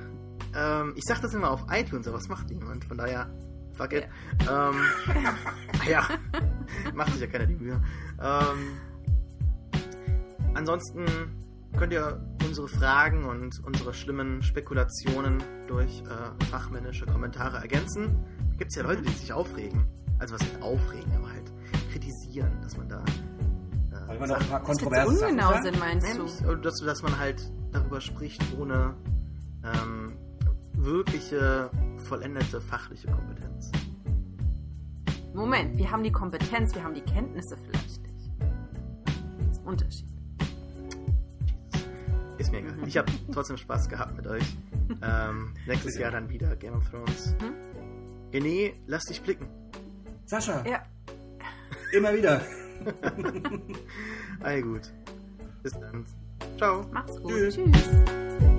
Ähm, ich sag das immer auf iTunes, aber was macht niemand? Von daher, fuck it. Ähm, ja, macht sich ja keiner die Mühe. Ähm, ansonsten könnt ihr unsere Fragen und unsere schlimmen Spekulationen durch äh, fachmännische Kommentare ergänzen. Da gibt es ja Leute, die sich aufregen. Also was nicht aufregen, aber halt kritisieren, dass man da. Äh, Weil Dass wir zu kontroverse Sachen ungenau sind, meinst du? äh, dass, dass man halt darüber spricht, ohne ähm, wirkliche, vollendete fachliche Kompetenz. Moment, wir haben die Kompetenz, wir haben die Kenntnisse vielleicht nicht. Das ist ein Unterschied. Ist mir egal. Ich habe trotzdem Spaß gehabt mit euch. Ähm, nächstes Jahr dann wieder Game of Thrones. Mhm. René, lass dich blicken. Sascha, Ja, immer wieder. All gut. Bis dann. Ciao. macht's gut. Tschüss. Tschüss.